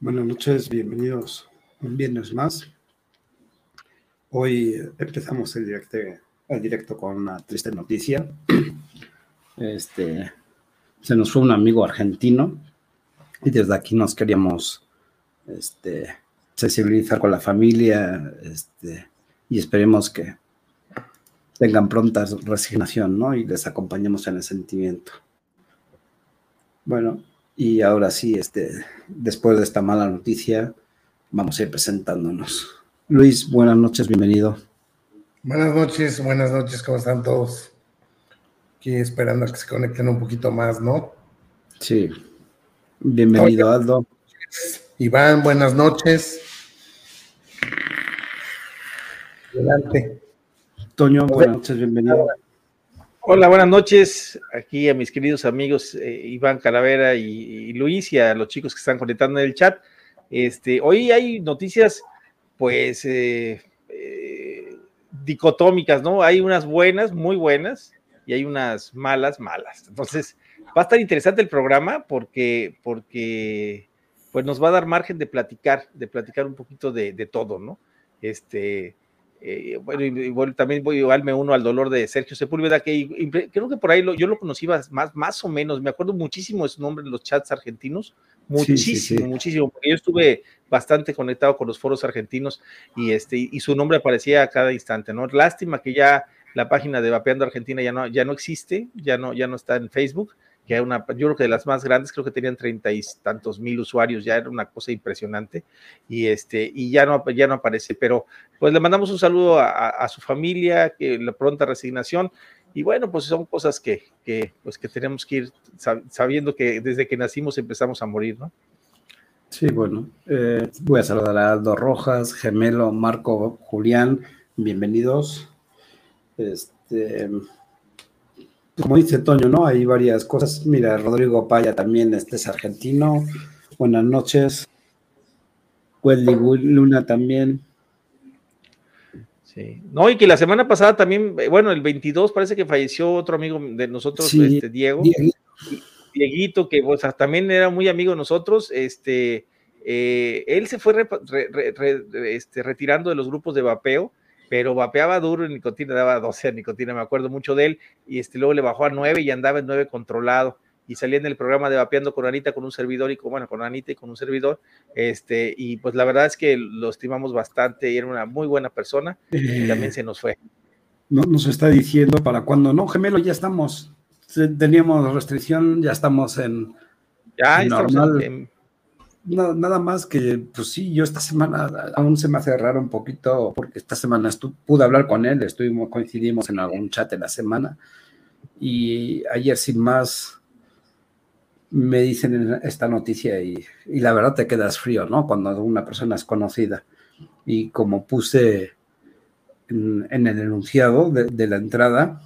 Buenas noches, bienvenidos un viernes más. Hoy empezamos el directo, el directo con una triste noticia. Este, se nos fue un amigo argentino y desde aquí nos queríamos este, sensibilizar con la familia este, y esperemos que tengan pronta resignación ¿no? y les acompañemos en el sentimiento. Bueno, y ahora sí, este, después de esta mala noticia, vamos a ir presentándonos. Luis, buenas noches, bienvenido. Buenas noches, buenas noches, ¿cómo están todos? Aquí esperando a que se conecten un poquito más, ¿no? Sí. Bienvenido, Aldo. Iván, buenas noches. Adelante. Toño, buenas noches, bienvenido. Hola, buenas noches. Aquí a mis queridos amigos eh, Iván Calavera y, Luis y a los chicos que están conectando en el chat. Este, hoy hay noticias, pues, eh, eh, dicotómicas, ¿no? Hay unas buenas, muy buenas, y hay unas malas, malas. Entonces, va a estar interesante el programa porque, porque pues nos va a dar margen de platicar, de platicar un poquito de, de todo, ¿no? Este, eh, bueno, igual, también voy igual me uno al dolor de Sergio Sepúlveda, que creo que por ahí yo lo conocí más, más o menos, me acuerdo muchísimo de su nombre en los chats argentinos, muchísimo, muchísimo, porque yo estuve bastante conectado con los foros argentinos y, este, y su nombre aparecía a cada instante, ¿no? Lástima que ya la página de Vapeando Argentina ya no, ya no existe, ya no, ya no está en Facebook, que una, yo creo que de las más grandes, creo que tenían treinta y tantos mil usuarios, ya era una cosa impresionante, y este, y ya no, ya no aparece, pero pues le mandamos un saludo a, su familia, que la pronta resignación, y bueno, pues son cosas que, que, pues que tenemos que ir sabiendo que desde que nacimos empezamos a morir, ¿no? Sí, bueno, eh, voy a saludar a Aldo Rojas, Gemelo, Marco, Julián, bienvenidos. Este, como dice Toño, ¿no? Hay varias cosas. Mira, Rodrigo Paya también este es argentino. Buenas noches. Wendy Luna también. Sí. No, y que la semana pasada también, bueno, el 22 parece que falleció otro amigo de nosotros, este, Diego. Dieguito. que también era muy amigo de nosotros. Este, eh, él se fue este, retirando de los grupos de vapeo pero vapeaba duro en nicotina, daba 12 a nicotina, me acuerdo mucho de él, y este, luego le bajó a 9 y andaba en 9 controlado, y salía en el programa de Vapeando con Anita, con un servidor, y con, bueno, con Anita y con un servidor, este, y pues la verdad es que lo estimamos bastante, y era una muy buena persona, y también se nos fue. No, nos está diciendo para cuando no, gemelo, ya estamos, teníamos restricción, ya estamos en... Ya estamos en nada más que, pues sí, yo esta semana aún se me hace raro un poquito, porque esta semana pude hablar con él, estuvimos, coincidimos en algún chat en la semana, y ayer sin más me dicen esta noticia y, la verdad te quedas frío, ¿no? Cuando una persona es conocida. Y como puse en, el enunciado de, de la entrada,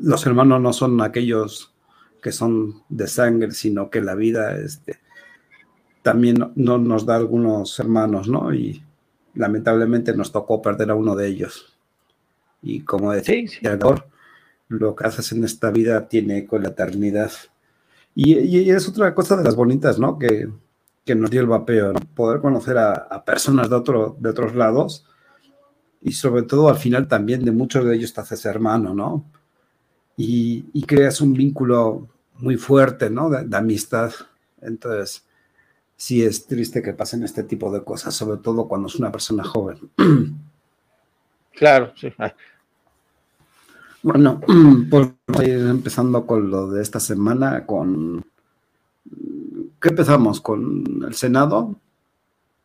los hermanos no son aquellos que son de sangre, sino que la vida este, también no, nos da algunos hermanos, ¿no? Y lamentablemente nos tocó perder a uno de ellos. Y como decía, sí, lo que haces en esta vida tiene con la eternidad. Y, es otra cosa de las bonitas, ¿no? Que, nos dio el vapeo, ¿no? Poder conocer a, personas de, otro, de otros lados y sobre todo al final también de muchos de ellos te haces hermano, ¿no? Y, creas un vínculo muy fuerte, ¿no? de amistad. Entonces, sí es triste que pasen este tipo de cosas, sobre todo cuando es una persona joven. Claro, sí. Bueno, pues empezando con lo de esta semana, con... ¿Qué empezamos? ¿Con el Senado?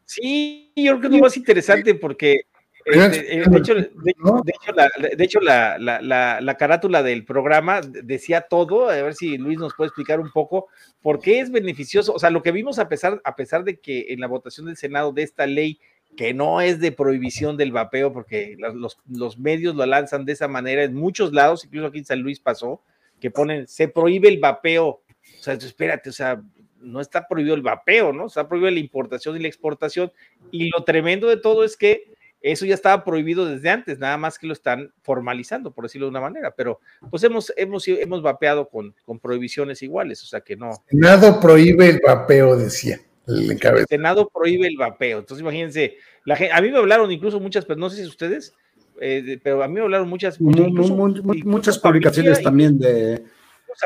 Sí, yo creo que es lo más interesante porque este, eh, de hecho, de, hecho, la, carátula del programa decía todo, a ver si Luis nos puede explicar un poco por qué es beneficioso, o sea, lo que vimos a pesar, a pesar de que en la votación del Senado de esta ley, que no es de prohibición del vapeo, porque los, medios lo lanzan de esa manera en muchos lados, incluso aquí en San Luis pasó, que ponen, se prohíbe el vapeo, o sea, espérate, o sea, no está prohibido el vapeo, ¿no? Está prohibido la importación y la exportación, y lo tremendo de todo es que eso ya estaba prohibido desde antes, nada más que lo están formalizando, por decirlo de una manera, pero pues hemos, hemos, hemos vapeado con, con prohibiciones iguales, o sea que no. Nada prohíbe el vapeo, decía. el, Senado prohíbe el vapeo. Entonces, imagínense, la a mí me hablaron incluso muchas, pero no sé si ustedes, eh, pero a mí me hablaron muchas. muchas publicaciones también de.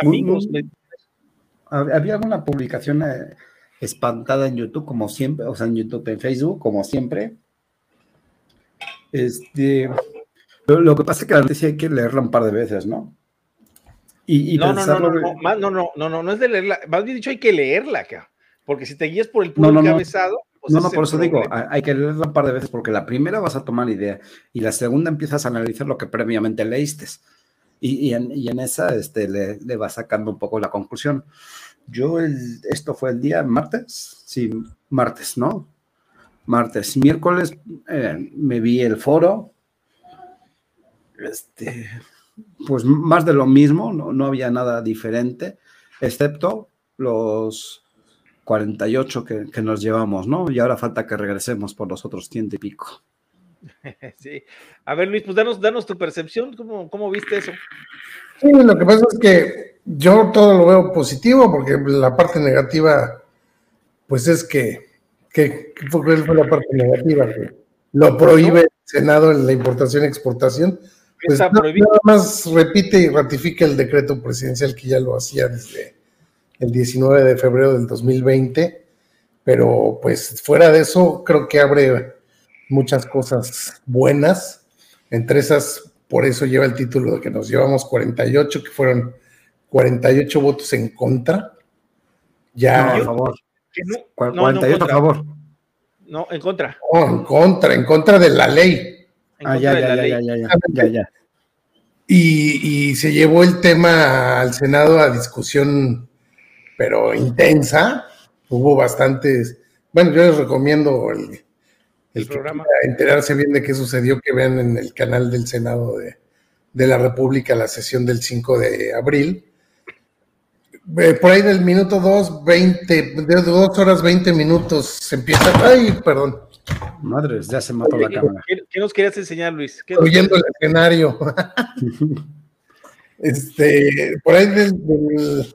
Amigos. había alguna publicación eh, espantada en YouTube, como siempre, o sea, en YouTube, en Facebook, como siempre. Este, lo, que pasa es que la noticia hay que leerla un par de veces, ¿no? No, no, no, no, no, es de leerla, más bien dicho hay que leerla, acá, porque si te guías por el puro no, encabezado... Pues no, no, por eso digo, hay que leerla un par de veces porque la primera vas a tomar idea y la segunda empiezas a analizar lo que previamente leíste. Y, en, esa este, le, le vas sacando un poco la conclusión. Yo, esto fue el día martes, sí, martes, ¿no? Martes, miércoles eh, me vi el foro, este, pues más de lo mismo, no, había nada diferente, excepto los 48 que, que, nos llevamos, ¿no? Y ahora falta que regresemos por los otros ciento y pico. Sí. A ver, Luis, pues danos, danos tu percepción, ¿Cómo, ¿cómo, viste eso? Sí, lo que pasa es que yo todo lo veo positivo, porque la parte negativa, pues es que, que, fue la parte negativa? Que lo prohíbe el Senado en la importación y exportación pues nada más repite y ratifica el decreto presidencial que ya lo hacía desde el 19 de febrero del 2020, pero pues fuera de eso creo que abre muchas cosas buenas, entre esas por eso lleva el título de que nos llevamos 48, que fueron 48 votos en contra. Ya a favor. 48 a favor. No, en contra. en contra, en contra de la ley. Ah, ya, ya, ya, ya, ya, ya, Y, y, se llevó el tema al Senado a discusión, pero intensa. Hubo bastantes. Bueno, yo les recomiendo el, el, programa. enterarse bien de qué sucedió, que vean en el canal del Senado de, de la República la sesión del 5 de abril. Eh, por ahí del minuto 2, 20, de 2 horas 20 minutos se empieza. Ay, perdón Madres, ya se mató la cámara. ¿Qué, nos querías enseñar, Luis? Oyendo el escenario. este, por ahí del,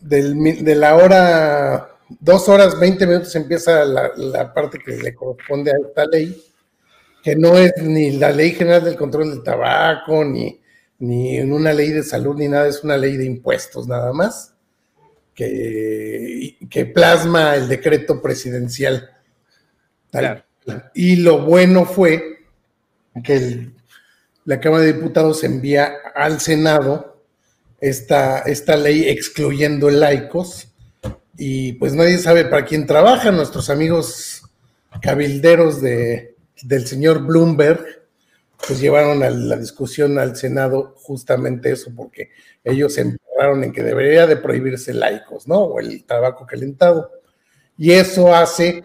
de la hora, dos horas, veinte minutos empieza la, parte que le corresponde a esta ley, que no es ni la ley general del control del tabaco, ni, ni una ley de salud, ni nada, es una ley de impuestos nada más, que, que plasma el decreto presidencial. Y lo bueno fue que la Cámara de Diputados envía al Senado esta, esta ley excluyendo laicos y pues nadie sabe para quién trabajan nuestros amigos cabilderos de, del señor Bloomberg pues llevaron a la discusión al Senado justamente eso, porque ellos se empezaron en que debería de prohibirse laicos, ¿no? O el tabaco calentado. Y eso hace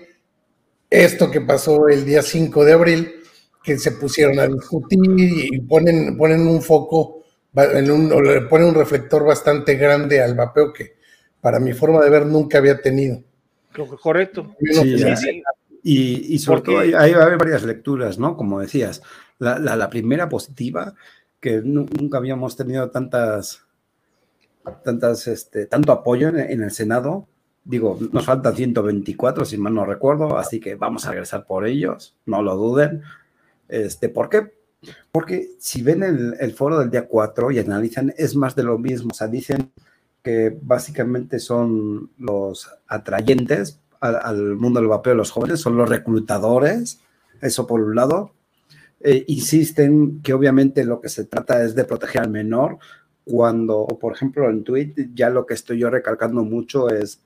esto que pasó el día 5 de abril, que se pusieron a discutir y ponen, ponen un foco, en un, le ponen un reflector bastante grande al vapeo que para mi forma de ver nunca había tenido. Correcto. Y, sobre todo hay, hay, varias lecturas, ¿no? Como decías, la, primera positiva, que nunca habíamos tenido tantas, tantas, este, tanto apoyo en el Senado, Digo, nos faltan 124, si mal no recuerdo, así que vamos a regresar por ellos, no lo duden. Este, ¿Por qué? Porque si ven el, foro del día 4 y analizan, es más de lo mismo. O sea, dicen que básicamente son los atrayentes al, mundo del vapeo los jóvenes, son los reclutadores, eso por un lado. Eh, insisten que obviamente lo que se trata es de proteger al menor, cuando, por ejemplo, en Twitter ya lo que estoy yo recalcando mucho es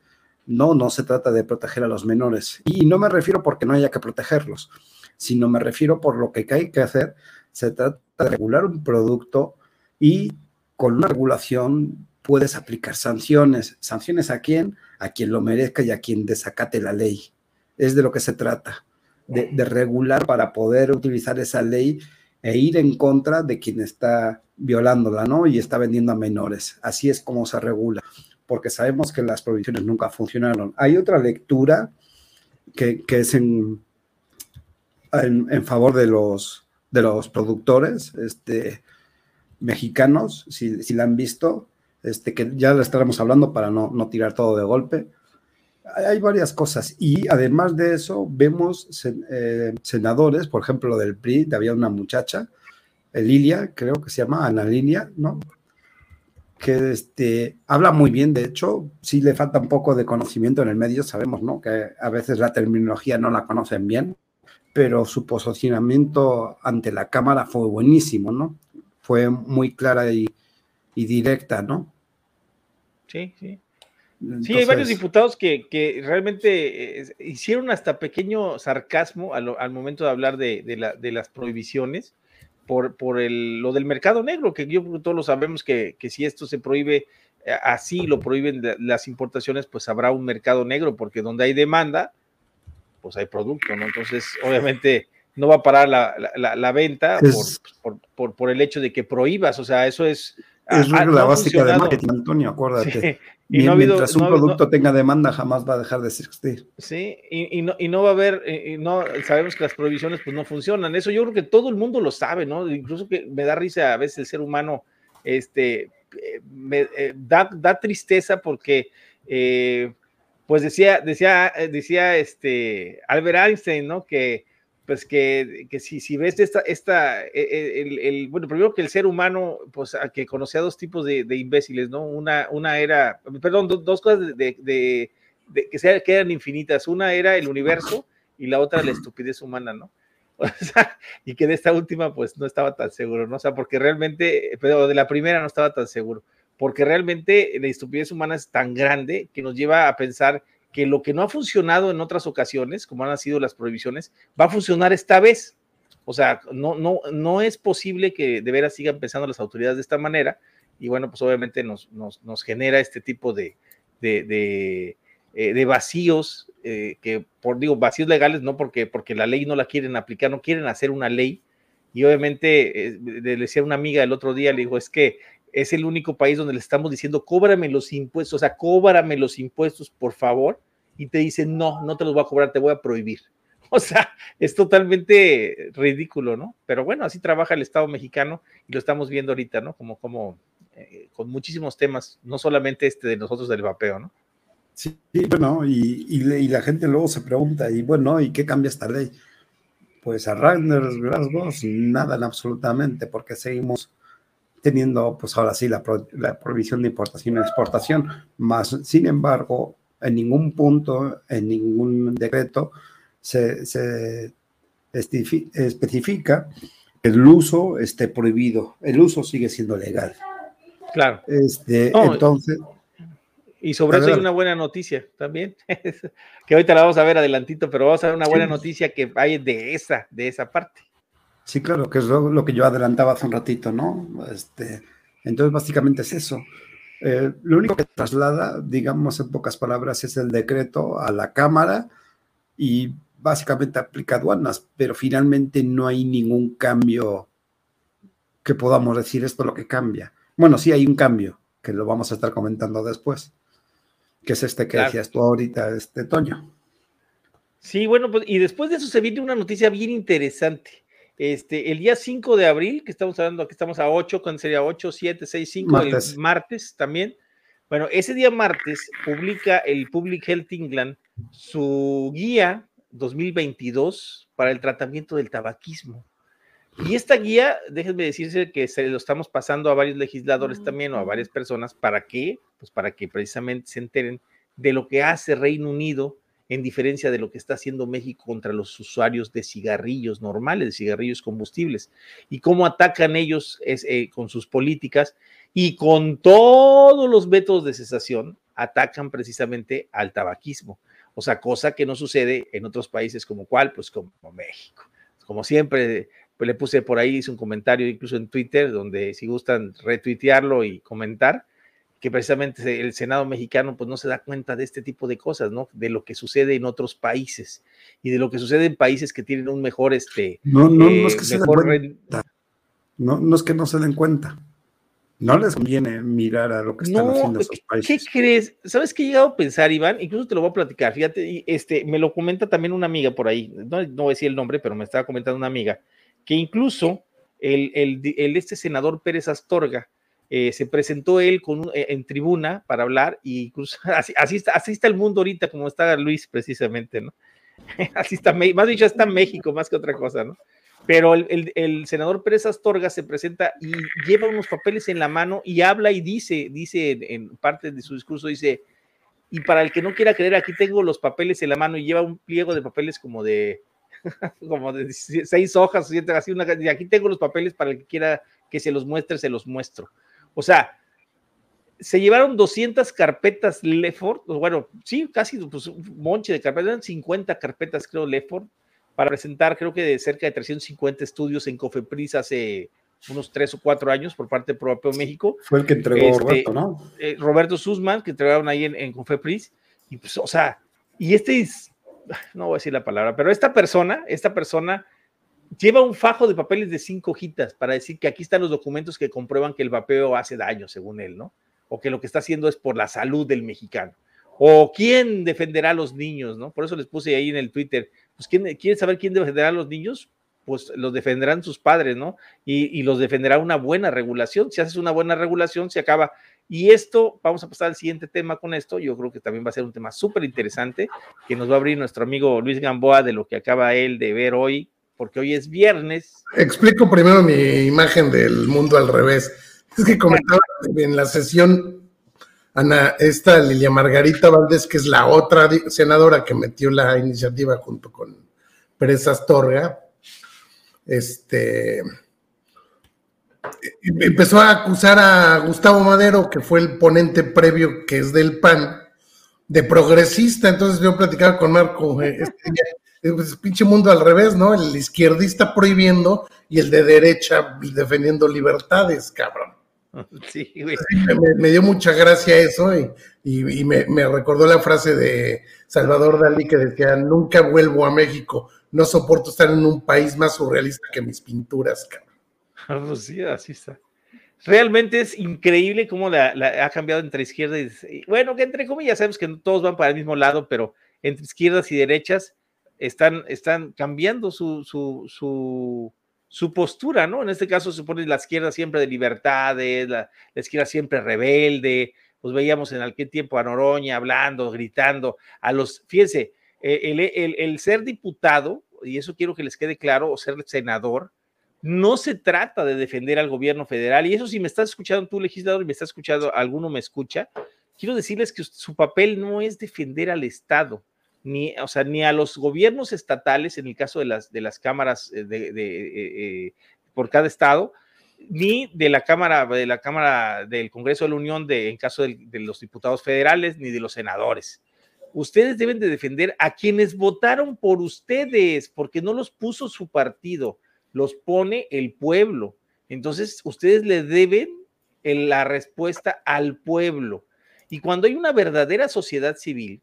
no, no se trata de proteger a los menores. Y no me refiero porque no haya que protegerlos, sino me refiero por lo que hay que hacer. Se trata de regular un producto y con una regulación puedes aplicar sanciones. ¿Sanciones a quién? A quien lo merezca y a quien desacate la ley. Es de lo que se trata, de, de regular para poder utilizar esa ley e ir en contra de quien está violándola, ¿no? Y está vendiendo a menores. Así es como se regula porque sabemos que las provisiones nunca funcionaron. Hay otra lectura que, es en, en, favor de los, de los productores este, mexicanos, si, la han visto, este, que ya le estaremos hablando para no, tirar todo de golpe. hay varias cosas. Y además de eso, vemos eh, senadores, por ejemplo, del PRI, había una muchacha, Lilia, creo que se llama Ana Lilia, ¿no? Que este, habla muy bien, de hecho, sí le falta un poco de conocimiento en el medio, sabemos, ¿no? Que a veces la terminología no la conocen bien, pero su posicionamiento ante la Cámara fue buenísimo, ¿no? Fue muy clara y, y directa, ¿no? Sí, sí sí, hay varios diputados que, que realmente eh, hicieron hasta pequeño sarcasmo al, al momento de hablar de, de, la, de las prohibiciones por, por el, lo del mercado negro, que yo todos lo sabemos que, que si esto se prohíbe eh, así, lo prohíben las importaciones, pues habrá un mercado negro, porque donde hay demanda, pues hay producto, ¿no? Entonces, obviamente no va a parar la, la, la venta por, por, por, el hecho de que prohíbas, o sea, eso es... Es regla básica de marketing, Antonio, acuérdate. Y no Mientras un producto tenga demanda, jamás va a dejar de existir. Sí, y, y, no, y no va a haber, y no, sabemos que las prohibiciones pues no funcionan. Eso yo creo que todo el mundo lo sabe, ¿no? Incluso que me da risa a veces el ser humano, este, eh, me, eh, da, da, tristeza porque, eh, pues decía, decía, decía este Albert Einstein, ¿no? Que pues que, que si, si, ves esta, esta e, e, el, el, bueno, primero que el ser humano, pues a que conocía dos tipos de, de, imbéciles, ¿no? Una, una era, perdón, do, dos cosas de, de, de que, se, que, eran infinitas. Una era el universo y la otra la estupidez humana, ¿no? O sea, y que de esta última, pues no estaba tan seguro, ¿no? O sea, porque realmente, pero de la primera no estaba tan seguro, porque realmente la estupidez humana es tan grande que nos lleva a pensar que lo que no ha funcionado en otras ocasiones, como han sido las prohibiciones, va a funcionar esta vez. O sea, no, no, no es posible que de veras sigan pensando las autoridades de esta manera. Y bueno, pues obviamente nos, nos, nos genera este tipo de, de, de, eh, vacíos, eh, que por digo, vacíos legales, no porque, porque la ley no la quieren aplicar, no quieren hacer una ley. Y obviamente, eh, le decía una amiga el otro día, le digo, es que es el único país donde le estamos diciendo, cóbrame los impuestos, o sea, cóbrame los impuestos, por favor, y te dicen, no, no te los voy a cobrar, te voy a prohibir. O sea, es totalmente ridículo, ¿no? Pero bueno, así trabaja el Estado mexicano y lo estamos viendo ahorita, ¿no? Como, como, eh, con muchísimos temas, no solamente este de nosotros del vapeo, ¿no? Sí, bueno, y, y, la gente luego se pregunta, y bueno, ¿y qué cambia esta ley? Pues a grandes rasgos, nada absolutamente, porque seguimos teniendo, pues ahora sí, la, pro, la prohibición de importación y exportación, más, sin embargo, en ningún punto, en ningún decreto, se, se especifica que el uso esté prohibido. El uso sigue siendo legal. Claro. Este, no, entonces. Y sobre eso hay una buena noticia también, que ahorita la vamos a ver adelantito, pero vamos a ver una buena sí. noticia que hay de esa, de esa parte. Sí, claro, que es lo, lo, que yo adelantaba hace un ratito, ¿no? Este, entonces, básicamente es eso. Eh, lo único que traslada, digamos en pocas palabras, es el decreto a la Cámara y básicamente aplica aduanas, pero finalmente no hay ningún cambio que podamos decir esto lo que cambia. Bueno, sí hay un cambio, que lo vamos a estar comentando después, que es este que claro. decías tú ahorita, este Toño. Sí, bueno, pues y después de eso se viene una noticia bien interesante. Este, el día 5 de abril, que estamos hablando, aquí estamos a 8, cuando sería 8, 7, 6, 5, martes. el martes también. Bueno, ese día martes publica el Public Health England su guía 2022 para el tratamiento del tabaquismo. Y esta guía, déjenme decirse que se lo estamos pasando a varios legisladores también o a varias personas. ¿Para qué? Pues para que precisamente se enteren de lo que hace Reino Unido en diferencia de lo que está haciendo México contra los usuarios de cigarrillos normales, de cigarrillos combustibles, y cómo atacan ellos eh, con sus políticas y con todos los métodos de cesación, atacan precisamente al tabaquismo. O sea, cosa que no sucede en otros países como cuál, pues como México. Como siempre, le puse por ahí, hice un comentario incluso en Twitter, donde si gustan retuitearlo y comentar, que precisamente el Senado mexicano pues no se da cuenta de este tipo de cosas, ¿no? De lo que sucede en otros países y de lo que sucede en países que tienen un mejor, este, no, no, eh, no es que se den cuenta. No, no es que no se den cuenta. No les conviene mirar a lo que están no, haciendo esos países. ¿Qué crees? ¿Sabes qué he llegado a pensar, Iván? Incluso te lo voy a platicar. Fíjate, este, me lo comenta también una amiga por ahí. No, no voy a decir el nombre, pero me estaba comentando una amiga que incluso el, el, el este senador Pérez Astorga eh, se presentó él con, eh, en tribuna para hablar y así, así, está, así está el mundo ahorita, como está Luis precisamente, ¿no? Así está, más dicho, está México más que otra cosa, ¿no? Pero el, el, senador Pérez Astorga se presenta y lleva unos papeles en la mano y habla y dice, dice en parte de su discurso, dice, y para el que no quiera creer, aquí tengo los papeles en la mano y lleva un pliego de papeles como de, como de seis hojas, así una, y aquí tengo los papeles para el que quiera que se los muestre, se los muestro. O sea, se llevaron 200 carpetas Lefort, bueno, sí, casi pues, un monche de carpetas, eran 50 carpetas, creo, Lefort, para presentar, creo que de cerca de 350 estudios en Cofepris hace unos tres o cuatro años por parte de Propio México. Fue el que entregó este, Roberto, ¿no? Eh, Roberto Sussman, que entregaron ahí en, en Cofepris. Y pues, o sea, y este es, no voy a decir la palabra, pero esta persona, esta persona lleva un fajo de papeles de cinco hojitas para decir que aquí están los documentos que comprueban que el vapeo hace daño, según él, ¿no? O que lo que está haciendo es por la salud del mexicano. O quién defenderá a los niños, ¿no? Por eso les puse ahí en el Twitter, pues ¿quién, ¿quieren saber quién defenderá a los niños? Pues los defenderán sus padres, ¿no? Y, y los defenderá una buena regulación. Si haces una buena regulación, se acaba. Y esto, vamos a pasar al siguiente tema con esto. Yo creo que también va a ser un tema súper interesante que nos va a abrir nuestro amigo Luis Gamboa de lo que acaba él de ver hoy porque hoy es viernes. Explico primero mi imagen del mundo al revés. Es que comentaba en la sesión, Ana, esta Lilia Margarita Valdés, que es la otra senadora que metió la iniciativa junto con Pérez Astorga, este, empezó a acusar a Gustavo Madero, que fue el ponente previo, que es del PAN, de progresista. Entonces yo platicaba con Marco este pues, pinche mundo al revés, ¿no? El izquierdista prohibiendo y el de derecha defendiendo libertades, cabrón. Sí, güey. Me, dio mucha gracia eso y, me, recordó la frase de Salvador Dalí que decía, nunca vuelvo a México, no soporto estar en un país más surrealista que mis pinturas, cabrón. Pues sí, así está. Realmente es increíble cómo la, ha cambiado entre izquierda y... Bueno, que entre comillas sabemos que todos van para el mismo lado, pero entre izquierdas y derechas están, están cambiando su, su, su, postura, ¿no? En este caso se supone la izquierda siempre de libertades, la, izquierda siempre rebelde, pues veíamos en aquel tiempo a Noroña hablando, gritando, a los, fíjense, eh, el, el, el, ser diputado, y eso quiero que les quede claro, o ser senador, no se trata de defender al gobierno federal, y eso si me estás escuchando tú, legislador, y me estás escuchando, alguno me escucha, quiero decirles que su papel no es defender al Estado, ni, o sea, ni a los gobiernos estatales, en el caso de las, de las cámaras eh, de, eh, eh, por cada estado, ni de la Cámara, de la Cámara del Congreso de la Unión, de, en caso de, de los diputados federales, ni de los senadores. Ustedes deben de defender a quienes votaron por ustedes, porque no los puso su partido, los pone el pueblo. Entonces, ustedes le deben la respuesta al pueblo. Y cuando hay una verdadera sociedad civil,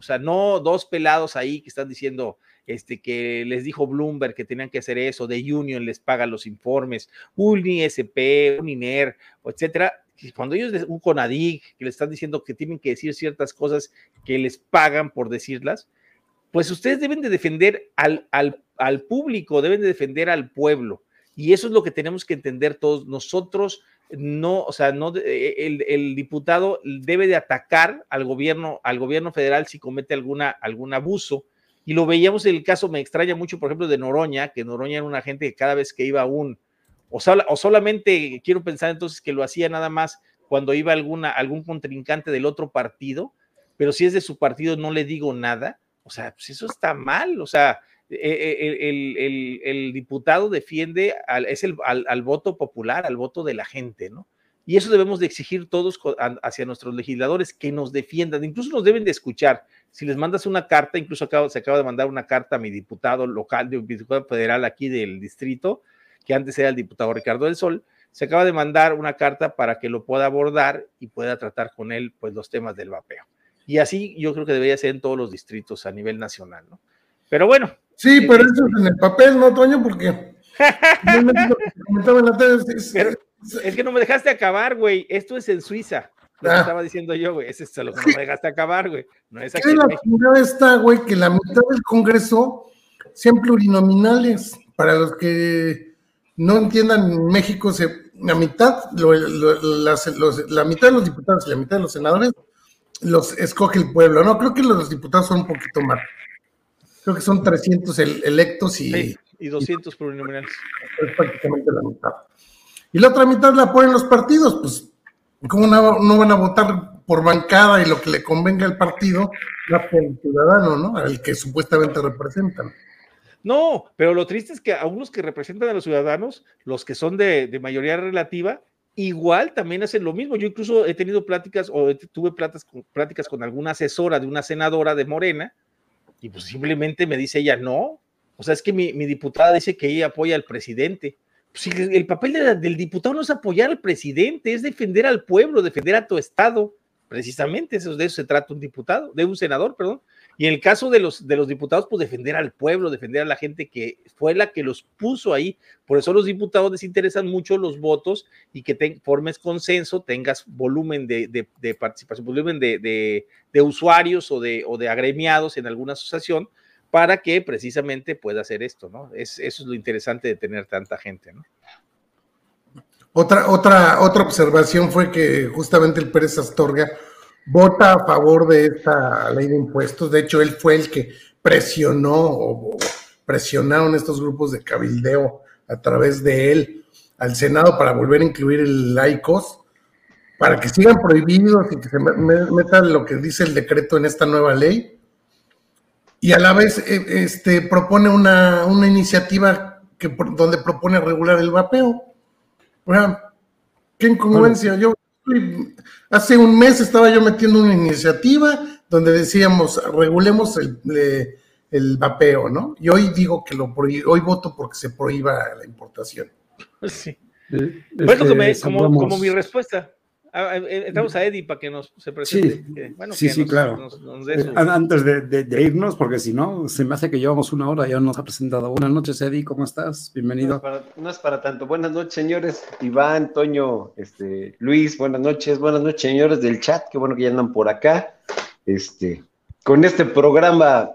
o sea, no dos pelados ahí que están diciendo este, que les dijo Bloomberg que tenían que hacer eso, de Union les paga los informes, un ISP, un INER, etcétera. Cuando ellos, un CONADIG, que le están diciendo que tienen que decir ciertas cosas que les pagan por decirlas, pues ustedes deben de defender al, al, al público, deben de defender al pueblo. Y eso es lo que tenemos que entender todos. Nosotros no, o sea, no, eh, el, diputado debe de atacar al gobierno, al gobierno federal si comete alguna, algún abuso. Y lo veíamos en el caso, me extraña mucho, por ejemplo, de Noroña, que Noroña era una gente que cada vez que iba a un, o, o solamente quiero pensar entonces que lo hacía nada más cuando iba alguna, algún contrincante del otro partido, pero si es de su partido no le digo nada. O sea, pues eso está mal, o sea, eh, el, diputado defiende al, es el, al, voto popular, al voto de la gente, ¿no? Y eso debemos de exigir todos hacia nuestros legisladores, que nos defiendan, incluso nos deben de escuchar. Si les mandas una carta, incluso se acaba de mandar una carta a mi diputado local, mi diputado federal aquí del distrito, que antes era el diputado Ricardo del Sol, se acaba de mandar una carta para que lo pueda abordar y pueda tratar con él pues los temas del vapeo. Y así yo creo que debería ser en todos los distritos a nivel nacional, ¿no? Pero bueno, Sí, pero eso es en el papel, ¿no, Toño? Porque. es que no me dejaste acabar, güey. Esto es en Suiza. Lo ah. estaba diciendo yo, güey. Ese es lo que no me dejaste acabar, güey. No es aquí. La primera está, güey, que la mitad del Congreso sean plurinominales. Para los que no entiendan, en México se, la mitad, la mitad de los diputados y la mitad de los senadores los escoge el pueblo. No, creo que los diputados son un poquito más. Creo que son 300 electos y, y 200 plurinominales. Es prácticamente la mitad. Y la otra mitad la ponen los partidos, pues, ¿cómo no, van a votar por bancada y lo que le convenga al partido, la por el ciudadano, ¿no? Al que supuestamente representan. No, pero lo triste es que a unos que representan a los ciudadanos, los que son de, de mayoría relativa, igual también hacen lo mismo. Yo incluso he tenido pláticas o tuve pláticas con, pláticas con alguna asesora de una senadora de Morena y pues simplemente me dice ella, no, o sea, es que mi, diputada dice que ella apoya al presidente. Pues, el papel del diputado no es apoyar al presidente, es defender al pueblo, defender a tu estado. Precisamente eso, de eso se trata un diputado, de un senador, perdón. Y en el caso de los, de los diputados, pues defender al pueblo, defender a la gente que fue la que los puso ahí. Por eso los diputados les interesan mucho los votos y que formes consenso, tengas volumen de, de, participación, volumen de, usuarios o de, o de agremiados en alguna asociación para que precisamente pueda hacer esto, ¿no? Es, eso es lo interesante de tener tanta gente, ¿no? Otra, otra, otra observación fue que justamente el Pérez Astorga vota a favor de esta ley de impuestos. De hecho, él fue el que presionó o presionaron estos grupos de cabildeo a través de él al Senado para volver a incluir el laicos, para que sigan prohibidos y que se metan lo que dice el decreto en esta nueva ley. Y a la vez eh, este, propone una, iniciativa que, donde propone regular el vapeo. qué incongruencia. Yo Hace un mes estaba yo metiendo una iniciativa donde decíamos regulemos el, el vapeo, ¿no? Y hoy digo que lo hoy voto porque se prohíba la importación. Sí. bueno, como, como mi respuesta. Ah, eh, eh, entramos a Eddie para que nos se presente. Sí, sí, claro. Eh, antes de, irnos, porque si no, se me hace que llevamos una hora, ya nos ha presentado. Buenas noches, Eddie, ¿cómo estás? Bienvenido. No es para, tanto. Buenas noches, señores. Iván, Toño, este, Luis, buenas noches. Buenas noches, señores del chat. Qué bueno que ya andan por acá. Este, con este programa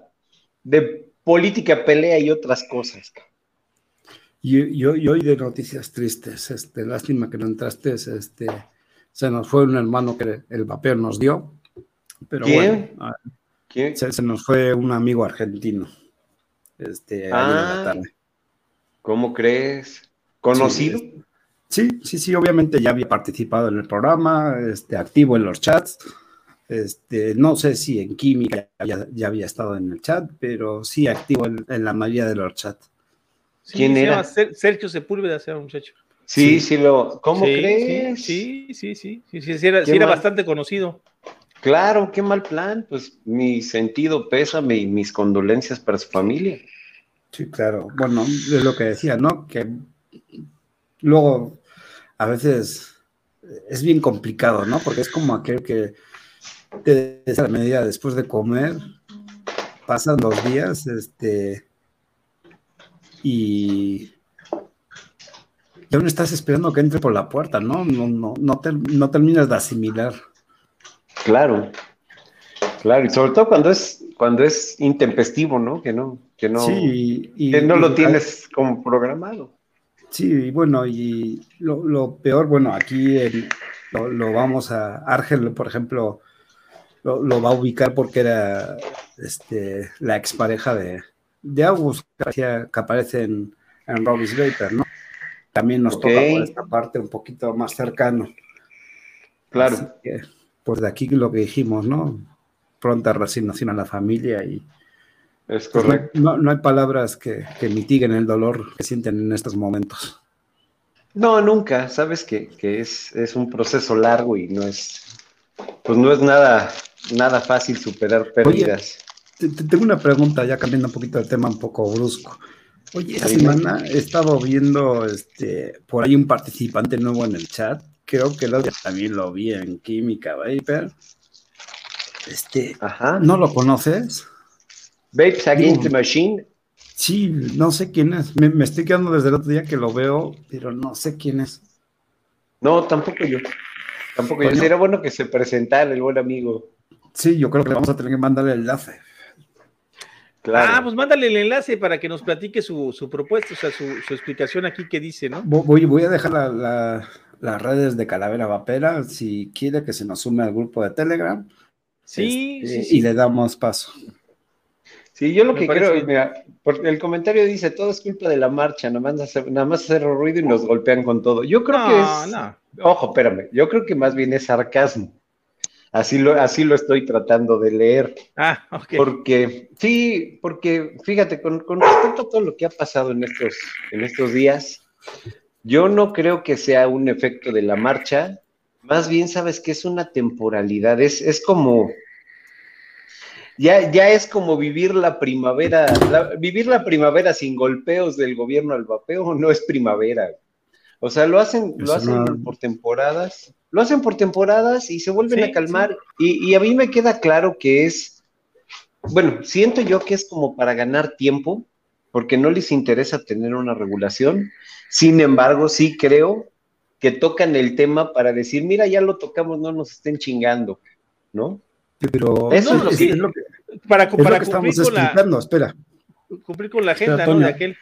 de política, pelea y otras cosas. Y, y, hoy de noticias tristes, este, lástima que no entraste, este se nos fue un hermano que el papel nos dio, pero bueno, Se, nos fue un amigo argentino. Este, ah, ¿Cómo crees? ¿Conocido? Sí, sí, sí, obviamente ya había participado en el programa, este, activo en los chats. Este, no sé si en química ya, había estado en el chat, pero sí activo en, la mayoría de los chats. ¿Quién era? Sergio Sepúlveda, era un muchacho. Sí, sí, lo. ¿Cómo crees? Sí, sí, sí, sí, sí, era, bastante conocido. Claro, qué mal plan. Pues mi sentido pésame y mis condolencias para su familia. Sí, claro. Bueno, es lo que decía, ¿no? Que luego a veces es bien complicado, ¿no? Porque es como aquel que te la medida después de comer, pasan dos días, este, y y aún estás esperando que entre por la puerta, ¿no? No, no, no, no terminas de asimilar. Claro, claro, y sobre todo cuando es, cuando es intempestivo, ¿no? Que no, que no, que no lo tienes como programado. Sí, y bueno, y lo, peor, bueno, aquí lo, vamos a, Argel, por ejemplo, lo, va a ubicar porque era este, la expareja de, de August, que, aparece en, en Robbie's Vapor, ¿no? También nos toca por esta parte un poquito más cercano. Claro. pues de aquí lo que dijimos, ¿no? Pronta resignación a la familia y... Es pues, correcto. no, hay palabras que, mitiguen el dolor que sienten en estos momentos. No, nunca. Sabes que, es, es, un proceso largo y no es, pues no es nada, nada fácil superar pérdidas. tengo una pregunta, ya cambiando un poquito el tema un poco brusco. Oye, esta semana he estado viendo este, por ahí un participante nuevo en el chat. Creo que lo, también lo vi en Química Vapor. Este, Ajá. ¿no lo conoces? Vapes Against the Machine. Sí, no sé quién es. Me, estoy quedando desde el otro día que lo veo, pero no sé quién es. No, tampoco yo. Tampoco yo. Sería bueno que se presentara el buen amigo. Sí, yo creo que vamos a tener que mandarle el enlace. Ah, pues mándale el enlace para que nos platique su, propuesta, o sea, su, explicación aquí que dice, ¿no? Voy, voy a dejar las redes de Calavera Vapera, si quiere que se nos sume al grupo de Telegram. Sí, este, sí, Y le damos paso. Sí, yo lo que creo, mira, porque el comentario dice, todo es culpa de la marcha, nada más hacer, nada más hacer ruido y nos golpean con todo. Yo creo que es, no. ojo, espérame, yo creo que más bien es sarcasmo. Así lo, así lo estoy tratando de leer. Ah, ok. Porque, sí, porque fíjate, con, respecto a todo lo que ha pasado en estos, en estos días, yo no creo que sea un efecto de la marcha, más bien sabes que es una temporalidad, es, es como, ya, ya es como vivir la primavera, vivir la primavera sin golpeos del gobierno al vapeo no es primavera. O sea, lo hacen, lo hacen por temporadas lo hacen por temporadas y se vuelven a calmar. Y, a mí me queda claro que es, bueno, siento yo que es como para ganar tiempo, porque no les interesa tener una regulación. Sin embargo, sí creo que tocan el tema para decir, mira, ya lo tocamos, no nos estén chingando, ¿no? Pero eso es, lo que, para, para estamos explicando, espera. Cumplir con la agenda, ¿no? De aquel.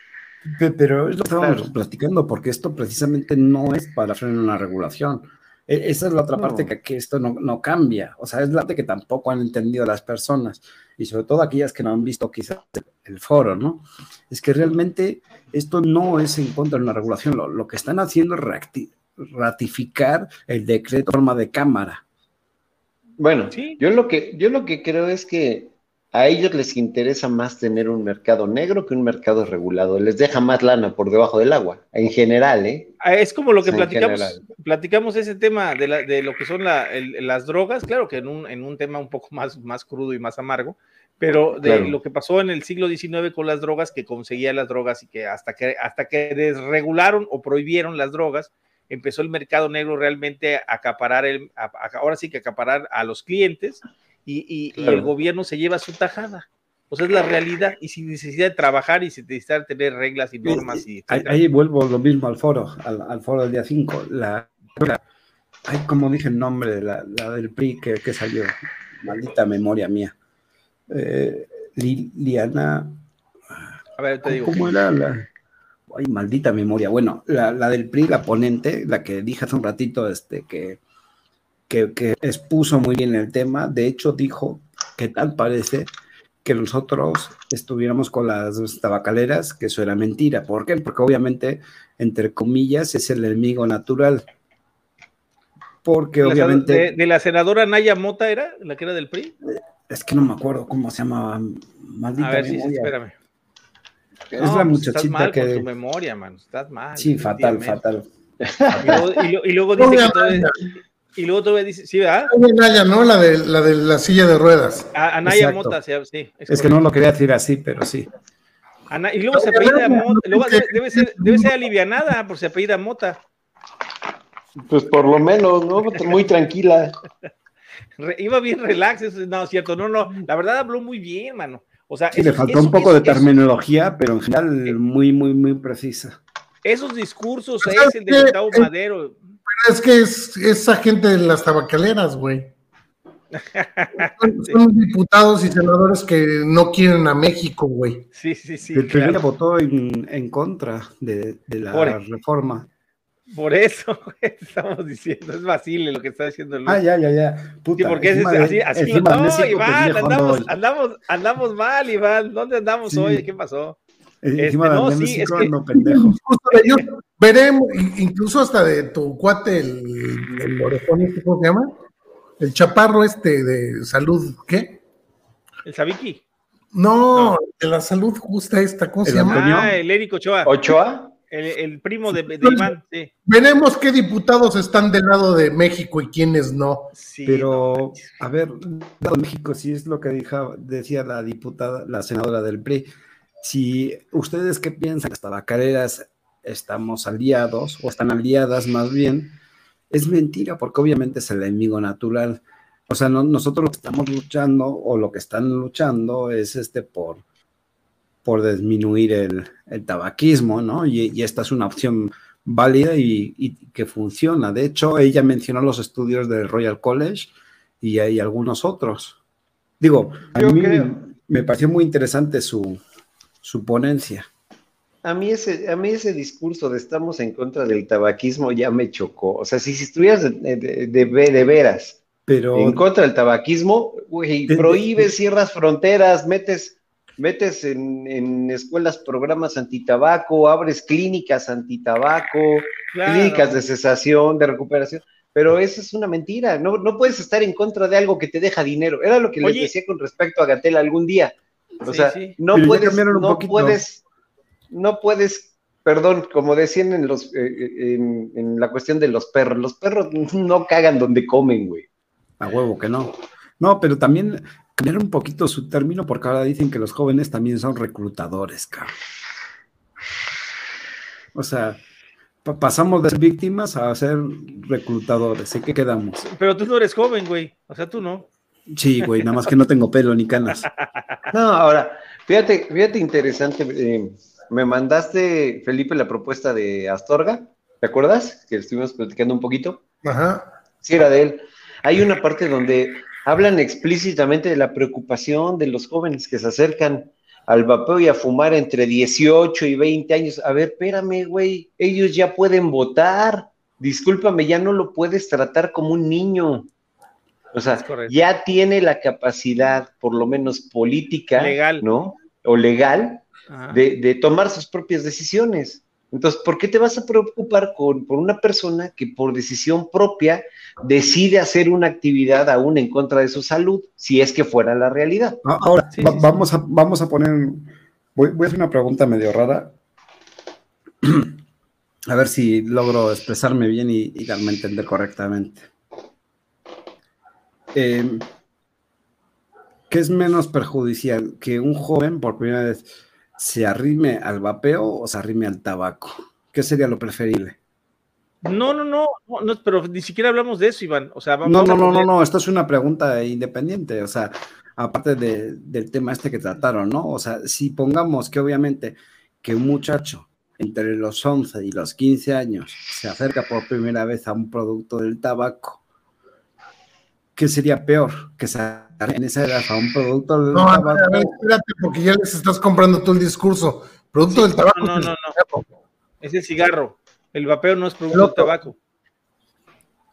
Pero es lo que estamos platicando, porque esto precisamente no es para frenar una regulación. E, esa es la otra parte que, esto no, cambia. O sea, es la parte que tampoco han entendido las personas y sobre todo aquellas que no han visto quizás el foro, ¿no? Es que realmente esto no es en contra de una regulación. Lo, que están haciendo es ratificar el decreto de forma de cámara. Bueno, yo, lo que, yo lo que creo es que a ellos les interesa más tener un mercado negro que un mercado regulado. Les deja más lana por debajo del agua, en general, ¿eh? Ah, es como lo que platicamos, platicamos ese tema de, lo que son las drogas, claro que en un, tema un poco más, más crudo y más amargo, pero de lo que pasó en el siglo XIX con las drogas, que conseguía las drogas y que hasta que, hasta que desregularon o prohibieron las drogas, empezó el mercado negro realmente a acaparar, el, ahora sí que acaparar a los clientes y, el gobierno se lleva su tajada. O sea, es la realidad y sin necesidad de trabajar y sin necesidad de tener reglas y normas. Y ahí, vuelvo lo mismo al foro, al, foro del día 5. La, ay, como dije el nombre, la, la del PRI que, salió. Maldita memoria mía. Eh, Liliana. A ver, te digo. ¿Cómo era la.? Ay, maldita memoria. Bueno, la, la, del PRI, la ponente, la que dije hace un ratito, este, que que, expuso muy bien el tema. De hecho, dijo que tal parece que nosotros estuviéramos con las tabacaleras, que eso era mentira. ¿Por qué? Porque obviamente, entre comillas, es el enemigo natural. Porque obviamente... De, la senadora Naya Mota era? ¿La que era del PRI? Es que no me acuerdo cómo se llamaba. Maldita A ver, sí, espérame. Es la pues muchachita estás mal que... Con tu memoria, man. Estás mal. Sí, fatal, fatal. Y luego, dice que todo es, y luego todavía dice, sí, ¿verdad? Anaya, ¿no? La de, la de la silla de ruedas. Anaya Mota, sí. Es, que no lo quería decir así, pero sí. y luego se apellida Mota, luego debe, ser, debe ser alivianada por se apellida Mota. Pues por lo menos, ¿no? Muy tranquila. Iba bien relax, no, cierto, no, no, la verdad habló muy bien, mano. O sea, sí, le faltó un poco de terminología, pero en general eh, muy, muy, muy precisa. Esos discursos, es el de Gustavo Madero, es que es esa gente de las tabacaleras, güey. Son, diputados y senadores que no quieren a México, güey. Sí, sí, sí. El claro. votó en, contra de, la reforma. Por eso estamos diciendo, es Basile lo que está diciendo Luis. Ah, ya, ya, ya. sí, porque es, así, así no, Iván, andamos, andamos, andamos mal, Iván. ¿Dónde andamos hoy? ¿Qué pasó? Este, no, sí, es que... pendejo. veremos, incluso hasta de tu cuate, el, el orejón, este, ¿cómo se llama? El chaparro este de salud, ¿qué? El Sabiki. No, de la salud justa esta, ¿cómo se llama? Ah, el Érico Ochoa. ¿Ochoa? El, primo de, de Iván, sí. Veremos qué diputados están del lado de México y quiénes no. Pero, a ver, México sí es lo que dijo, decía la diputada, la senadora del PRI si ustedes qué piensan, las tabacaleras estamos aliados o están aliadas más bien, es mentira porque obviamente es el enemigo natural. O sea, nosotros lo que estamos luchando o lo que están luchando es este por, por disminuir el, tabaquismo, ¿no? Y, esta es una opción válida y, que funciona. De hecho, ella mencionó los estudios del Royal College y hay algunos otros. Digo, a mí me pareció muy interesante su, su ponencia. A mí, ese, a mí ese discurso de estamos en contra del tabaquismo ya me chocó. O sea, si, si estuvieras de, de, de, veras pero, en contra del tabaquismo, güey, prohíbes, cierras fronteras, metes, metes en, en, escuelas programas antitabaco, abres clínicas antitabaco, claro. clínicas de cesación, de recuperación. Pero eso es una mentira. No, no puedes estar en contra de algo que te deja dinero. Era lo que Oye, les decía con respecto a Gatel algún día. O sí, sea, sí. no Pero puedes, no puedes, no puedes, perdón, como decían en los, eh, en, en la cuestión de los perros, los perros no cagan donde comen, güey. A huevo que no. No, pero también cambiar un poquito su término porque ahora dicen que los jóvenes también son reclutadores, cabrón. O sea, pa pasamos de ser víctimas a ser reclutadores. ¿En qué quedamos? Pero tú no eres joven, güey. O sea, tú no. Sí, güey, nada más que no tengo pelo ni canas. No, ahora, fíjate, fíjate interesante. Eh, me mandaste, Felipe, la propuesta de Astorga. ¿Te acuerdas? Que estuvimos platicando un poquito. Ajá. Sí, era de él hay una parte donde hablan explícitamente de la preocupación de los jóvenes que se acercan al vapeo y a fumar entre 18 y 20 años. A ver, espérame, güey, ellos ya pueden votar. Discúlpame, ya no lo puedes tratar como un niño. O sea, ya tiene la capacidad, por lo menos política, legal. ¿no? O legal, de, de, tomar sus propias decisiones. Entonces, ¿por qué te vas a preocupar con, por una persona que por decisión propia decide hacer una actividad aún en contra de su salud, si es que fuera la realidad? Ahora, sí, va, sí, vamos, sí. A, vamos a poner, voy, voy, a hacer una pregunta medio rara, a ver si logro expresarme bien y, y darme a entender correctamente. Eh, ¿Qué es menos perjudicial que un joven por primera vez se arrime al vapeo o se arrime al tabaco? ¿Qué sería lo preferible? No, no, no, no, pero ni siquiera hablamos de eso, Iván. O sea, vamos no, no, no, no, no, esto es una pregunta independiente, o sea, aparte de, del tema este que trataron, ¿no? O sea, si pongamos que obviamente que un muchacho entre los 11 y los 15 años se acerca por primera vez a un producto del tabaco, ¿qué sería peor? Que se en esa edad a un producto del no, tabaco. A ver, espérate, porque ya les estás comprando tú el discurso. Producto sí, del tabaco. No, no, no, no. Es el cigarro. El vapeo no es producto del tabaco.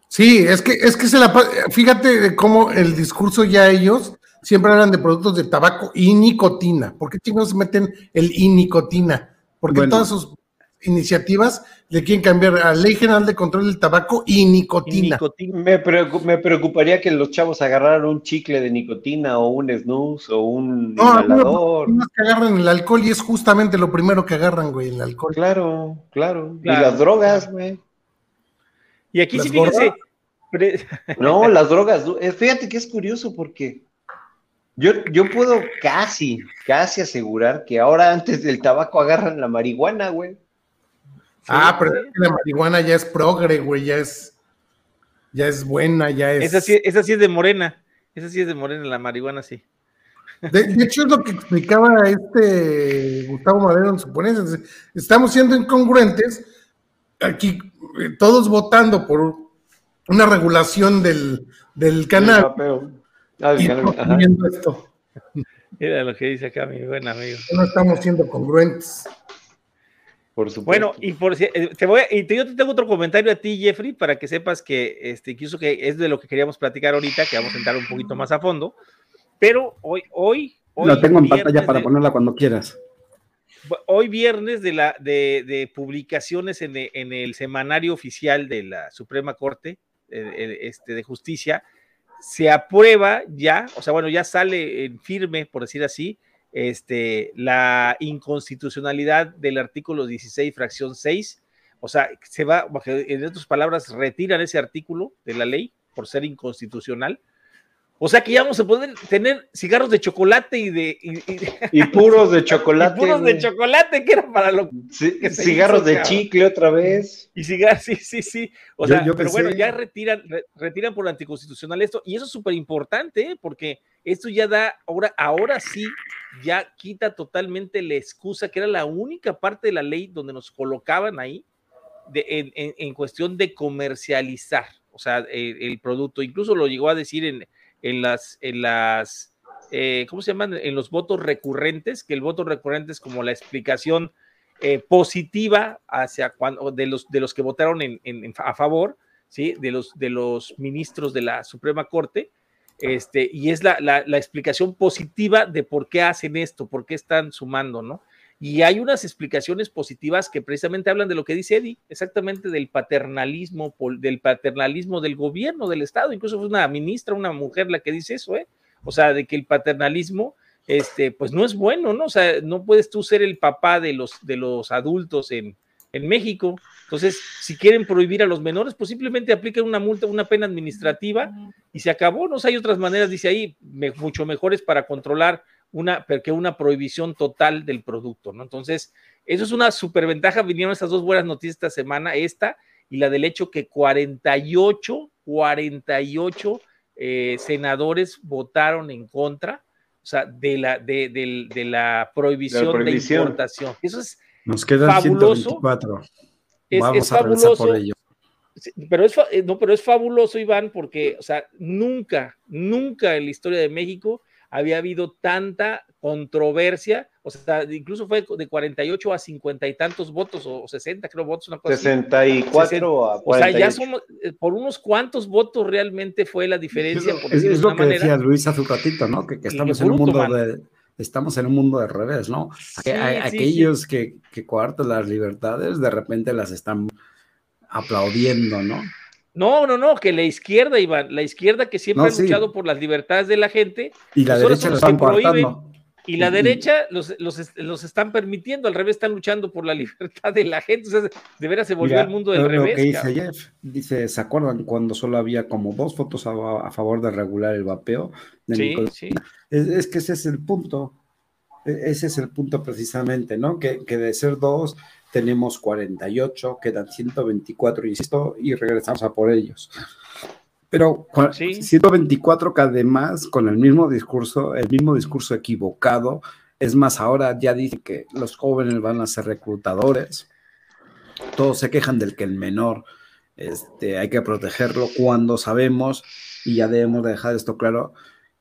Sí, es que, es que se la. Fíjate cómo el discurso ya ellos siempre hablan de productos de tabaco y nicotina. ¿Por qué chingados meten el y nicotina? Porque bueno, todas sus iniciativas le quieren cambiar a Ley General de Control del Tabaco y nicotina. Y nicotina. Me, preocup, me, preocuparía que los chavos agarraran un chicle de nicotina o un snus o un no, inhalador. No, que agarran el alcohol y es justamente lo primero que agarran, güey, el alcohol. Claro, claro. claro. Y las drogas, güey. Y aquí ¿Las sí fíjense. No, las drogas. Fíjate que es curioso porque yo, yo puedo casi, casi asegurar que ahora antes del tabaco agarran la marihuana, güey. Ah, pero es que la marihuana ya es progre, güey, ya es, ya es buena, ya es. Esa sí, esa sí es de morena, esa sí es de morena, la marihuana sí. De, de hecho, es lo que explicaba este Gustavo Madero en su ponencia. Estamos siendo incongruentes, aquí eh, todos votando por una regulación del, del canal. Ah, y canal. viendo esto. Mira lo que dice acá mi buen amigo. No estamos siendo congruentes. Por supuesto. Bueno, y por eh, te voy, y te, yo te tengo otro comentario a ti, Jeffrey, para que sepas que este, incluso que es de lo que queríamos platicar ahorita, que vamos a entrar un poquito más a fondo. Pero hoy, hoy, hoy lo tengo en pantalla para de, ponerla cuando quieras. Hoy viernes de la de, de publicaciones en, en, el semanario oficial de la Suprema Corte este, de Justicia, se aprueba ya, o sea, bueno, ya sale en firme, por decir así, este, la inconstitucionalidad del artículo 16, fracción 6. O sea, se va, en otras palabras, retiran ese artículo de la ley por ser inconstitucional. O sea que ya vamos a poder tener cigarros de chocolate y de. Y, y, y puros de chocolate. Y puros de chocolate, que era para lo sí, que Cigarros hizo, de chicle otra vez. Y cigarros, sí, sí, sí. O yo, sea, yo pero bueno, ya retiran, re, retiran por anticonstitucional esto. Y eso es súper importante, ¿eh? porque esto ya da, ahora, ahora sí, ya quita totalmente la excusa, que era la única parte de la ley donde nos colocaban ahí de, en, en, en, cuestión de comercializar, o sea, el, el, producto. Incluso lo llegó a decir en, en las, en las eh, ¿cómo se llaman? En los votos recurrentes, que el voto recurrente es como la explicación eh, positiva hacia cuando, de, los, de los que votaron en, a favor, ¿sí? De los, de los ministros de la Suprema Corte, este, y es la, la, la, explicación positiva de por qué hacen esto, por qué están sumando, ¿no? Y hay unas explicaciones positivas que precisamente hablan de lo que dice Eddie, exactamente del paternalismo, del paternalismo del gobierno, del Estado, incluso fue una ministra, una mujer la que dice eso, ¿eh? O sea, de que el paternalismo, este, pues no es bueno, ¿no? O sea, no puedes tú ser el papá de los, de los adultos en, en México. Entonces, si quieren prohibir a los menores, pues simplemente apliquen una multa, una pena administrativa y se acabó. No o hay otras maneras, dice ahí, mucho mejores para controlar una, porque una prohibición total del producto, ¿no? Entonces, eso es una superventaja. Vinieron estas dos buenas noticias esta semana, esta y la del hecho que 48, 48 eh, senadores votaron en contra, o sea, de la, de, de, la, prohibición de, importación. Eso es Nos quedan fabuloso. 124. Vamos a fabuloso. Por ello. Pero es, eh, no, pero es fabuloso, Iván, porque, o sea, nunca, nunca en la historia de México había habido tanta controversia, o sea, incluso fue de 48 a 50 y tantos votos, o 60 creo votos, una cosa 64 a 48. O sea, ya somos, eh, por unos cuantos votos realmente fue la diferencia. es, lo que decía Luis hace un ratito, ¿no? Que, estamos en un mundo de estamos en un mundo de revés, ¿no? Aquellos Que, que coartan las libertades, de repente las están aplaudiendo, ¿no? No, no, no, que la izquierda, Iván, la izquierda que siempre ha luchado por las libertades de la gente. Y la derecha están Y la derecha los, los, están permitiendo, al revés están luchando por la libertad de la gente. O sea, de veras se volvió el mundo del revés. Lo que dice ¿se acuerdan cuando solo había como dos fotos a, favor de regular el vapeo? sí, sí. Es, que ese es el punto. E, ese es el punto precisamente, ¿no? Que, que de ser dos tenemos 48, quedan 124, insisto, y regresamos a por ellos. Pero 124 que además con el mismo discurso, el mismo discurso equivocado, es más, ahora ya dicen que los jóvenes van a ser reclutadores, todos se quejan del que el menor este, hay que protegerlo cuando sabemos, y ya debemos dejar esto claro,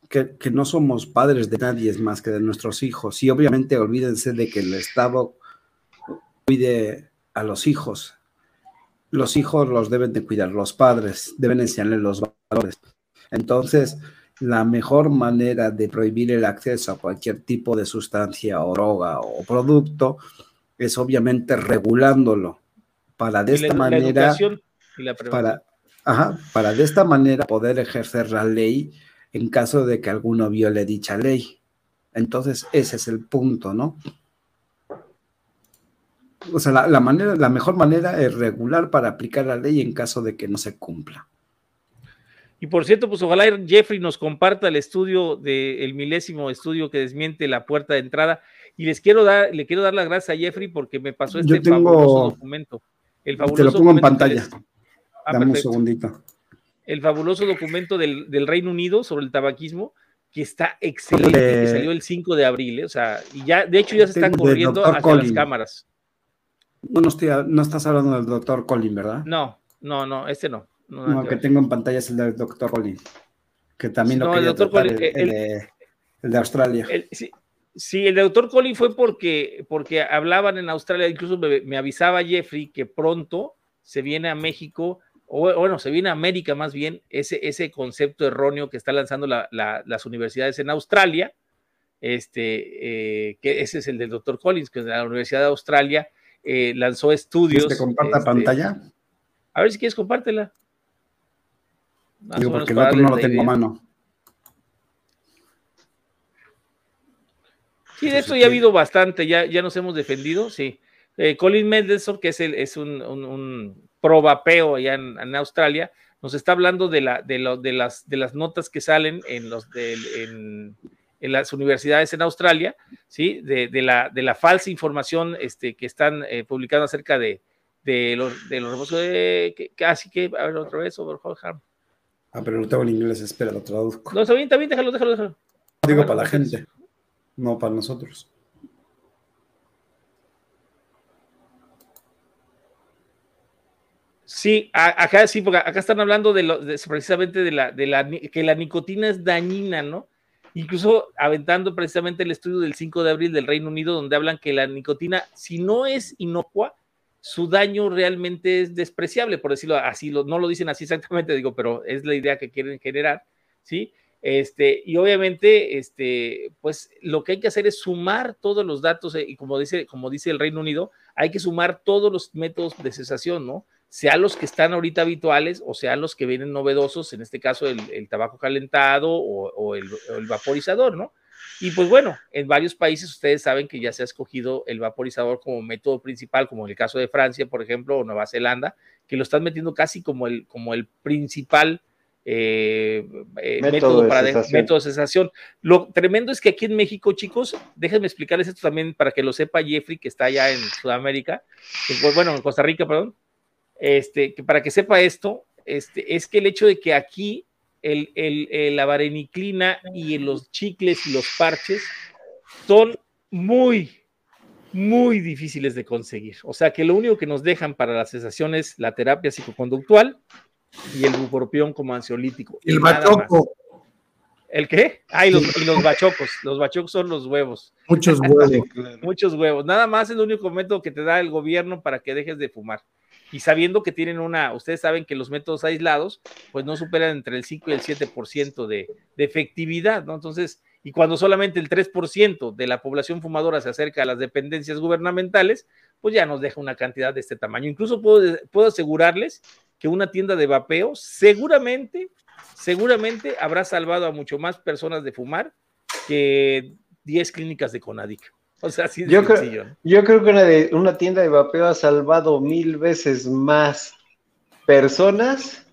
que, que, no somos padres de nadie más que de nuestros hijos. Y obviamente olvídense de que el Estado cuide a los hijos. Los hijos los deben de cuidar, los padres deben enseñarles los valores. Entonces, la mejor manera de prohibir el acceso a cualquier tipo de sustancia o droga o producto es obviamente regulándolo para de esta manera para, para de esta manera poder ejercer la ley en caso de que alguno viole dicha ley. Entonces, ese es el punto, ¿no? O sea, la, manera, la mejor manera es regular para aplicar la ley en caso de que no se cumpla. Y por cierto, pues ojalá Jeffrey nos comparta el estudio del milésimo estudio que desmiente la puerta de entrada. Y les quiero dar, le quiero dar las gracias a Jeffrey porque me pasó este fabuloso documento. El fabuloso te lo pongo en pantalla. Ah, Dame un segundito. El fabuloso documento del, del, Reino Unido sobre el tabaquismo, que está excelente, que salió el 5 de abril, ¿eh? o sea, y ya, de hecho ya se están corriendo hacia las cámaras. No, no, estás hablando del doctor Colin, ¿verdad? No, no, no, este no. No, que, tengo en pantalla es el del doctor Colin, que también lo quería el, doctor Colin, el, de, Australia. sí, el doctor Colin fue porque, porque hablaban en Australia, incluso me, avisaba Jeffrey que pronto se viene a México, o bueno, se viene a América más bien, ese, ese concepto erróneo que están lanzando las universidades en Australia, este, eh, que ese es el del doctor Collins, que es de la Universidad de Australia, eh, lanzó estudios. ¿Te comparta este, pantalla? A ver si quieres, compártela. Digo, porque el otro no lo tengo a mano. Sí, de esto ya ha habido bastante, ya, ya nos hemos defendido, sí. Eh, Colin Mendelssohn, que es, el, es un, un, pro vapeo allá en, Australia, nos está hablando de, la, de, lo, de, las, de las notas que salen en, los, de, en, en las universidades en Australia, ¿sí? De, de, la, de la falsa información este, que están eh, publicando acerca de, de los, de los de, que, casi que, a ver, otra vez, Overham. Ah, pero no tengo en inglés, espera, lo traduzco. No, está bien, está bien, déjalo, déjalo, déjalo. Digo para la gente, no para nosotros. Sí, acá sí, porque acá están hablando de, lo, de precisamente de la, de la que la nicotina es dañina, ¿no? Incluso aventando precisamente el estudio del 5 de abril del Reino Unido, donde hablan que la nicotina, si no es inocua, su daño realmente es despreciable, por decirlo así, no lo dicen así exactamente, digo, pero es la idea que quieren generar, ¿sí? Este, y obviamente, este, pues lo que hay que hacer es sumar todos los datos, eh, y como dice, como dice el Reino Unido, hay que sumar todos los métodos de cesación, ¿no? Sea los que están ahorita habituales o sea los que vienen novedosos, en este caso el, tabaco calentado o, el, el, vaporizador, ¿no? Y pues bueno, en varios países ustedes saben que ya se ha escogido el vaporizador como método principal, como en el caso de Francia, por ejemplo, o Nueva Zelanda, que lo están metiendo casi como el, como el principal eh, eh, método, para de método de cesación. Lo tremendo es que aquí en México, chicos, déjenme explicarles esto también para que lo sepa Jeffrey, que está allá en Sudamérica, bueno, en Costa Rica, perdón, este, que para que sepa esto, este, es que el hecho de que aquí el, el, la vareniclina y los chicles y los parches son muy, muy difíciles de conseguir. O sea que lo único que nos dejan para la cesación es la terapia psicoconductual y el bupropión como ansiolítico. El bachoco. ¿El qué? Ah, y los, bachocos. Los bachocos son los huevos. Muchos huevos. Muchos huevos. Nada más es el único método que te da el gobierno para que dejes de fumar. Y sabiendo que tienen una, ustedes saben que los métodos aislados, pues no superan entre el 5 y el 7% de, de efectividad, ¿no? Entonces, y cuando solamente el 3% de la población fumadora se acerca a las dependencias gubernamentales, pues ya nos deja una cantidad de este tamaño. Incluso puedo, puedo asegurarles que una tienda de vapeo seguramente, seguramente habrá salvado a mucho más personas de fumar que 10 clínicas de Conadic. O sea, así de yo, creo, yo creo que una, de, una tienda de vapeo ha salvado mil veces más personas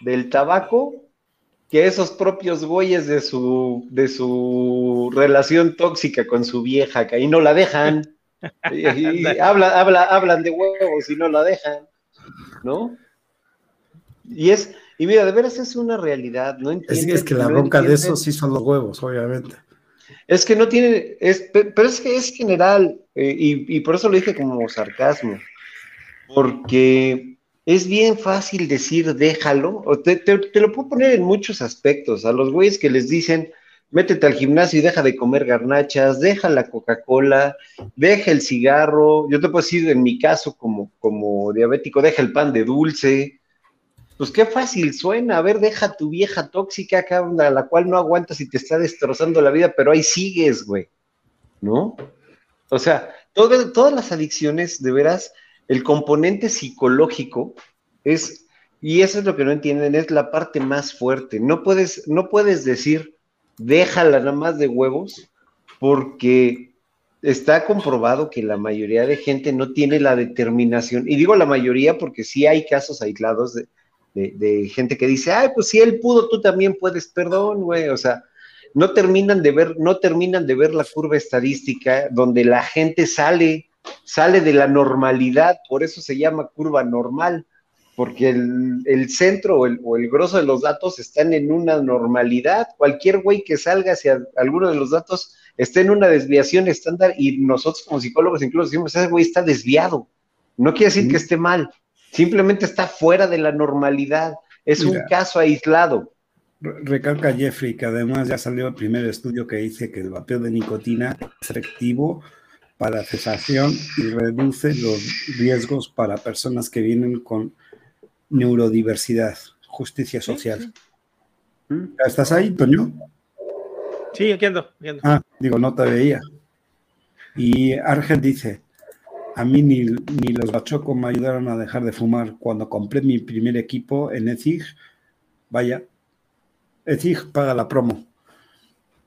del tabaco que esos propios güeyes de su, de su relación tóxica con su vieja, que ahí no la dejan. y, habla, habla, hablan de huevos y no la dejan, ¿no? Y es, y mira, de veras es una realidad, ¿no? Es, es que la bronca de eso sí son los huevos, obviamente. Es que no tiene, es, pero es que es general, eh, y, por eso lo dije como sarcasmo, porque es bien fácil decir déjalo, o te, te, lo puedo poner en muchos aspectos, a los güeyes que les dicen, métete al gimnasio y deja de comer garnachas, deja la Coca-Cola, deja el cigarro, yo te puedo decir en mi caso como, como diabético, deja el pan de dulce, pues qué fácil suena. A ver, deja tu vieja tóxica acá, a la cual no aguantas y te está destrozando la vida, pero ahí sigues, güey. ¿No? O sea, todas las adicciones, de veras, el componente psicológico es, y eso es lo que no entienden, es la parte más fuerte. No puedes, no puedes decir, déjala nada más de huevos, porque está comprobado que la mayoría de gente no tiene la determinación, y digo la mayoría porque sí hay casos aislados de, de, gente que dice, ay, pues si él pudo, tú también puedes, perdón, güey, o sea, no terminan de ver, no terminan de ver la curva estadística donde la gente sale, sale de la normalidad, por eso se llama curva normal, porque el, centro o el, o el grosso de los datos están en una normalidad, cualquier güey que salga hacia alguno de los datos está en una desviación estándar y nosotros como psicólogos incluso decimos, ese güey está desviado, no quiere decir que esté mal, Simplemente está fuera de la normalidad. Es un caso aislado. Recalca Jeffrey que además ya salió el primer estudio que dice que el vapeo de nicotina es efectivo para cesación y reduce los riesgos para personas que vienen con neurodiversidad, justicia social. ¿Estás ahí, Toño? Sí, aquí ando, Ah, digo, no te veía. Y Argel dice, a mí ni, los bachocos me ayudaron a dejar de fumar cuando compré mi primer equipo en EZIG. Vaya, EZIG paga la promo.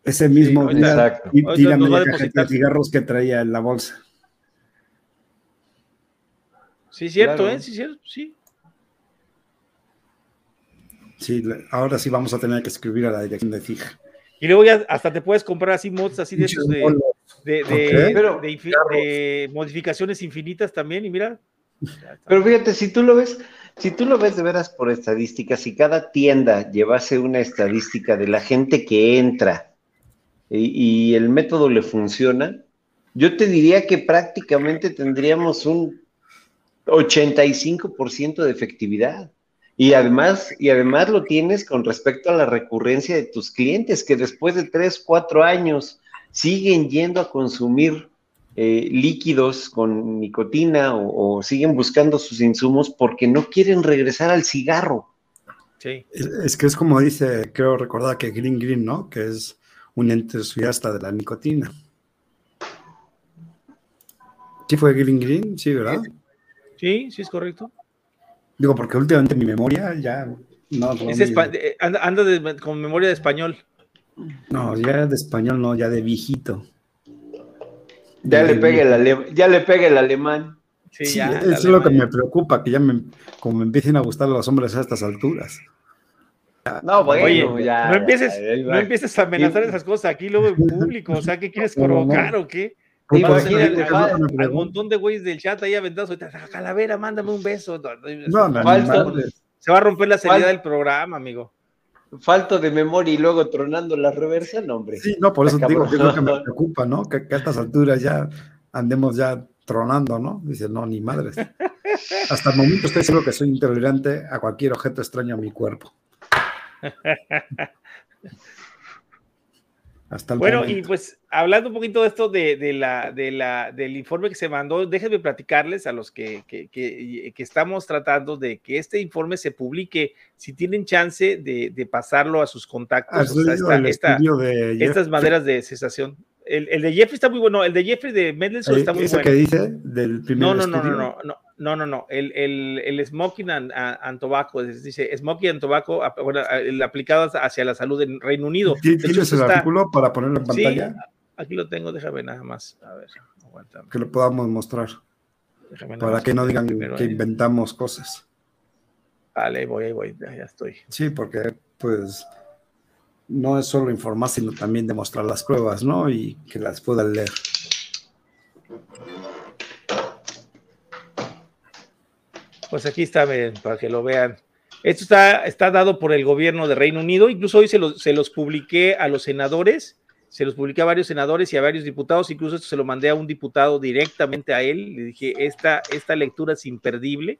Ese mismo día tírame la cajeta de cigarros que traía en la bolsa. Sí, cierto, ¿eh? Sí, cierto, sí. Sí, ahora sí vamos a tener que escribir a la dirección de EZIG. Y luego ya hasta te puedes comprar así mods así de esos de, de, modificaciones infinitas también, y mira. Pero fíjate, si tú lo ves, si tú lo ves de veras por estadísticas, si cada tienda llevase una estadística de la gente que entra y, el método le funciona, yo te diría que prácticamente tendríamos un 85% de efectividad. Y además, y además lo tienes con respecto a la recurrencia de tus clientes, que después de tres, cuatro años siguen yendo a consumir eh, líquidos con nicotina o, siguen buscando sus insumos porque no quieren regresar al cigarro. Sí. Es, que es como dice, creo recordar que Green Green, ¿no? Que es un entusiasta de la nicotina. ¿Sí fue Green Green? Sí, ¿verdad? Sí, sí es correcto. Digo, porque últimamente mi memoria ya no. Eh, anda, con memoria de español. No, ya de español no, ya de viejito. Ya, le, pegue el ya le pegue el alemán. Sí, eso es lo que me preocupa, que ya me, como me empiecen a gustar los hombres a estas alturas. No, bueno, ya. No empieces, no empieces a amenazar esas cosas aquí luego en público. O sea, ¿qué quieres provocar o qué? Imagínate, al, montón de güeyes del chat ahí aventados. Calavera, mándame un beso. No, no, se va a romper la seriedad del programa, amigo. Falto de memoria y luego tronando la reversa, no, hombre. Sí, no, por eso digo que es lo que me preocupa, ¿no? Que, a estas alturas ya andemos ya tronando, ¿no? Dice, no, ni madres. Hasta el momento estoy seguro que soy intolerante a cualquier objeto extraño a mi cuerpo. Bueno, y pues hablando un poquito de esto de, la, de la, del informe que se mandó, déjenme platicarles a los que, que, estamos tratando de que este informe se publique, si tienen chance de, pasarlo a sus contactos, estas maneras de cesación. El, el, de Jeffrey está muy bueno, el de Jeffrey de Mendelssohn está muy bueno. que dice del primer no, no, no, no, no, no, no, no, el, el, el smoking and, and, tobacco, dice smoking and tobacco, bueno, el aplicado hacia la salud en Reino Unido. ¿Tienes el artículo para ponerlo en pantalla? Sí, aquí lo tengo, déjame nada más, a ver, aguántame. Que lo podamos mostrar. para que no digan que inventamos cosas. Vale, voy, ahí voy, ya, ya estoy. Sí, porque pues no es solo informar, sino también demostrar las pruebas, ¿no? Y que las puedan leer. Pues aquí está, para que lo vean. Esto está, está dado por el gobierno de Reino Unido. Incluso hoy se los, se los publiqué a los senadores, se los publiqué a varios senadores y a varios diputados. Incluso esto se lo mandé a un diputado directamente a él. Le dije, esta, esta lectura es imperdible,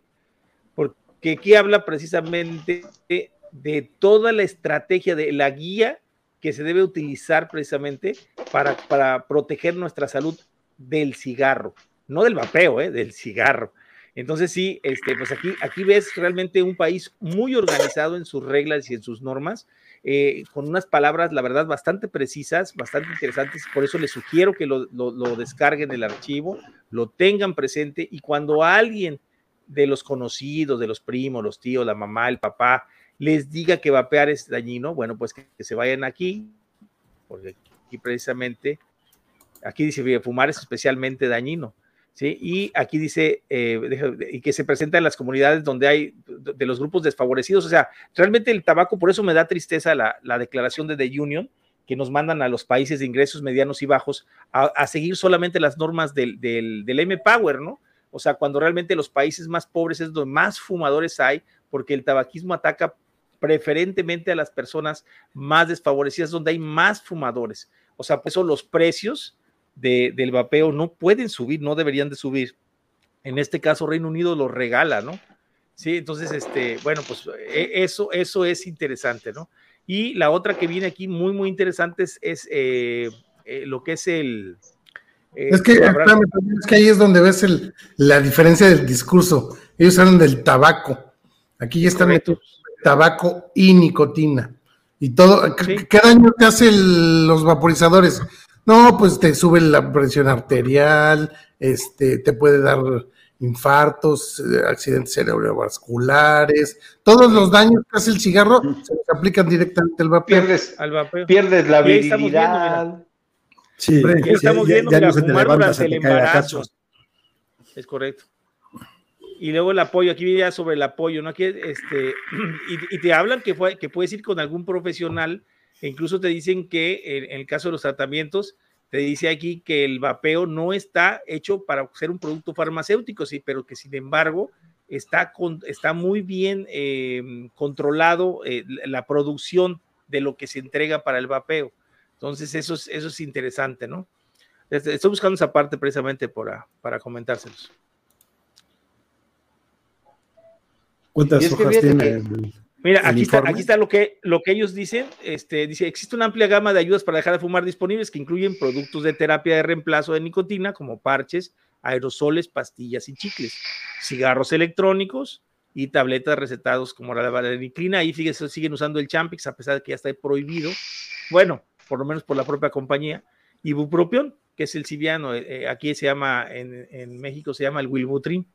porque aquí habla precisamente de, de toda la estrategia, de la guía que se debe utilizar precisamente para, para proteger nuestra salud del cigarro, no del vapeo, ¿eh? del cigarro. Entonces sí, este, pues aquí, aquí ves realmente un país muy organizado en sus reglas y en sus normas, eh, con unas palabras, la verdad, bastante precisas, bastante interesantes. Por eso les sugiero que lo, lo, descarguen el archivo, lo tengan presente y cuando alguien de los conocidos, de los primos, los tíos, la mamá, el papá, les diga que vapear es dañino, bueno, pues que, que se vayan aquí, porque aquí precisamente, aquí dice, fumar es especialmente dañino. ¿Sí? Y aquí dice, eh, y que se presenta en las comunidades donde hay de los grupos desfavorecidos. O sea, realmente el tabaco, por eso me da tristeza la, declaración de The Union, que nos mandan a los países de ingresos medianos y bajos a, seguir solamente las normas del, del, del M-Power, ¿no? O sea, cuando realmente los países más pobres es donde más fumadores hay, porque el tabaquismo ataca preferentemente a las personas más desfavorecidas, donde hay más fumadores. O sea, por eso los precios del vapeo no pueden subir, no deberían de subir. En este caso, Reino Unido lo regala, ¿no? Sí, entonces, este, bueno, pues e, eso, eso es interesante, ¿no? Y la otra que viene aquí muy, muy interesante es, eh, eh, lo que es el... Eh, es, que, es que ahí es donde ves el, la diferencia del discurso. Ellos hablan del tabaco. Aquí ya están tabaco y nicotina. Y todo, ¿qué daño te hacen los vaporizadores? No, pues te sube la presión arterial, este, te puede dar infartos, eh, accidentes cerebrovasculares, todos los daños que hace el cigarro se les aplican directamente al vapor. Pierdes, al vapor. pierdes la virilidad. Sí, estamos viendo, ya, fumar durante el embarazo. Es correcto. Y luego el apoyo, aquí ya sobre el apoyo, ¿no? Aquí, este, y, te hablan que, fue, que puedes ir con algún profesional incluso te dicen que en, el caso de los tratamientos, te dice aquí que el vapeo no está hecho para ser un producto farmacéutico, sí, pero que sin embargo está, está muy bien em, controlado eh, la producción de lo que se entrega para el vapeo. Entonces, eso es, eso es interesante, ¿no? Este, estoy buscando esa parte precisamente para, para comentárselos. ¿Cuántas hojas tiene? Mira, aquí está, aquí está lo que, lo que ellos dicen. Este, dice, existe una amplia gama de ayudas para dejar de fumar disponibles que incluyen productos de terapia de reemplazo de nicotina, como parches, aerosoles, pastillas y chicles, cigarros electrónicos y tabletas recetados como la valerinclina. Ahí fíjense, siguen usando el Champix a pesar de que ya está prohibido. Bueno, por lo menos por la propia compañía. Ibupropión, que es el civiano, eh, eh, aquí se llama, en, en México se llama el Wilbutrin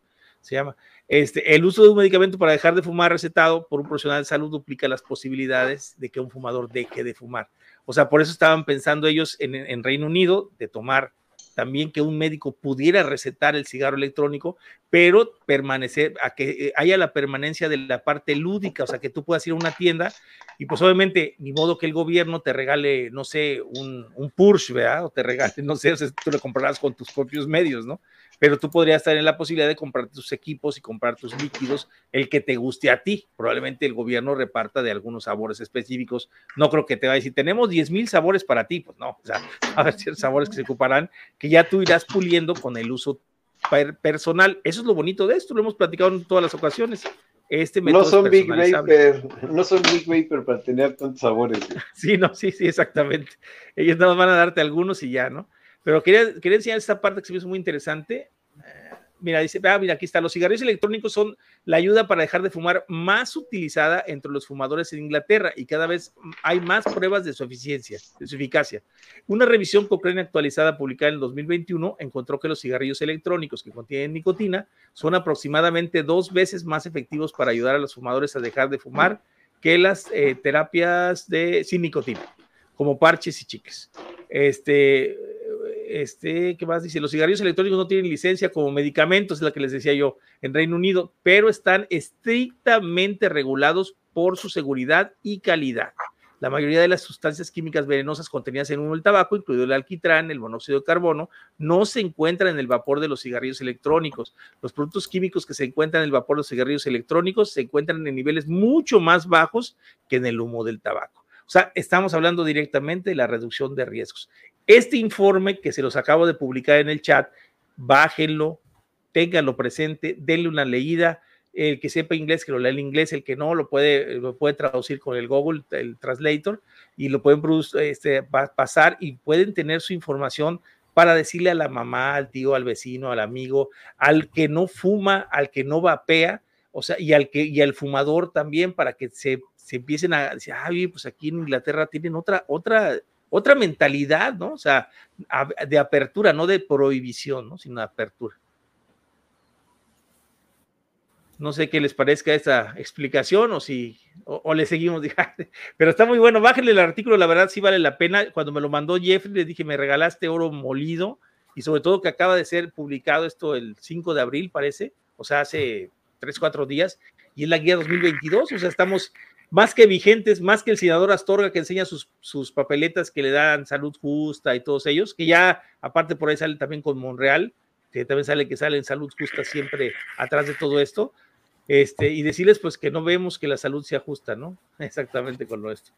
se llama. Este, el uso de un medicamento para dejar de fumar recetado por un profesional de salud duplica las posibilidades de que un fumador deje de fumar. O sea, por eso estaban pensando ellos en, en Reino Unido de tomar también que un médico pudiera recetar el cigarro electrónico, pero permanecer, a que eh, haya la permanencia de la parte lúdica, o sea, que tú puedas ir a una tienda y pues obviamente, ni modo que el gobierno te regale, no sé, un, un Porsche, ¿verdad? O te regale, no sé, o sea, tú lo comprarás con tus propios medios, ¿no? Pero tú podrías estar en la posibilidad de comprar tus equipos y comprar tus líquidos, el que te guste a ti. Probablemente el gobierno reparta de algunos sabores específicos. No creo que te vaya a decir, tenemos 10 mil sabores para ti. Pues no, o sea, a ver ciertos sabores que se ocuparán, que ya tú irás puliendo con el uso personal. Eso es lo bonito de esto, lo hemos platicado en todas las ocasiones. Este no son Big Vapor, no son Big Vapor para tener tantos sabores. Sí, no, sí, sí, exactamente. Ellos nada más van a darte algunos y ya, ¿no? Pero quería, quería enseñar esta parte que se me hizo muy interesante. Eh, mira, dice, ah, mira, aquí está. Los cigarrillos electrónicos son la ayuda para dejar de fumar más utilizada entre los fumadores en Inglaterra y cada vez hay más pruebas de su eficiencia, de su eficacia. Una revisión Cochrane actualizada publicada en el 2021 encontró que los cigarrillos electrónicos que contienen nicotina son aproximadamente dos veces más efectivos para ayudar a los fumadores a dejar de fumar que las eh, terapias de sin nicotina, como parches y chiques. Este, este, ¿qué más dice? Los cigarrillos electrónicos no tienen licencia como medicamentos, es la que les decía yo, en Reino Unido, pero están estrictamente regulados por su seguridad y calidad. La mayoría de las sustancias químicas venenosas contenidas en el tabaco, incluido el alquitrán, el monóxido de carbono, no se encuentran en el vapor de los cigarrillos electrónicos. Los productos químicos que se encuentran en el vapor de los cigarrillos electrónicos se encuentran en niveles mucho más bajos que en el humo del tabaco. O sea, estamos hablando directamente de la reducción de riesgos. Este informe que se los acabo de publicar en el chat, bájenlo, ténganlo presente, denle una leída. El que sepa inglés, que lo lea en inglés, el que no, lo puede, lo puede traducir con el Google, el Translator, y lo pueden este, pasar y pueden tener su información para decirle a la mamá, al tío, al vecino, al amigo, al que no fuma, al que no vapea, o sea, y al que y al fumador también para que se, se empiecen a decir, ah, pues aquí en Inglaterra tienen otra otra otra mentalidad, ¿no? O sea, de apertura, no de prohibición, ¿no? Sino de apertura. No sé qué les parezca esta explicación o si, o, le seguimos, pero está muy bueno, bájenle el artículo, la verdad sí vale la pena. Cuando me lo mandó Jeffrey, le dije, me regalaste oro molido y sobre todo que acaba de ser publicado esto el 5 de abril, parece, o sea, hace tres, cuatro días, y es la guía 2022, o sea, estamos más que vigentes, más que el senador Astorga que enseña sus, sus papeletas que le dan salud justa y todos ellos, que ya aparte por ahí sale también con Monreal, que también sale que sale en salud justa siempre atrás de todo esto, este, y decirles pues que no vemos que la salud sea justa, ¿no? Exactamente con lo esto.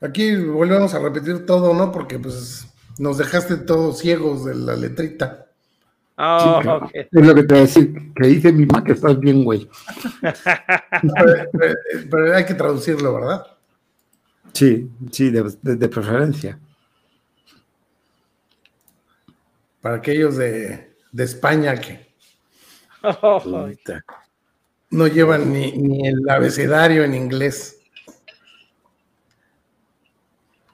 Aquí volvemos a repetir todo, ¿no? Porque pues nos dejaste todos ciegos de la letrita. Oh, Es lo que te voy a decir, que dice mi mamá que estás bien, güey. pero, hay que traducirlo, ¿verdad? Sí, sí, de, preferencia. Para aquellos de, España que no llevan ni, ni el abecedario en inglés.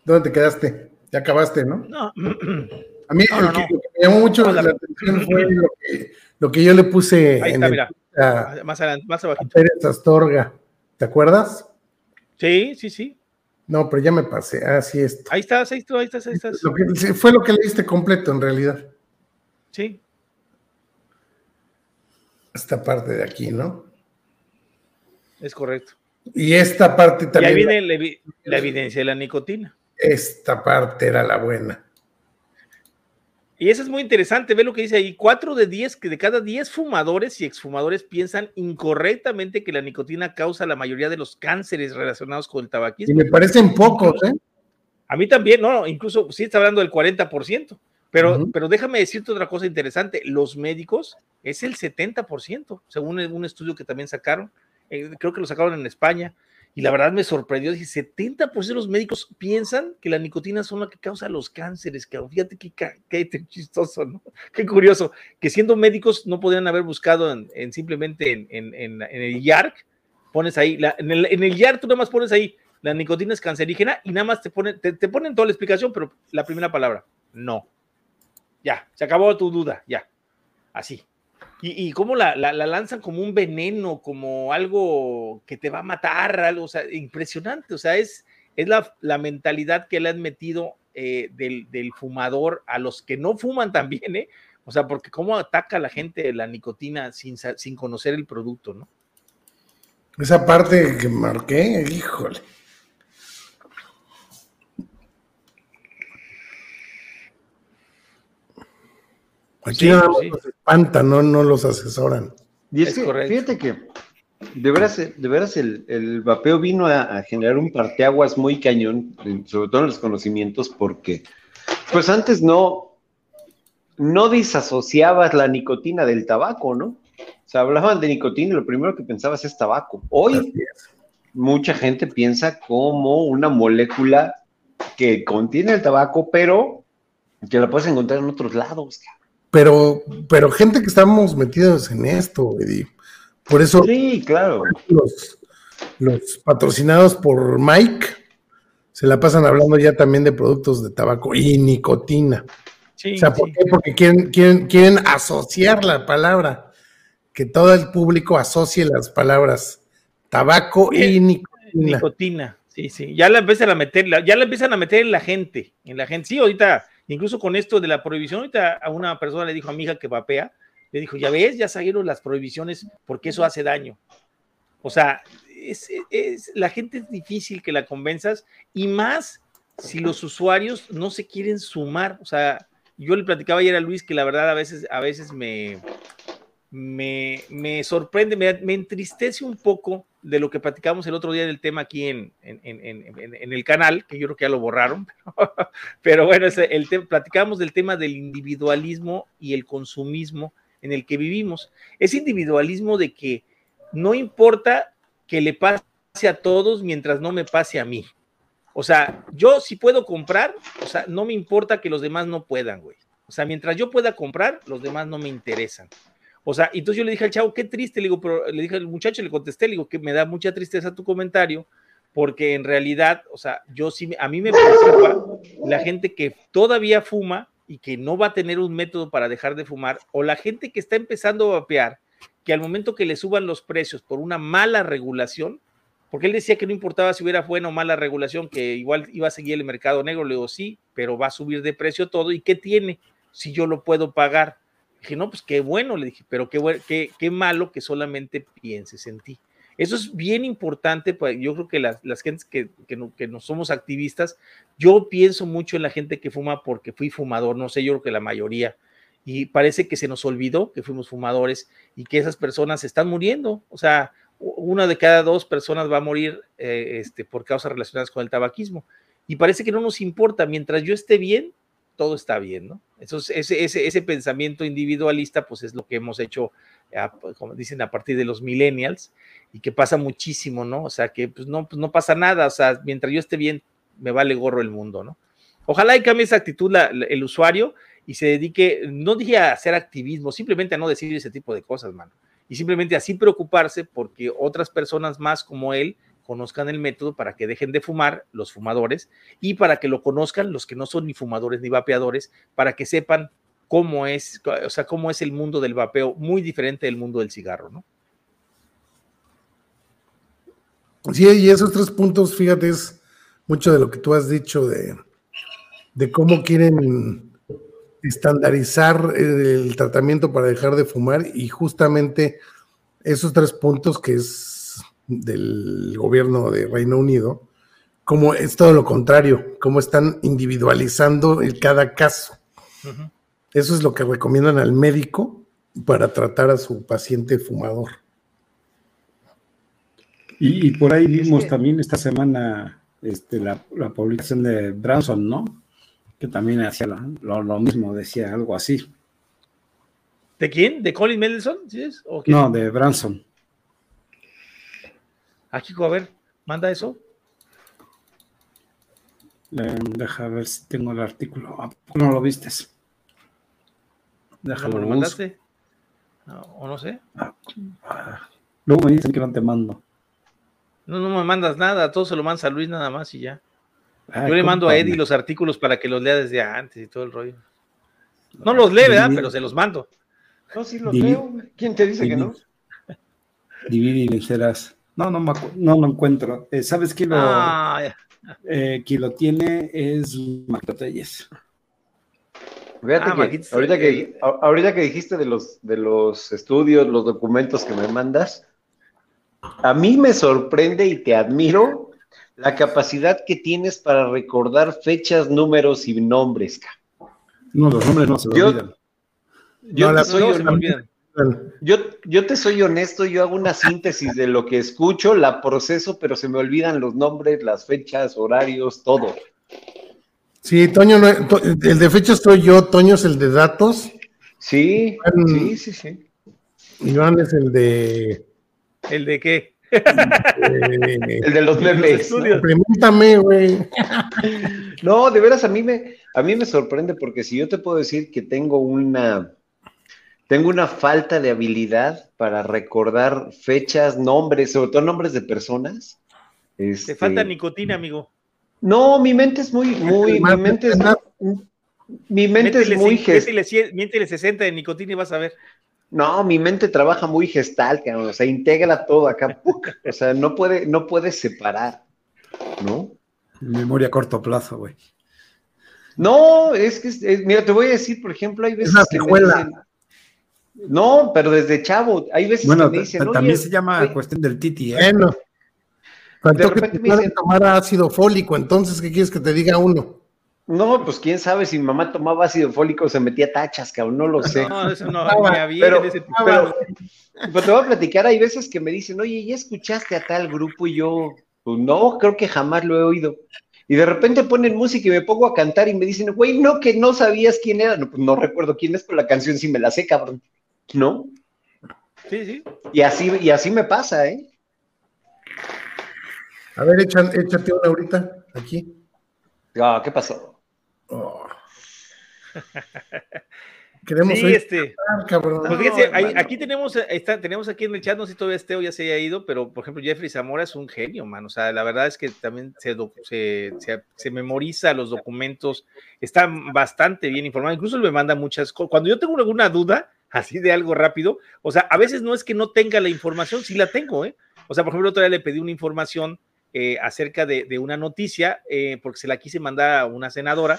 ¿Dónde te quedaste? Ya acabaste, ¿no? No. A mí lo, que, me llamó mucho la, atención fue lo que, yo le puse Ahí está, mira. más adelante, más abajo. Pérez Astorga. ¿Te acuerdas? Sí, sí, sí. No, pero ya me pasé. Así ah, es. Ahí estás, ahí estás, ahí estás. Ahí estás. Lo que, fue lo que leíste completo, en realidad. Sí. Esta parte de aquí, ¿no? Es correcto. Y esta parte también. Y ahí viene la evidencia de la nicotina. Esta parte era la buena. Y eso es muy interesante, ve lo que dice ahí, cuatro de diez, que de cada diez fumadores y exfumadores piensan incorrectamente que la nicotina causa la mayoría de los cánceres relacionados con el tabaquismo. Y me parecen pocos, ¿eh? A mí también, no, incluso sí está hablando del 40%. Pero, pero déjame decirte otra cosa interesante, los médicos es el 70%, según un estudio que también sacaron, eh, creo que lo sacaron en España, y la verdad me sorprendió, dije, 70% de los médicos piensan que la nicotina son la que causa los cánceres, que fíjate qué, chistoso, ¿no? Qué curioso, que siendo médicos no podrían haber buscado en, simplemente en, en, en, el YARC, pones ahí, en, el, en el YARC tú nada más pones ahí, la nicotina es cancerígena y nada más te ponen, te ponen toda la explicación, pero la primera palabra, no. Ya, se acabó tu duda, ya. Así. Y, cómo la, la, lanzan como un veneno, como algo que te va a matar, algo, o sea, impresionante. O sea, es, es la, la mentalidad que le han metido eh, del, del, fumador a los que no fuman también, ¿eh? O sea, porque cómo ataca a la gente la nicotina sin, sin conocer el producto, ¿no? Esa parte que marqué, híjole. Aquí no pues los espantan, no, no los asesoran. Y es, que, fíjate que de veras, de veras el, el vapeo vino a, generar un parteaguas muy cañón, sobre todo en los conocimientos, porque pues antes no, no disasociabas la nicotina del tabaco, ¿no? O sea, hablaban de nicotina y lo primero que pensabas es tabaco. Hoy mucha gente piensa como una molécula que contiene el tabaco, pero que la puedes encontrar en otros lados. Pero, pero gente que estamos metidos en esto, Eddie. Por eso. Sí, claro. Los, los patrocinados por Mike se la pasan hablando ya también de productos de tabaco y nicotina. Sí, o sea, ¿por qué? Porque quieren, quieren, quieren asociar la palabra, que todo el público asocie las palabras tabaco y nicotina. Nicotina, sí, sí. Ya la empiezan a meter, ya la empiezan a meter en la gente, en la gente. Sí, ahorita Incluso con esto de la prohibición, ahorita a una persona le dijo a mi hija que vapea, le dijo, ya ves, ya salieron las prohibiciones porque eso hace daño. O sea, es, la gente es difícil que la convenzas y más si los usuarios no se quieren sumar. O sea, yo le platicaba ayer a Luis que la verdad a veces, a veces me, me, me sorprende, me, me, entristece un poco de lo que platicamos el otro día del tema aquí en, en, en, en el canal, que yo creo que ya lo borraron, pero, bueno, el platicamos del tema del individualismo y el consumismo en el que vivimos. Ese individualismo de que no importa que le pase a todos mientras no me pase a mí. O sea, yo si puedo comprar, o sea, no me importa que los demás no puedan, güey. O sea, mientras yo pueda comprar, los demás no me interesan. O sea, entonces yo le dije al chavo, qué triste, le digo, pero le dije al muchacho, le contesté, le digo, que me da mucha tristeza tu comentario, porque en realidad, o sea, yo sí, a mí me preocupa la gente que todavía fuma y que no va a tener un método para dejar de fumar, o la gente que está empezando a vapear, que al momento que le suban los precios por una mala regulación, porque él decía que no importaba si hubiera buena o mala regulación, que igual iba a seguir el mercado negro, le digo, sí, pero va a subir de precio todo, ¿y qué tiene si yo lo puedo pagar? Dije, no, pues qué bueno, le dije, pero qué, qué, qué malo que solamente pienses en ti. Eso es bien importante, pues yo creo que las, las gentes que, que, no, que, no, somos activistas, yo pienso mucho en la gente que fuma porque fui fumador, no sé, yo creo que la mayoría, y parece que se nos olvidó que fuimos fumadores y que esas personas están muriendo, o sea, una de cada dos personas va a morir eh, este, por causas relacionadas con el tabaquismo, y parece que no nos importa, mientras yo esté bien, todo está bien, ¿no? Entonces, ese, ese, ese pensamiento individualista, pues es lo que hemos hecho, como dicen, a partir de los millennials, y que pasa muchísimo, ¿no? O sea, que pues no, pues no pasa nada, o sea, mientras yo esté bien, me vale gorro el mundo, ¿no? Ojalá y cambie esa actitud el usuario y se dedique, no dije a hacer activismo, simplemente a no decir ese tipo de cosas, mano. Y simplemente así preocuparse porque otras personas más como él conozcan el método para que dejen de fumar los fumadores y para que lo conozcan los que no son ni fumadores ni vapeadores, para que sepan cómo es, o sea, cómo es el mundo del vapeo, muy diferente del mundo del cigarro, ¿no? Sí, y esos tres puntos, fíjate, es mucho de lo que tú has dicho de, de cómo quieren estandarizar el tratamiento para dejar de fumar y justamente esos tres puntos que es del gobierno de Reino Unido, como es todo lo contrario, como están individualizando el cada caso. Eso es lo que recomiendan al médico para tratar a su paciente fumador. Y, por ahí vimos también esta semana este, la, publicación de Branson, ¿no? que también hacía lo, lo, mismo, decía algo así. ¿De quién? ¿De Colin Mendelssohn? ¿Sí es? No, de Branson. Aquí, a ver, manda eso. deja ver si tengo el artículo. no lo vistes? Déjalo. ¿No lo mandaste? ¿O no sé? luego me dicen que no te mando. No, no me mandas nada, todo se lo mandas a Luis nada más y ya. Ah, Yo le mando a Eddie los artículos para que los lea desde antes y todo el rollo. No los lee, ¿verdad? Pero se los mando. No, sí los leo. ¿Quién te dice que no? Divide y vencerás. No, no, no lo encuentro. Eh, ¿Sabes quién lo, ah, eh, quien lo tiene? Es Marco Telles. Fíjate ah, que, ahorita que ahorita que dijiste de los, de los estudios, los documentos que me mandas, a mí me sorprende y te admiro la capacidad que tienes para recordar fechas, números y nombres. No, los nombres no se me olvidan. Yo, te soy yo, yo, te soy honesto, yo hago una síntesis de lo que escucho, la proceso, pero se me olvidan los nombres, las fechas, horarios, todo. Sí, Toño, el de fechas soy yo, Toño es el de datos. Sí, sí, sí, sí. Iván es el de. ¿El de qué? el de los memes. Pregúntame, güey. No, de veras, a mí me, a mí me sorprende porque si yo te puedo decir que tengo una, tengo una falta de habilidad para recordar fechas, nombres, sobre todo nombres de personas. Te falta este, nicotina, amigo. No, mi mente es muy, muy, mi mente es, mi mente es muy gestal. Miéntele 60 de nicotina y vas a ver. No, mi mente trabaja muy gestal, o sea, integra todo acá, o sea, no puede, no puede separar, ¿no? Memoria a corto plazo, güey. No, es que, mira, te voy a decir, por ejemplo, hay veces que me dicen, no, pero desde chavo, hay veces que me dicen, también se llama cuestión del titi, ¿eh? Bueno, Faltó que te tomar ácido fólico, entonces, ¿qué quieres que te diga uno? No, pues quién sabe si mi mamá tomaba ácido fólico se metía tachas, cabrón, no lo sé. No, eso no había pero, ese pero, pero, te voy a platicar, hay veces que me dicen, oye, ¿ya escuchaste a tal grupo? Y yo, pues no, creo que jamás lo he oído. Y de repente ponen música y me pongo a cantar y me dicen, güey, no, que no sabías quién era. No, pues no recuerdo quién es, pero la canción sí me la sé, cabrón. ¿No? Sí, sí. Y así, y así me pasa, ¿eh? A ver, échate una ahorita, aquí. Ah, ¿qué pasó? Oh. Queremos sí, este. Cabrón. Pues aquí tenemos, está, tenemos aquí en el chat, no sé si todavía Esteo ya se haya ido, pero por ejemplo, Jeffrey Zamora es un genio, man. O sea, la verdad es que también se, se, se, memoriza los documentos, está bastante bien informado. Incluso me manda muchas cosas. Cuando yo tengo alguna duda, así de algo rápido, o sea, a veces no es que no tenga la información, sí la tengo, ¿eh? O sea, por ejemplo, otra vez le pedí una información eh, acerca de, una noticia, eh, porque se la quise mandar a una senadora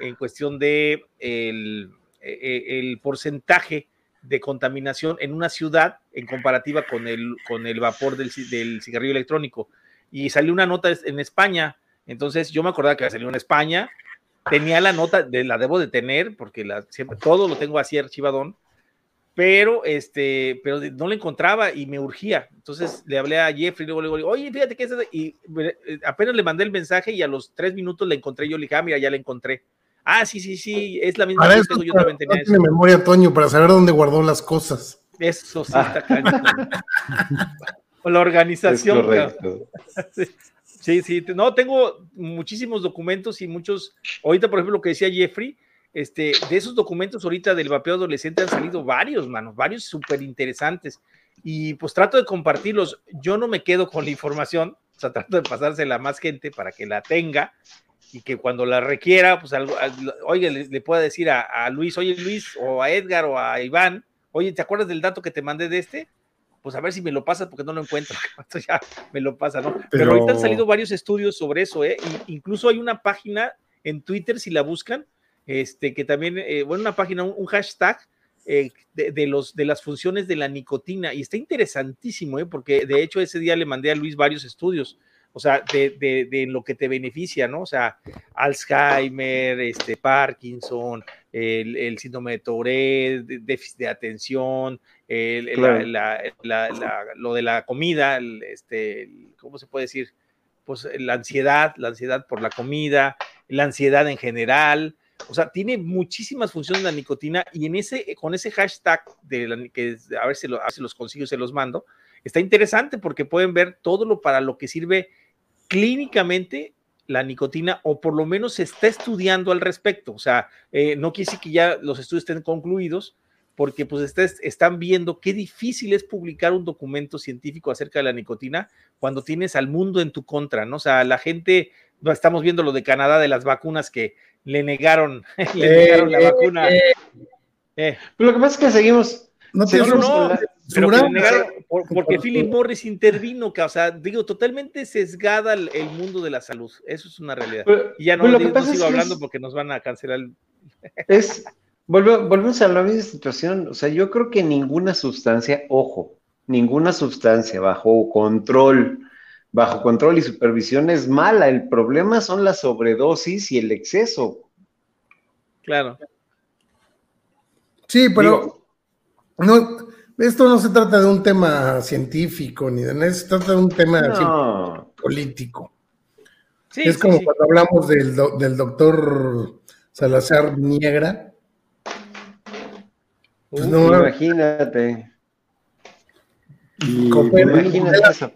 en cuestión de el, e, porcentaje de contaminación en una ciudad en comparativa con el, con el vapor del, cigarrillo electrónico. Y salió una nota en España, entonces yo me acordaba que salió en España, tenía la nota, la debo de tener, porque todo lo tengo así archivadón, pero este, pero no la encontraba y me urgía. Entonces le hablé a Jeffrey, luego le digo, oye, fíjate que es y eh, apenas le mandé el mensaje y a los tres minutos le encontré, yo le dije, ah, mira, ya la encontré. Ah, sí, sí, sí, es la misma que yo también tenía. No tiene memoria, Toño, para saber dónde guardó las cosas. Eso sí está cañón. o la organización. Sí, sí, no, tengo muchísimos documentos y muchos, ahorita por ejemplo lo que decía Jeffrey, este, de esos documentos ahorita del vapeo adolescente han salido varios, manos, varios súper interesantes. Y pues trato de compartirlos. Yo no me quedo con la información, o sea, trato de pasársela a más gente para que la tenga y que cuando la requiera, pues algo, oye, le, pueda decir a, Luis, oye Luis, o a Edgar o a Iván, oye, ¿te acuerdas del dato que te mandé de este? Pues a ver si me lo pasa porque no lo encuentro. Ya me lo pasa, ¿no? Pero, ahorita han salido varios estudios sobre eso, ¿eh? incluso hay una página en Twitter, si la buscan, este, que también, eh, bueno, una página, un, hashtag eh, de, los, de las funciones de la nicotina, y está interesantísimo, ¿eh? porque de hecho ese día le mandé a Luis varios estudios, o sea, de, de, lo que te beneficia, ¿no? O sea, Alzheimer, este, Parkinson, el, síndrome de Tourette, déficit de atención, lo de la comida, este, ¿cómo se puede decir? Pues la ansiedad, la ansiedad por la comida, la ansiedad en general. O sea, tiene muchísimas funciones la nicotina y en ese, con ese hashtag de la, que a ver si, lo, los consigo, se los mando, está interesante porque pueden ver todo lo para lo que sirve clínicamente la nicotina o por lo menos se está estudiando al respecto. O sea, eh, no quiere decir que ya los estudios estén concluidos, porque pues están viendo qué difícil es publicar un documento científico acerca de la nicotina cuando tienes al mundo en tu contra, ¿no? O sea, la gente, estamos viendo lo de Canadá de las vacunas que le negaron, le negaron la vacuna. Eh, eh. Pero lo que pasa es que seguimos. No, seguimos no, pero que le negaron, porque Philip Morris intervino, o sea, digo, totalmente sesgada el, mundo de la salud. Eso es una realidad. y ya no, no sigo hablando porque nos van a cancelar. El... Es, volvemos a la misma situación. O sea, yo creo que ninguna sustancia, ojo, ninguna sustancia bajo control, bajo control y supervisión es mala. El problema son la sobredosis y el exceso. Claro. Sí, pero no, esto no se trata de un tema científico ni de nada, se trata de un tema político. es como cuando hablamos del, del doctor Salazar Niegra, pues no, imagínate. imagínate eso.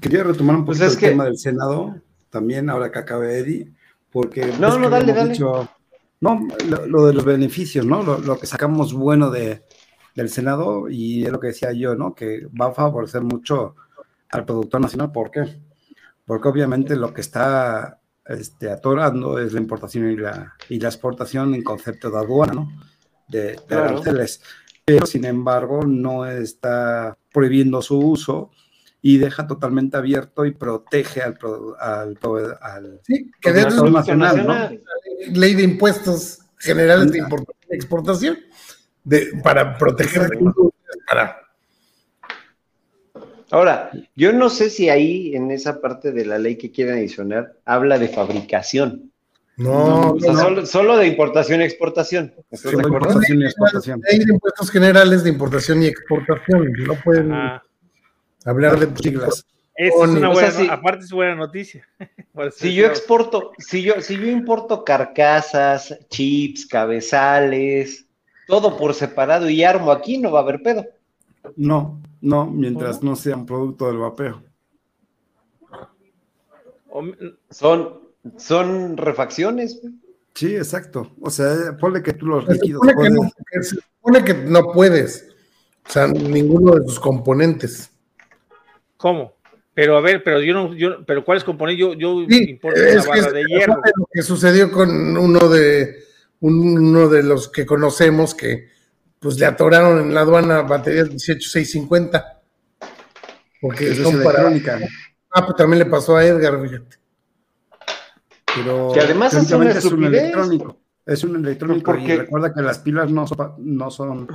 Quería retomar un pues poco el tema del Senado, también ahora que acabe Eddie, porque... No, no, dale, dale. no, lo, de los beneficios, ¿no? Lo, que sacamos bueno de, del Senado, y es lo que decía yo, ¿no? Que va a favorecer mucho al productor nacional. ¿Por qué? Porque obviamente lo que está este, atorando es la importación y la, y la exportación en concepto de aduana, ¿no? De, aranceles. Pero, sin embargo, no está prohibiendo su uso y deja totalmente abierto y protege al, al, al sí, que nacional, Ley de impuestos generales de importación y exportación de, para proteger para Ahora, yo no sé si ahí en esa parte de la ley que quieren adicionar habla de fabricación. No, Solo, de importación y exportación. importación y exportación. Hay de impuestos generales de importación y exportación. No pueden hablar de siglas. Es una buena, aparte es buena noticia. si yo exporto, si yo, si yo importo carcasas, chips, cabezales, todo por separado y armo aquí, no va a haber pedo. No, no, mientras no sea un producto del vapeo. Son, son refacciones. Sí, exacto. O sea, ponle que tú los líquidos. Se supone, que no, puedes. O sea, ninguno de sus componentes. ¿Cómo? Pero a ver, pero yo no, yo, pero ¿cuáles componentes? Yo, yo importo una barra de hierro. Lo que sucedió con uno de uno de los que conocemos que pues le atoraron en la aduana baterías 18650. Porque es electrónica. Ah, pues también le pasó a Edgar, fíjate. Pero que además es, un electrónico. Es un electrónico porque... y recuerda que las pilas no son, no son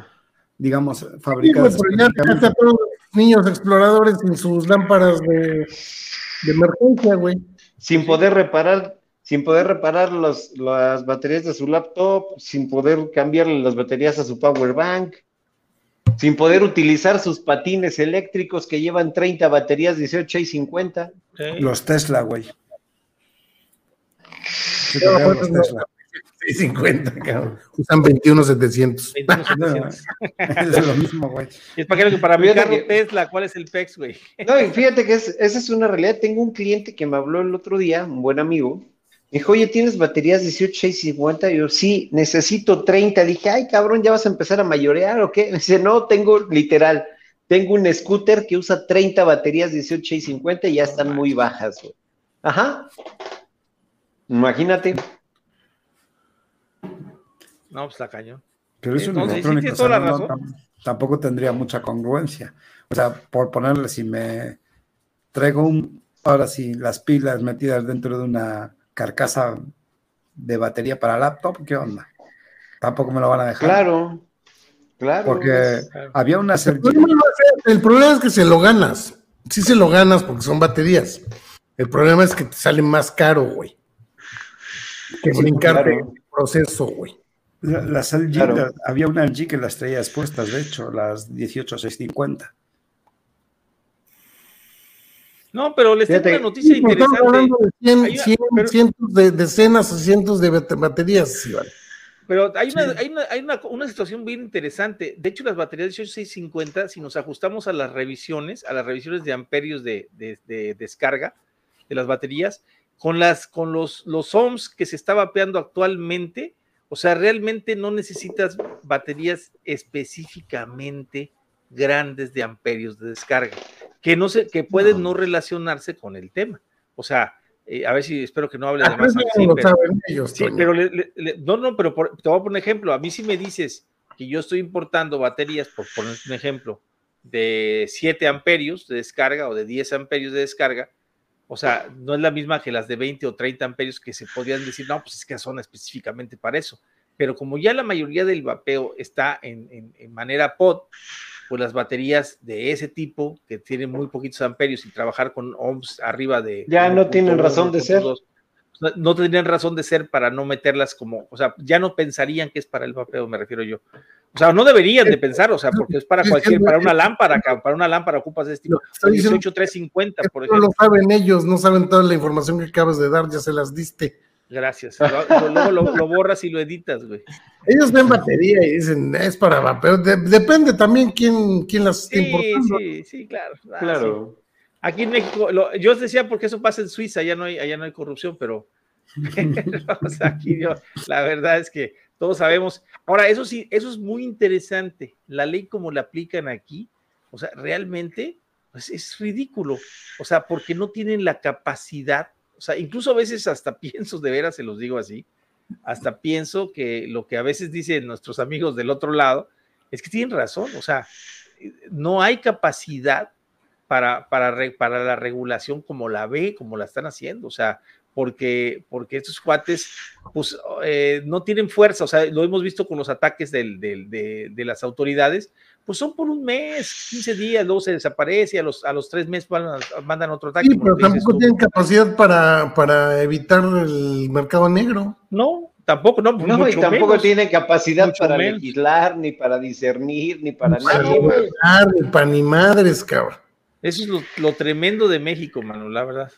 digamos, fabricadas. Sí, pues, niños exploradores sin sus lámparas de, de emergencia, güey. Sin poder reparar sin poder reparar las baterías de su laptop, sin poder cambiarle las baterías a su power bank, sin poder utilizar sus patines eléctricos que llevan 30 baterías 18 y 50. Los Tesla, güey. los Tesla. 50, cabrón. Usan 21700. 21700. es lo mismo, güey. Es para que para carro Tesla, ¿cuál es el PEX, güey? No, y fíjate que esa es una realidad. Tengo un cliente que me habló el otro día, un buen amigo, dijo, oye, ¿tienes baterías 18, 6, 50? Y yo, sí, necesito 30. Dije, ay, cabrón, ¿ya vas a empezar a mayorear o qué? Me dice, no, tengo literal, tengo un scooter que usa 30 baterías 18 y 50 y ya están muy bajas, güey. Ajá. Imagínate. No, pues la cañón. Pero es un electrónico, tampoco tendría mucha congruencia. O sea, por ponerle, si me traigo un, ahora sí, las pilas metidas dentro de una carcasa de batería para laptop, ¿qué onda? Tampoco me lo van a dejar. Claro, claro. Porque había una... El problema, es que se lo ganas. Sí se lo ganas porque son baterías. El problema es que te sale más caro, güey. Que brincarte el proceso, güey. Las había una LG que las traía expuestas, de hecho, las 18650. No, pero les tengo una noticia Sí, interesante. estamos hablando de cien- una- cien- pero- cientos de decenas o cientos de bate- baterías. Iván. Pero hay, una, hay, una, hay una, una situación bien interesante. De hecho, las baterías 18650, si nos ajustamos a las revisiones, a las revisiones de amperios de, de- de descarga de las baterías, con, las, con los, los ohms que se está vapeando actualmente, o sea, realmente no necesitas baterías específicamente grandes de amperios de descarga, que, no se, que pueden no relacionarse con el tema. O sea, eh, a ver si espero que no hable de Ah, más. sí, no lo pero- saben ellos, Sí, Toño. pero le- le- le- no, no, pero por- te voy a poner un ejemplo. A mí si me dices que yo estoy importando baterías, por poner un ejemplo, de 7 amperios de descarga o de 10 amperios de descarga, o sea, no es la misma que las de 20 o 30 amperios que se podrían decir, no, pues es que son específicamente para eso. Pero como ya la mayoría del vapeo está en, en- en manera pod, pues las baterías de ese tipo, que tienen muy poquitos amperios y trabajar con ohms arriba de... Ya no tienen 1.1, razón de ser. 1.2, no, tendrían razón de ser para no meterlas como, o sea, ya no pensarían que es para el vapeo, me refiero yo. O sea, no deberían de pensar, o sea, porque es para cualquier, para una lámpara, para una lámpara ocupas ese tipo, Lo que estoy diciendo 18350, por Eso no ejemplo. lo saben ellos, no saben toda la información que acabas de dar, ya se las diste. Gracias. Lo- Luego lo, lo borras y lo editas, güey. Ellos ven batería y dicen, es para vapeo. De- depende también quién, quién las está Sí, importando. sí, sí, claro. Ah, sí. Aquí en México, lo- yo decía porque eso pasa en Suiza, allá no hay, allá no hay corrupción, pero o sea, aquí yo, la verdad es que todos sabemos. Ahora, eso sí, eso es muy interesante. La ley como la aplican aquí, o sea, realmente pues, es ridículo. O sea, porque no tienen la capacidad, o sea, incluso a veces hasta pienso, de veras se los digo así, hasta pienso que lo que a veces dicen nuestros amigos del otro lado es que tienen razón, o sea, no hay capacidad para, para, re- para la regulación como la ve, como la están haciendo, o sea, porque, porque estos cuates pues, eh, no tienen fuerza, o sea, lo hemos visto con los ataques del- del- de, de las autoridades, pues son por un mes, 15 días, luego se desaparece, a los, a los tres meses van a- mandan otro ataque. Sí, pero tampoco tienen capacidad para, para evitar el mercado negro. No, tampoco, no, No, y tampoco menos. tiene capacidad para menos. legislar, ni para discernir, ni para nada. ni para ni madres, cabrón. Eso es lo, lo tremendo de México, mano, la verdad.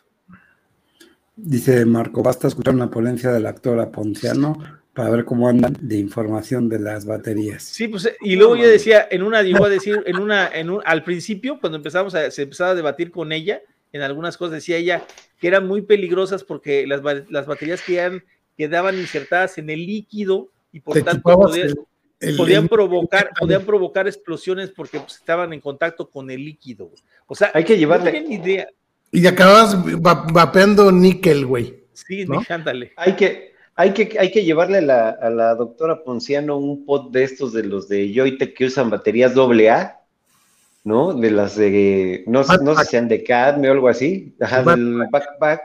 Dice Marco, basta escuchar una ponencia del actor Aponciano para ver cómo andan de información de las baterías. Sí, pues, y luego yo decía, en una, llegó a decir, en una, en un, al principio, cuando empezamos a, se empezaba a debatir con ella, en algunas cosas decía ella que eran muy peligrosas porque las, las baterías quedan, quedaban insertadas en el líquido y por Te tanto el- el- podían el- provocar, podían provocar explosiones porque pues, estaban en contacto con el líquido. O sea, Hay que llevarle- no tienen idea. y acababas va- vapeando níquel, güey. Sí, ¿No? Hay que, hay que, hay que llevarle a la, a la doctora Ponciano un pot de estos de los de Joytech que usan baterías AA, ¿no? De las de, no, sé- no sé Backpack. si sean de Cadme o algo así, ajá, del backpack,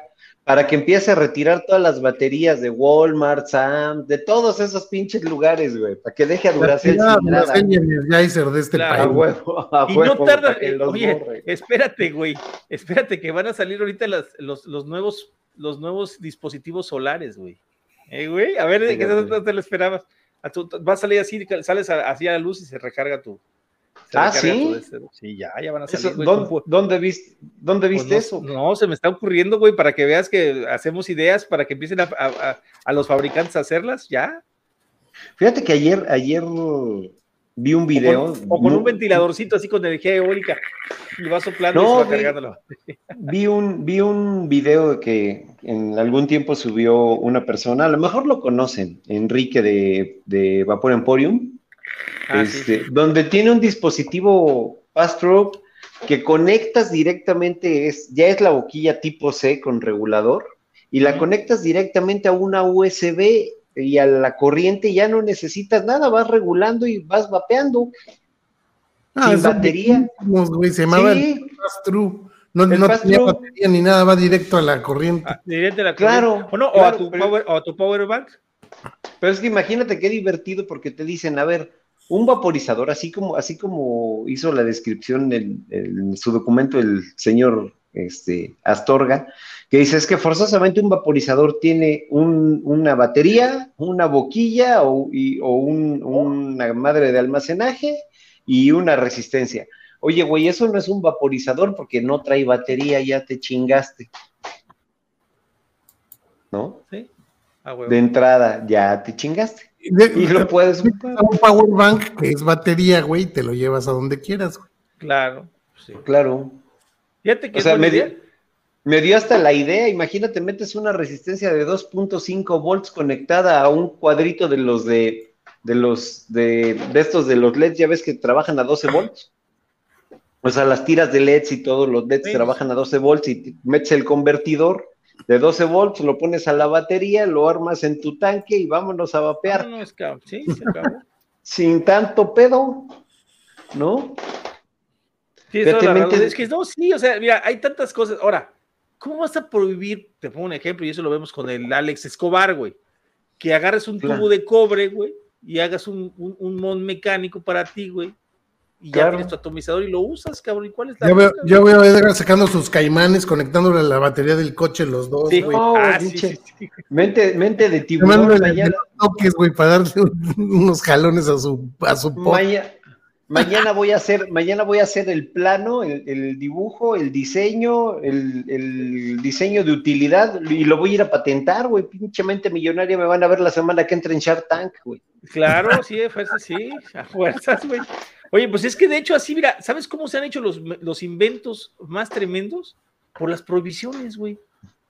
para que empiece a retirar todas las baterías de Walmart, Sam, de todos esos pinches lugares, güey, para que deje a Duracell La sin nada. Duracell y Energizer de este Claro. A país. huevo, a Y no tarda, para que los oye, borre. espérate, güey, espérate que van a salir ahorita las- los, los nuevos, los nuevos dispositivos solares, güey. Eh, güey, a ver, ¿de qué te lo esperabas? A tu- va a salir así, sales a- así a la luz y se recarga tu. Se Ah, ¿sí? sí, ya, ya van a salir. Eso, güey, ¿dónde, pu- dónde viste, dónde pues viste no, eso? No, se me está ocurriendo, güey, para que veas que hacemos ideas para que empiecen a, a- a- a los fabricantes a hacerlas, ya. Fíjate que ayer, ayer vi un video. o con, o con no- un ventiladorcito así con energía eólica. Y va soplando y se va güey. cargando la Vi un, vi un video que en algún tiempo subió una persona, a lo mejor lo conocen, Enrique de, de Vapor Emporium, Ah, sí. este, donde tiene un dispositivo pass-through que conectas directamente, es, ya es la boquilla tipo C con regulador, y la conectas directamente a una USB y a la corriente ya no necesitas nada, vas regulando y vas vapeando. Ah, sin batería. güey, se llamaba el Sí, pass-through. No, El no tenía batería ni nada, va directo a la corriente. Ah, directo a la Claro, corriente. O no, o, claro, a tu pero- power, o a tu power bank. Pero es que imagínate qué divertido porque te dicen, a ver, un vaporizador, así como, así como hizo la descripción en, en su documento el señor este, Astorga, que dice, es que forzosamente un vaporizador tiene un- una batería, una boquilla o, y- o un- una madre de almacenaje y una resistencia. Oye, güey, eso no es un vaporizador porque no trae batería, ya te chingaste. ¿No? Sí. De entrada, ya te chingaste. Y lo puedes. Un power bank que es batería, güey, te lo llevas a donde quieras, güey. Claro. Sí. Claro. Fíjate que o sea, me dio, me dio hasta la idea, imagínate, metes una resistencia de 2.5 volts conectada a un cuadrito de los de, de los de, de estos de los LEDs, ya ves que trabajan a 12 volts. O sea, las tiras de LEDs y todos los LEDs trabajan a 12 volts y metes el convertidor de 12 volts, lo pones a la batería, lo armas en tu tanque y vámonos a vapear. No, no, sí, se acabó. Sin tanto pedo, ¿no? Sí, es que no, sí, o sea, mira, hay tantas cosas. Ahora, ¿cómo vas a prohibir? Te pongo un ejemplo, y eso lo vemos con el Alex Escobar, güey, que agarres un tubo de cobre, güey, y hagas un, un, un mon mecánico para ti, güey, y ya tienes tu atomizador y lo usas, cabrón. ¿Y cuál es la yo, veo, yo veo a Edgar sacando sus caimanes, conectándole a la batería del coche los dos, güey. Ah, mente, mente de tiburón. Mañana... toques, güey, para darle unos jalones a su, a su Mañana voy a hacer, mañana voy a hacer el plano, el, dibujo, el diseño, el, diseño de utilidad y lo voy a ir a patentar, güey. Pinche mente millonaria me van a ver la semana que entra en Shark Tank, güey. Claro, sí, fuerzas, sí, a fuerzas, güey. Oye, pues es que de hecho así, mira, ¿sabes cómo se han hecho los, los inventos más tremendos? Por las prohibiciones, güey.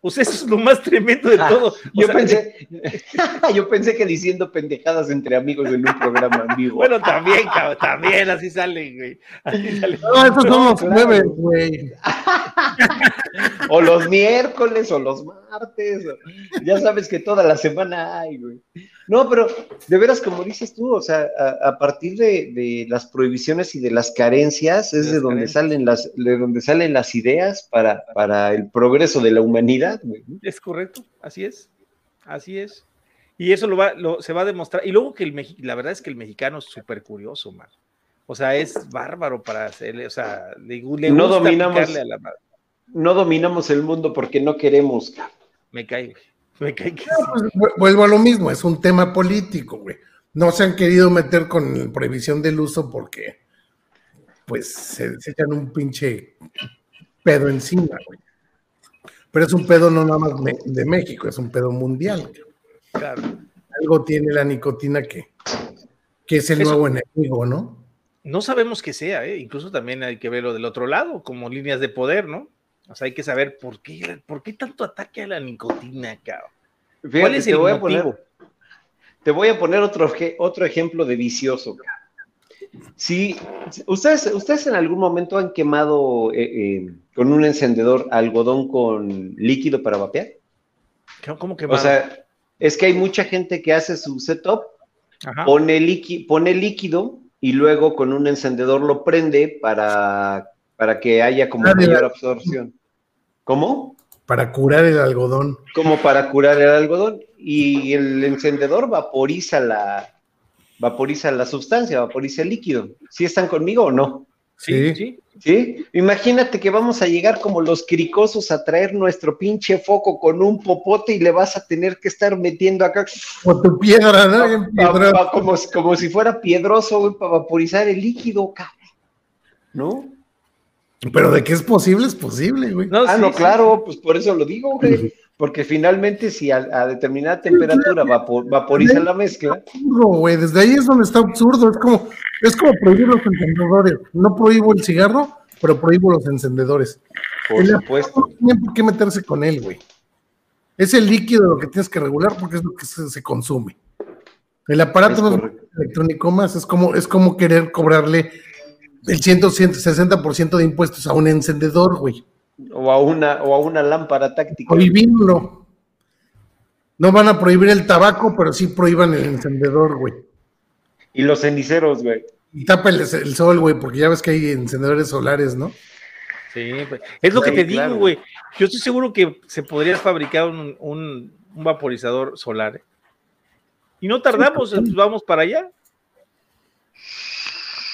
Pues eso es lo más tremendo de ah, todo. yo, pensé, yo pensé que diciendo pendejadas entre amigos en un programa amigo. Bueno, también, cabrón, también así salen, güey. No, esos son los jueves, güey. o los miércoles o los martes. ya sabes que toda la semana hay, güey. No, pero de veras, como dices tú, o sea, a, partir de, las prohibiciones y de las carencias es de donde salen las, de donde salen las ideas para, para el progreso de la humanidad, güey. Es correcto, así es, así es. Y eso lo va, lo, se va a demostrar. Y luego que el la verdad es que el mexicano es súper curioso, man. O sea, es bárbaro para hacerle, o sea, le, le no dominamos, a la No dominamos el mundo porque no queremos. Me cae, güey. Pues, vuelvo a lo mismo, es un tema político, güey. No se han querido meter con prohibición del uso porque, pues, se, echan un pinche pedo encima, güey. Pero es un pedo no nada más de México, es un pedo mundial. Claro. Algo tiene la nicotina que, que es el nuevo enemigo, ¿no? No sabemos qué sea, ¿eh? incluso también hay que verlo del otro lado, como líneas de poder, ¿no? O sea, hay que saber por qué, por qué tanto ataque a la nicotina, cabrón. ¿Cuál es el te voy A poner, te voy a poner otro, otro ejemplo de vicioso. Si ustedes, ustedes en algún momento han quemado eh, eh, con un encendedor algodón con líquido para vapear. ¿Cómo que O sea, es que hay mucha gente que hace su setup, pone, pone líquido y luego con un encendedor lo prende para, para que haya como mayor absorción. ¿Cómo? Para curar el algodón. Como para curar el algodón. Y el encendedor vaporiza la, vaporiza la sustancia, vaporiza el líquido. ¿Sí están conmigo o no? Sí, sí. ¿Sí? Imagínate que vamos a llegar como los cricosos a traer nuestro pinche foco con un popote y le vas a tener que estar metiendo acá. Con tu piedra, ¿no? como, como si fuera piedroso, güey, para vaporizar el líquido, cabrón. ¿No? Pero de que es posible, es posible, güey. No, ah, no, claro, pues por eso lo digo, güey. Porque finalmente, si a, determinada temperatura vaporiza la mezcla. No, güey, desde ahí es donde está absurdo. Es como, es como prohibir los encendedores. No prohíbo el cigarro, pero prohíbo los encendedores. Por supuesto. No tiene por qué meterse con él, güey. Es el líquido lo que tienes que regular porque es lo que se, consume. El aparato no es electrónico más, es como, es como querer cobrarle el 160% de impuestos a un encendedor, güey. O a una, o a una lámpara táctica. Prohibirlo. No van a prohibir el tabaco, pero sí prohíban el encendedor, güey. Y los ceniceros, güey. Y tapa el, sol, güey, porque ya ves que hay encendedores solares, ¿no? Sí, pues, es lo que te digo, güey. Yo estoy seguro que se podría fabricar un, un, vaporizador solar. ¿eh? Y no tardamos, vamos para allá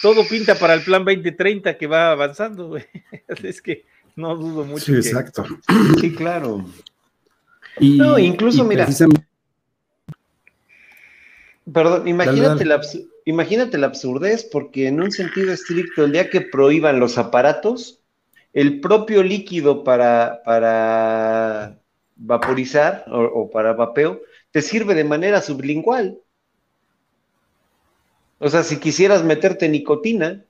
todo pinta para el plan 2030 que va avanzando, güey. Es que no dudo mucho. Sí, exacto. Sí, claro. no, incluso, mira. Perdón, imagínate la, imagínate la absurdez, porque en un sentido estricto, el día que prohíban los aparatos, el propio líquido para, para vaporizar o, para vapeo te sirve de manera sublingual. O sea, si quisieras meterte nicotina,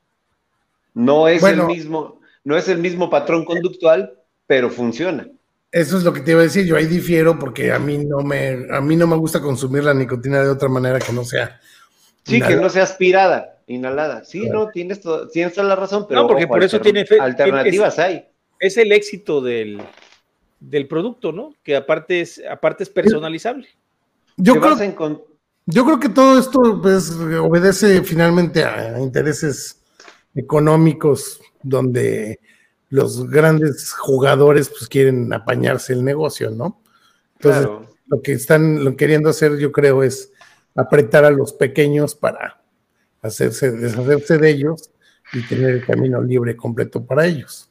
no es el mismo, no es el mismo patrón conductual, pero funciona. Eso es lo que te iba a decir. Yo ahí difiero porque a mí no me, a mí no me gusta consumir la nicotina de otra manera que no sea. Sí, que no sea aspirada, inhalada. Sí, no, tienes, tienes toda la razón, pero no, porque por eso tiene alternativas hay. Es el éxito del, del producto, ¿no? Que aparte es, aparte es personalizable. Yo creo, yo creo que todo esto pues, obedece finalmente a intereses económicos donde los grandes jugadores pues quieren apañarse el negocio, ¿no? Entonces, lo que están queriendo hacer, yo creo, es apretar a los pequeños para hacerse, deshacerse de ellos y tener el camino libre completo para ellos.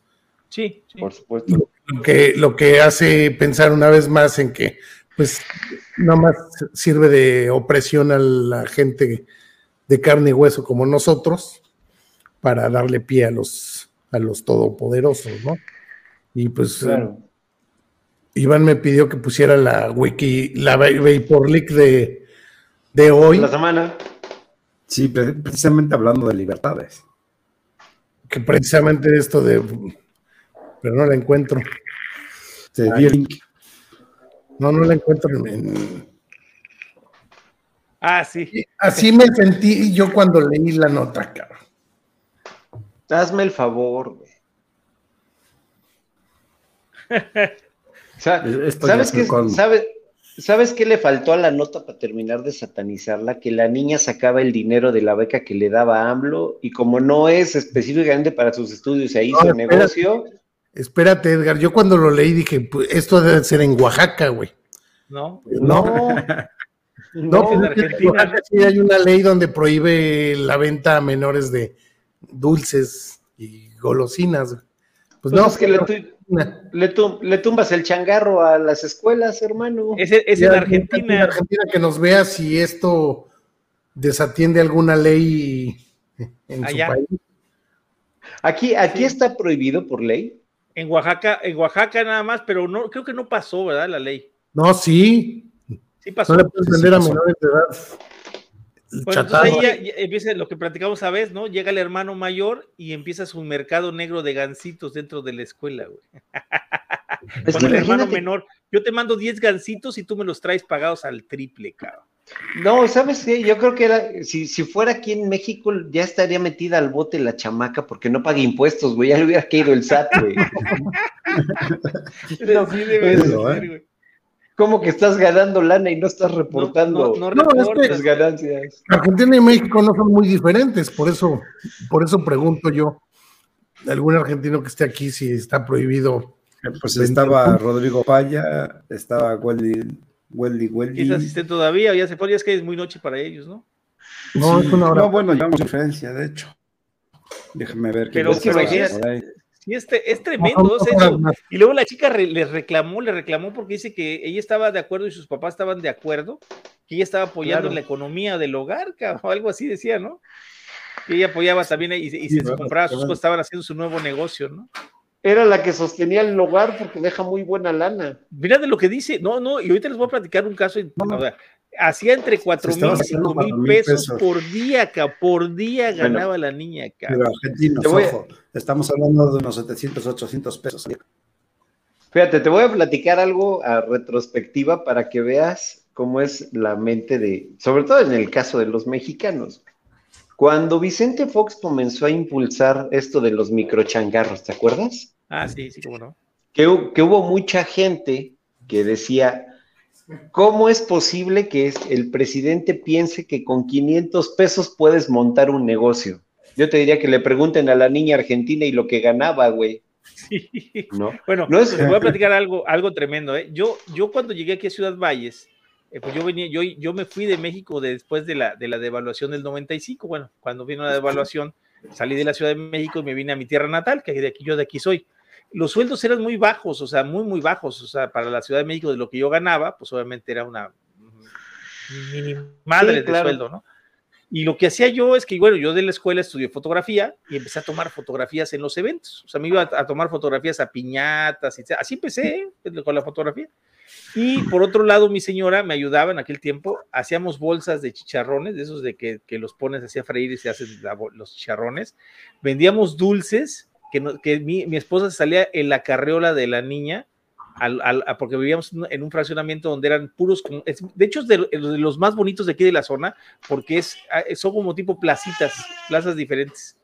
Sí, por supuesto. Lo que, lo que hace pensar una vez más en que, pues, nada más sirve de opresión a la gente de carne y hueso como nosotros para darle pie a los a los todopoderosos, ¿no? Y pues Iván me pidió que pusiera la wiki, la Vapor Leak de, de hoy. La semana. Sí, precisamente hablando de libertades. Que precisamente esto de. Pero no la encuentro. No, no la encuentro en. Ah, sí. Así me sentí yo cuando leí la nota, cabrón. Hazme el favor, güey. ¿Sabes qué, ¿Sabes qué le faltó a la nota para terminar de satanizarla? Que la niña sacaba el dinero de la beca que le daba AMLO y como no es específicamente para sus estudios, ahí hizo negocio. Espérate, Edgar, yo cuando lo leí dije, pues, esto debe ser en Oaxaca, güey. No. No. no, en Argentina. sí hay una ley donde prohíbe la venta a menores de dulces y golosinas. Pues, no, es que le, tumbas el changarro a las escuelas, hermano. Es, en Argentina. En Argentina que nos vea si esto desatiende alguna ley en su país. Aquí, aquí está prohibido por ley. En Oaxaca, en Oaxaca nada más, pero no, creo que no pasó, ¿verdad? La ley. No, sí. Sí pasó. No le puedes vender a menores de edad. Bueno, entonces ahí ya, empieza lo que platicamos a veces, ¿no? Llega el hermano mayor y empieza su mercado negro de gancitos dentro de la escuela, güey. Es Con el hermano menor, yo te mando 10 gancitos y tú me los traes pagados al triple, cabrón. No, ¿sabes qué? Yo creo que era, si, si fuera aquí en México, ya estaría metida al bote la chamaca porque no paga impuestos, güey. Ya le hubiera caído el SAT, güey. no, sí debe ser, güey. ¿Cómo que estás ganando lana y no estás reportando no, no, ganancias? Argentina y México no son muy diferentes, por eso, por eso pregunto yo, algún argentino que esté aquí si está prohibido. Eh, pues estaba Rodrigo Paya, estaba Welly, Welly, Welly. ¿Es asistente todavía? Ya se fue, ya es que es muy noche para ellos, ¿no? No, es una hora. No, bueno, llevamos diferencia, de hecho. Déjame ver. Pero es que Sí, este, es tremendo. Y luego la chica le reclamó, le reclamó porque dice que ella estaba de acuerdo y sus papás estaban de acuerdo, que ella estaba apoyando la economía del hogar, o algo así decía, ¿no? Que ella apoyaba también y, se compraba sus cosas, estaban haciendo su nuevo negocio, ¿no? Era la que sostenía el hogar porque deja muy buena lana. Mira de lo que dice, no, no, y ahorita les voy a platicar un caso, hacía entre cuatro mil y cinco mil pesos, por día, por día ganaba la niña, Pero argentinos, ojo, estamos hablando de unos 700, 800 pesos. Fíjate, te voy a platicar algo a retrospectiva para que veas cómo es la mente de, sobre todo en el caso de los mexicanos. Cuando Vicente Fox comenzó a impulsar esto de los microchangarros, ¿te acuerdas? Ah, sí, sí, cómo no. Que, que hubo mucha gente que decía, ¿Cómo es posible que el presidente piense que con 500 pesos puedes montar un negocio? Yo te diría que le pregunten a la niña argentina y lo que ganaba, güey. Sí. ¿No? Bueno, no les voy a platicar algo, algo tremendo. ¿eh? Yo, yo cuando llegué aquí a Ciudad Valles, eh, pues yo venía, yo, yo me fui de México después de la, de la devaluación del 95. Bueno, cuando vino la devaluación, salí de la Ciudad de México y me vine a mi tierra natal, que de aquí yo de aquí soy los sueldos eran muy bajos, o sea, muy, muy bajos, o sea, para la Ciudad de México de lo que yo ganaba, pues obviamente era una ni madre de sueldo, ¿no? Y lo que hacía yo es que, bueno, yo de la escuela estudié fotografía y empecé a tomar fotografías en los eventos. O sea, me iba a, tomar fotografías a piñatas, y así empecé con la fotografía. Y por otro lado, mi señora me ayudaba en aquel tiempo, hacíamos bolsas de chicharrones, de esos de que, los pones así a freír y se hacen los chicharrones. Vendíamos dulces, que, que mi, mi esposa salía en la carreola de la niña porque vivíamos en un fraccionamiento donde eran puros, de hecho es de, los más bonitos de aquí de la zona, porque es, ah, son como tipo placitas, plazas diferentes.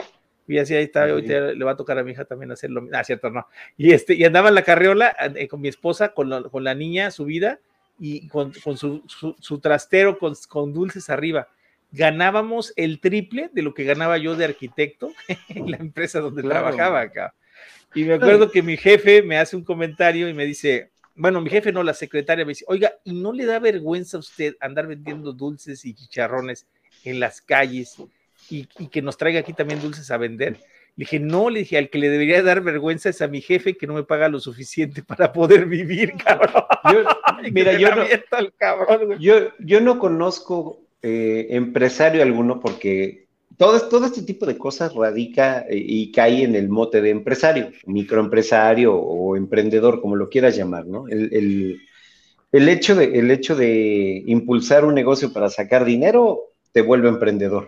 Y así ahí está, hoy le va a tocar a mi hija también hacerlo. Ah, cierto, no. Y, este, y andaba en la carriola eh, con mi esposa, con la, con la niña subida y con, con su, su, trastero con, con, dulces arriba. Ganábamos el triple de lo que ganaba yo de arquitecto en la empresa donde trabajaba acá. Y me acuerdo que mi jefe me hace un comentario y me dice, bueno, mi jefe no, la secretaria me dice, oiga, ¿y no le da vergüenza a usted andar vendiendo dulces y chicharrones en las calles y, que nos traiga aquí también dulces a vender? Le dije, no, le dije, al que le debería dar vergüenza es a mi jefe que no me paga lo suficiente para poder vivir, cabrón. Yo, mira, yo no, yo, yo no conozco eh, empresario alguno porque todo, este tipo de cosas radica eh, y cae en el mote de empresario, microempresario o emprendedor, como lo quieras llamar, ¿no? El, hecho de, el hecho de impulsar un negocio para sacar dinero te vuelve emprendedor.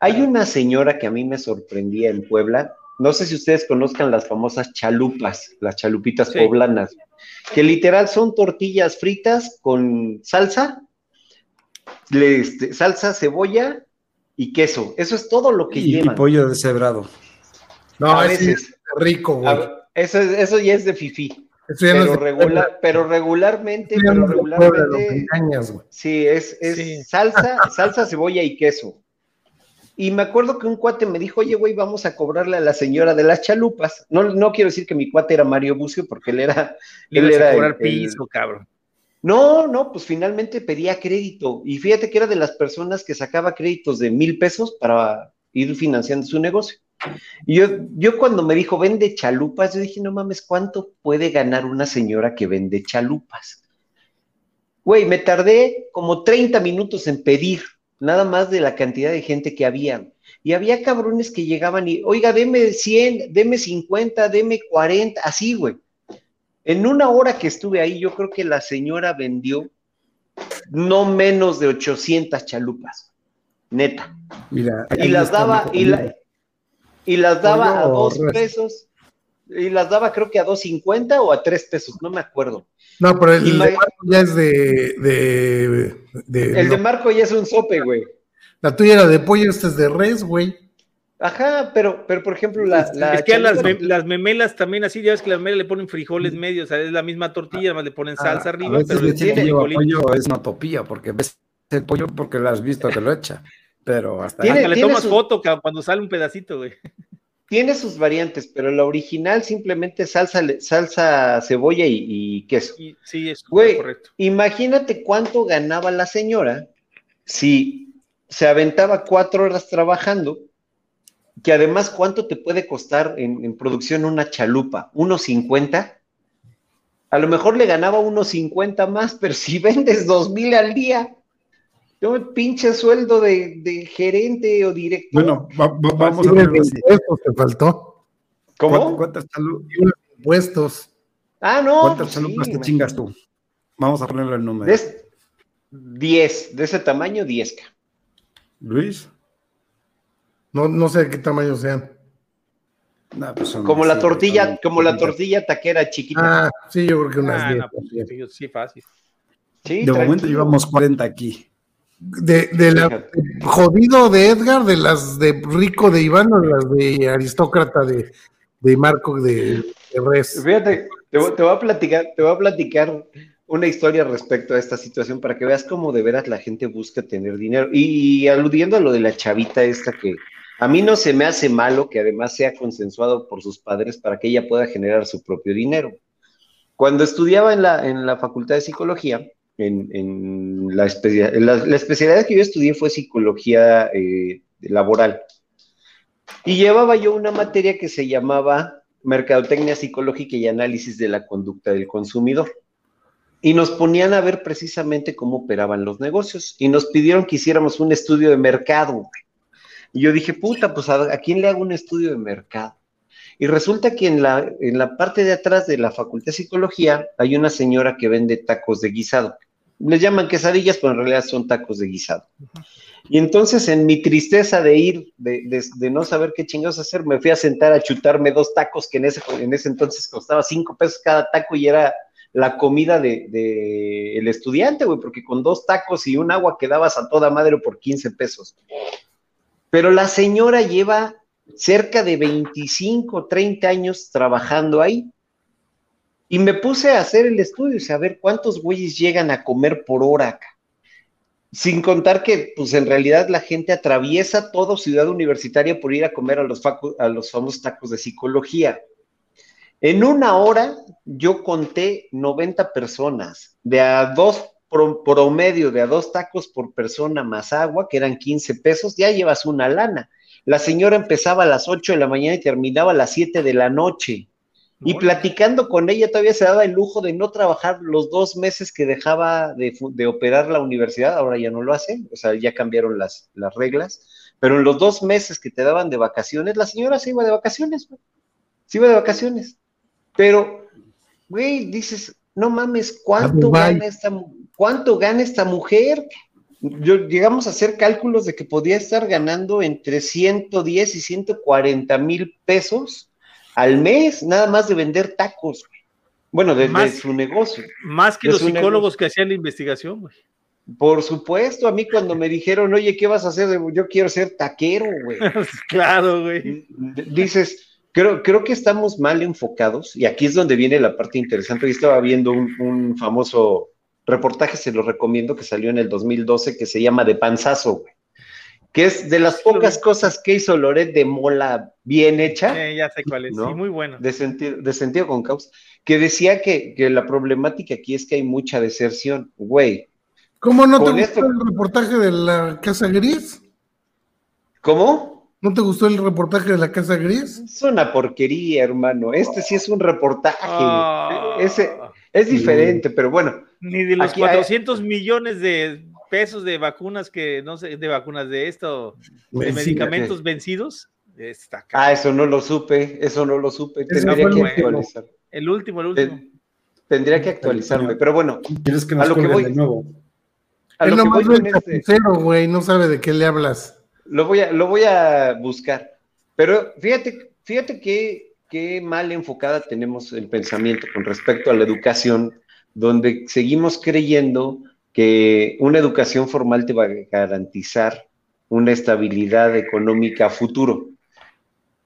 Hay una señora que a mí me sorprendía en Puebla, no sé si ustedes conozcan las famosas chalupas, las chalupitas poblanas, que literal son tortillas fritas con salsa, este, salsa, cebolla y queso. Eso es todo lo que lleva. Y pollo deshebrado. No, a veces. Es rico, güey. Eso, eso ya es de fifi. pero, regular, pero regularmente, pero regularmente. sí, es, es salsa, salsa, cebolla y queso. Y me acuerdo que un cuate me dijo, oye, güey, vamos a cobrarle a la señora de las chalupas. No, no quiero decir que mi cuate era Mario Bucio, porque él era. él era cobrar piso, cabrón. No, no, pues finalmente pedía crédito. Y fíjate que era de las personas que sacaba créditos de mil pesos para ir financiando su negocio. Y yo, yo cuando me dijo, vende chalupas, yo dije, no mames, ¿cuánto puede ganar una señora que vende chalupas? Güey, me tardé como 30 minutos en pedir, nada más de la cantidad de gente que había. Y había cabrones que llegaban y, oiga, deme 100, deme 50, deme 40, así, güey. En una hora que estuve ahí, yo creo que la señora vendió no menos de 800 chalupas, neta. y las daba, y, y, las daba a dos pesos, y las daba creo que a 2.50 o a tres pesos, no me acuerdo. No, pero el, de Marco ya es de. el de Marco ya es un sope, güey. La tuya era de pollo, esta es de res, güey. Ajá, pero, pero por ejemplo, la. es que las, las, memelas también así, ya ves que las memelas le ponen frijoles medios, o sea, es la misma tortilla, además le ponen ah, salsa arriba. pero le tiene pollo es una utopía, porque ves el pollo porque lo has visto que lo echa. Pero hasta ¿Tiene, le tomas foto cuando sale un pedacito, güey. Tiene sus variantes, pero la original simplemente salsa, salsa cebolla y, queso. sí, es correcto. Imagínate cuánto ganaba la señora si se aventaba cuatro horas trabajando que además, ¿cuánto te puede costar en, producción una chalupa? ¿1.50? A lo mejor le ganaba unos 50 más, pero si vendes dos mil al día, yo me pinche sueldo de, gerente o director. Bueno, vamos a ver. Impuestos te faltó. ¿Cómo? ¿Cuántas chalupas? Impuestos. Ah, no. ¿Cuántas chalupas te chingas tú? Vamos a ponerle el número. 10, de ese tamaño, 10. Luis. No, no sé qué tamaño sean. Pues como la tortilla, como la tortilla taquera chiquita. Ah, sí, yo creo que unas 10. Ah, pues, sí, fácil. de momento llevamos 40 aquí. De, de la jodido de Edgar, de las de rico de Iván o las de aristócrata de, de Marco de, de Res. Fíjate, te, te, voy a platicar, te voy a platicar una historia respecto a esta situación para que veas cómo de veras la gente busca tener dinero. y aludiendo a lo de la chavita esta que, a mí no se me hace malo que además sea consensuado por sus padres para que ella pueda generar su propio dinero. Cuando estudiaba en la, en la Facultad de Psicología, en, la, especialidad que yo estudié fue psicología eh, laboral. Y llevaba yo una materia que se llamaba Mercadotecnia Psicológica y Análisis de la Conducta del Consumidor. y nos ponían a ver precisamente cómo operaban los negocios y nos pidieron que hiciéramos un estudio de mercado. Y yo dije, puta, pues ¿a, quién le hago un estudio de mercado? Y resulta que en la, en la parte de atrás de la Facultad de Psicología hay una señora que vende tacos de guisado. Les llaman quesadillas, pero en realidad son tacos de guisado. Y entonces, en mi tristeza de ir, de, no saber qué chingados hacer, me fui a sentar a chutarme dos tacos que en ese, en ese entonces costaba cinco pesos cada taco y era la comida del de, el estudiante, güey, porque con dos tacos y un agua quedabas a toda madre por 15 pesos. Pero la señora lleva cerca de 25, 30 años trabajando ahí. Y me puse a hacer el estudio, a ver cuántos güeyes llegan a comer por hora acá. Sin contar que, pues en realidad la gente atraviesa toda ciudad universitaria por ir a comer a los, a los famosos tacos de psicología. En una hora yo conté 90 personas, de a dos promedio, de a dos tacos por persona más agua, que eran 15 pesos, ya llevas una lana. La señora empezaba a las 8 de la mañana y terminaba a las 7 de la noche. Y platicando con ella todavía se daba el lujo de no trabajar los dos meses que dejaba de, operar la universidad, ahora ya no lo hace, o sea, ya cambiaron las, las reglas, pero en los dos meses que te daban de vacaciones, la señora se iba de vacaciones, se iba de vacaciones. Pero, güey, dices, no mames, ¿cuánto gana esta, cuánto gana esta mujer? Yo, llegamos a hacer cálculos de que podía estar ganando entre 110 y 140 mil pesos al mes, nada más de vender tacos, güey. Bueno, de, su negocio. Más que los psicólogos que hacían la investigación, güey. Por supuesto, a mí cuando me dijeron, oye, ¿qué vas a hacer? Yo quiero ser taquero, güey. claro, güey. Dices, Creo, creo que estamos mal enfocados y aquí es donde viene la parte interesante. Yo estaba viendo un, famoso reportaje, se lo recomiendo, que salió en el 2012, que se llama De Panzazo, que es de las pocas cosas que hizo Loret de Mola bien hecha. ya sé cuál es, sí, muy bueno. De sentido, de sentido con causa, que decía que, la problemática aquí es que hay mucha deserción, güey. ¿Cómo no te gustó el reportaje de la Casa Gris? ¿Cómo? ¿No te gustó el reportaje de la Casa Gris? Es una porquería, hermano. Este sí es un reportaje. Ah. Ese es diferente, pero bueno. Ni de los 400 millones de pesos de vacunas que, no sé, de vacunas de esto, de medicamentos vencidos. Está ah, eso no lo supe, eso no lo supe. Tendría que actualizar. El último, el último. Tendría que actualizarme, pero bueno. ¿Quieres que nos a lo que voy, de nuevo? A lo que voy este güey, no sabe de qué le hablas. Lo voy a, lo voy a buscar. Pero fíjate, fíjate qué, qué mal enfocada tenemos el pensamiento con respecto a la educación, donde seguimos creyendo que una educación formal te va a garantizar una estabilidad económica a futuro.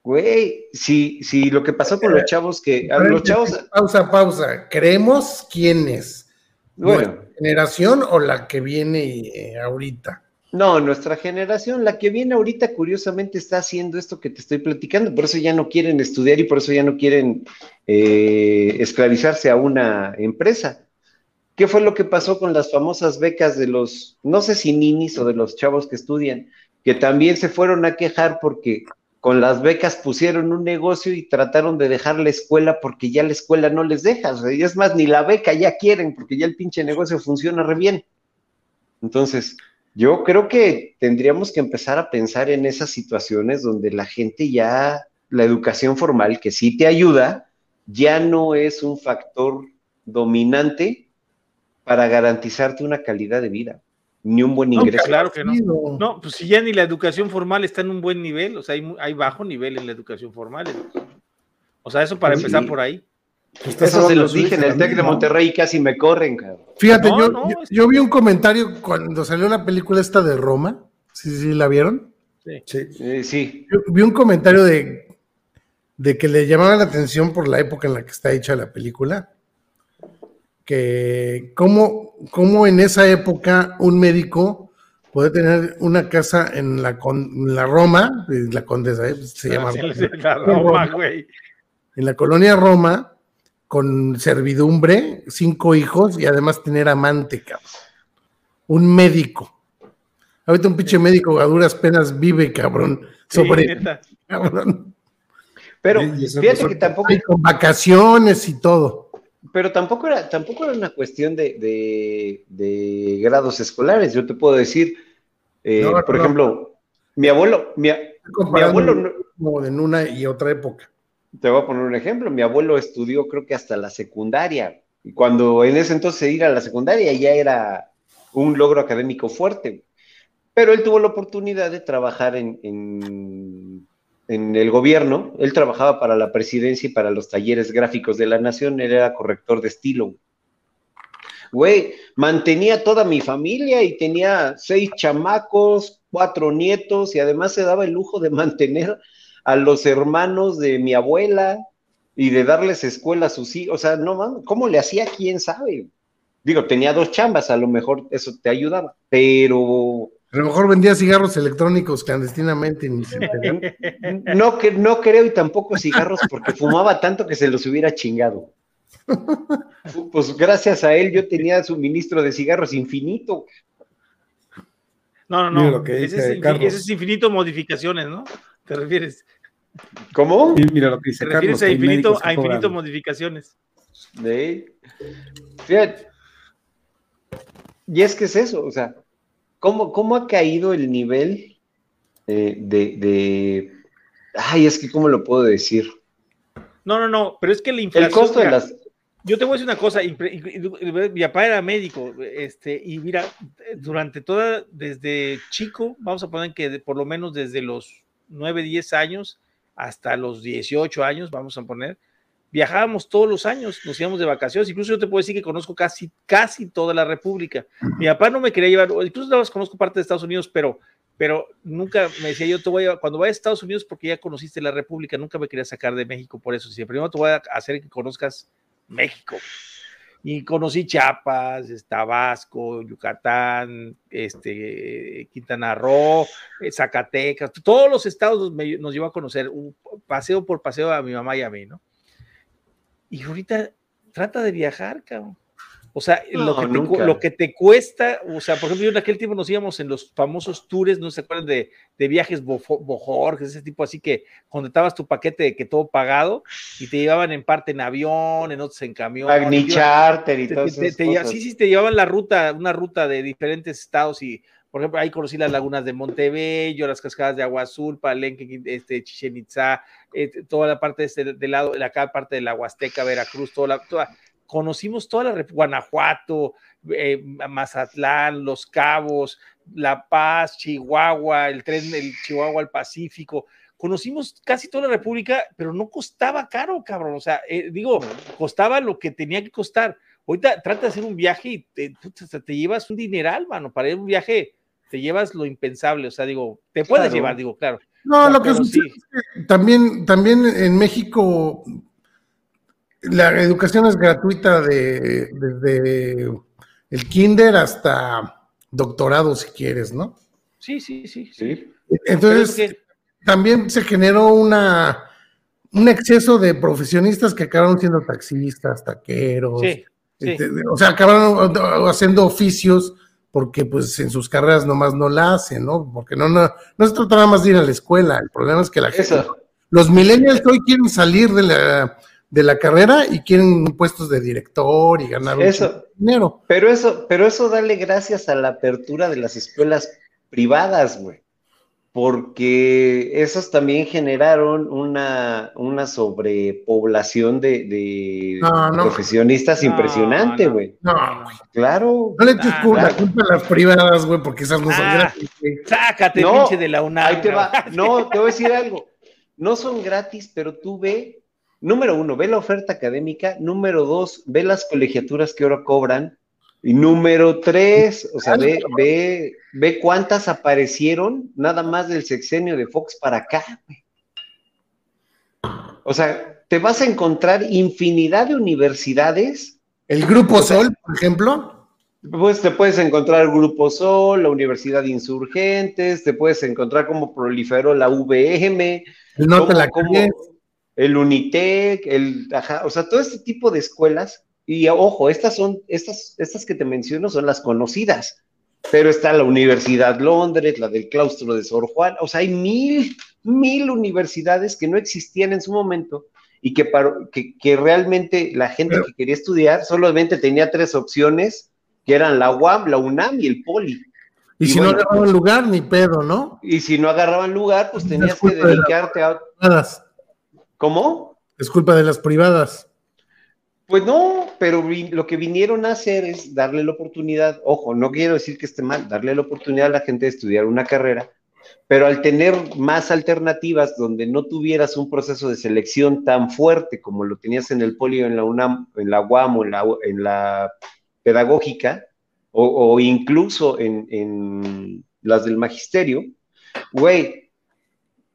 Güey, si, si lo que pasó con los chavos que... los chavos... Pausa, pausa. ¿Creemos quiénes? Bueno. generación o la que viene eh, ahorita? No, nuestra generación, la que viene ahorita, curiosamente está haciendo esto que te estoy platicando, por eso ya no quieren estudiar y por eso ya no quieren eh, esclavizarse a una empresa. ¿Qué fue lo que pasó con las famosas becas de los, no sé si ninis o de los chavos que estudian, que también se fueron a quejar porque con las becas pusieron un negocio y trataron de dejar la escuela porque ya la escuela no les deja, sea, es más, ni la beca ya quieren porque ya el pinche negocio funciona re bien. Entonces, yo creo que tendríamos que empezar a pensar en esas situaciones donde la gente ya, la educación formal, que sí te ayuda, ya no es un factor dominante para garantizarte una calidad de vida, ni un buen ingreso. claro que no. No, pues si ya ni la educación formal está en un buen nivel, o sea, hay, bajo nivel en la educación formal. O sea, eso para empezar por ahí. Eso se los dije en el TEC de Monterrey y casi me corren, cabrón. Fíjate, yo, vi un comentario cuando salió la película esta de Roma. ¿Sí, sí la vieron? Sí. sí. vi un comentario de, de que le llamaba la atención por la época en la que está hecha la película. Que cómo, cómo en esa época un médico puede tener una casa en la, la Roma, la Condesa, ¿eh? se llama. Roma, güey. En la colonia Roma, con servidumbre, cinco hijos y además tener amante, cabrón. Un médico. Ahorita un pinche médico a duras penas vive, cabrón. Sobre. cabrón. Pero fíjate que tampoco. con vacaciones y todo. pero tampoco era, tampoco era una cuestión de, de, grados escolares. Yo te puedo decir, eh, por ejemplo, mi abuelo, mi, abuelo como en una y otra época. Te voy a poner un ejemplo. Mi abuelo estudió, creo que hasta la secundaria. Y cuando en ese entonces ir a la secundaria ya era un logro académico fuerte. Pero él tuvo la oportunidad de trabajar en, en, el gobierno. Él trabajaba para la presidencia y para los talleres gráficos de la nación. Él era corrector de estilo. Güey, mantenía toda mi familia y tenía seis chamacos, cuatro nietos y además se daba el lujo de mantener a los hermanos de mi abuela y de darles escuela a sus hijos. O sea, no, ¿cómo le hacía? ¿Quién sabe? Digo, tenía dos chambas, a lo mejor eso te ayudaba, pero a lo mejor vendía cigarros electrónicos clandestinamente. no, que, no creo y tampoco cigarros porque fumaba tanto que se los hubiera chingado. Pues gracias a él yo tenía suministro de cigarros infinito. No, no, no. ese, es, infinito modificaciones, ¿no? ¿Te refieres? ¿Cómo? mira lo que dice ¿Te refieres a infinito, a infinito modificaciones. Fíjate. Y es que es eso, o sea, ¿Cómo, ha caído el nivel eh, de, Ay, es que, ¿cómo lo puedo decir? No, no, no, pero es que la inflación... El costo de las... Yo te voy a decir una cosa, mi papá era médico, este, y mira, durante toda, desde chico, vamos a poner que por lo menos desde los 9, 10 años hasta los 18 años, vamos a poner, viajábamos todos los años, nos íbamos de vacaciones, incluso yo te puedo decir que conozco casi, casi toda la República. Mi papá no me quería llevar, incluso nada más conozco parte de Estados Unidos, pero, pero nunca me decía yo, te voy a, cuando vayas a Estados Unidos porque ya conociste la República, nunca me quería sacar de México por eso, si primero te voy a hacer que conozcas México. Y conocí Chiapas, Tabasco, Yucatán, este, Quintana Roo, eh, Zacatecas, todos los estados nos llevó a conocer, un paseo por paseo a mi mamá y a mí, ¿no? Y ahorita trata de viajar, cabrón. O sea, lo, que te, lo, que te, cuesta, o sea, por ejemplo, yo en aquel tiempo nos íbamos en los famosos tours, no se acuerdan de, de viajes Bojorges, ese tipo así que estabas tu paquete de que todo pagado y te llevaban en parte en avión, en otros en camión. Magni Charter y todo eso. Sí, sí, te llevaban la ruta, una ruta de diferentes estados y por ejemplo, ahí conocí las lagunas de Montebello, las cascadas de Agua Azul, Palenque, este, Chichen Itza, eh, toda la parte de este, del lado, la acá parte de la Huasteca, Veracruz, toda la, toda, conocimos toda la Guanajuato, eh, Mazatlán, Los Cabos, La Paz, Chihuahua, el tren del Chihuahua al Pacífico. Conocimos casi toda la República, pero no costaba caro, cabrón. O sea, eh, digo, costaba lo que tenía que costar. Ahorita trata de hacer un viaje y te, te llevas un dineral, mano, para ir un viaje te llevas lo impensable, o sea, digo, te puedes llevar, digo, claro. No, lo que sucede es que también, también en México la educación es gratuita de, desde el kinder hasta doctorado, si quieres, ¿no? Sí, sí, sí. sí. Entonces, también se generó una, un exceso de profesionistas que acabaron siendo taxistas, taqueros. Sí, este, o sea, acabaron haciendo oficios porque pues en sus carreras nomás no la hacen, ¿no? Porque no, no, no se trata nada más de ir a la escuela, el problema es que la gente, los millennials hoy quieren salir de la, de la carrera y quieren puestos de director y ganar eso, dinero. Pero eso, pero eso dale gracias a la apertura de las escuelas privadas, güey porque esos también generaron una, una sobrepoblación de, profesionistas impresionante, güey. No, Claro. No le eches la culpa a las privadas, güey, porque esas no son ah, gratis. Sácate, pinche de la UNAM. Ahí te va. No, te voy a decir algo. No son gratis, pero tú ve, número uno, ve la oferta académica. Número dos, ve las colegiaturas que ahora cobran. Y número tres, o sea, ve, ve, ve cuántas aparecieron nada más del sexenio de Fox para acá. O sea, te vas a encontrar infinidad de universidades. ¿El Grupo Sol, por ejemplo? Pues te puedes encontrar Grupo Sol, la Universidad de Insurgentes, te puedes encontrar cómo proliferó la VM, el Norte la el Unitec, el, o sea, todo este tipo de escuelas y ojo, estas son, estas, estas que te menciono son las conocidas, pero está la Universidad Londres, la del claustro de Sor Juan, o sea, hay mil, mil universidades que no existían en su momento y que, que, que, realmente la gente que quería estudiar solamente tenía tres opciones, que eran la UAM, la UNAM y el POLI. Y, si no agarraban lugar, ni pedo, ¿no? Y si no agarraban lugar, pues tenías que dedicarte a... ¿Cómo? Es culpa de las privadas. Pues no, pero lo que vinieron a hacer es darle la oportunidad, ojo, no quiero decir que esté mal, darle la oportunidad a la gente de estudiar una carrera, pero al tener más alternativas donde no tuvieras un proceso de selección tan fuerte como lo tenías en el polio, en la UNAM, en la UAM o en la, pedagógica, o, incluso en, en las del magisterio, güey,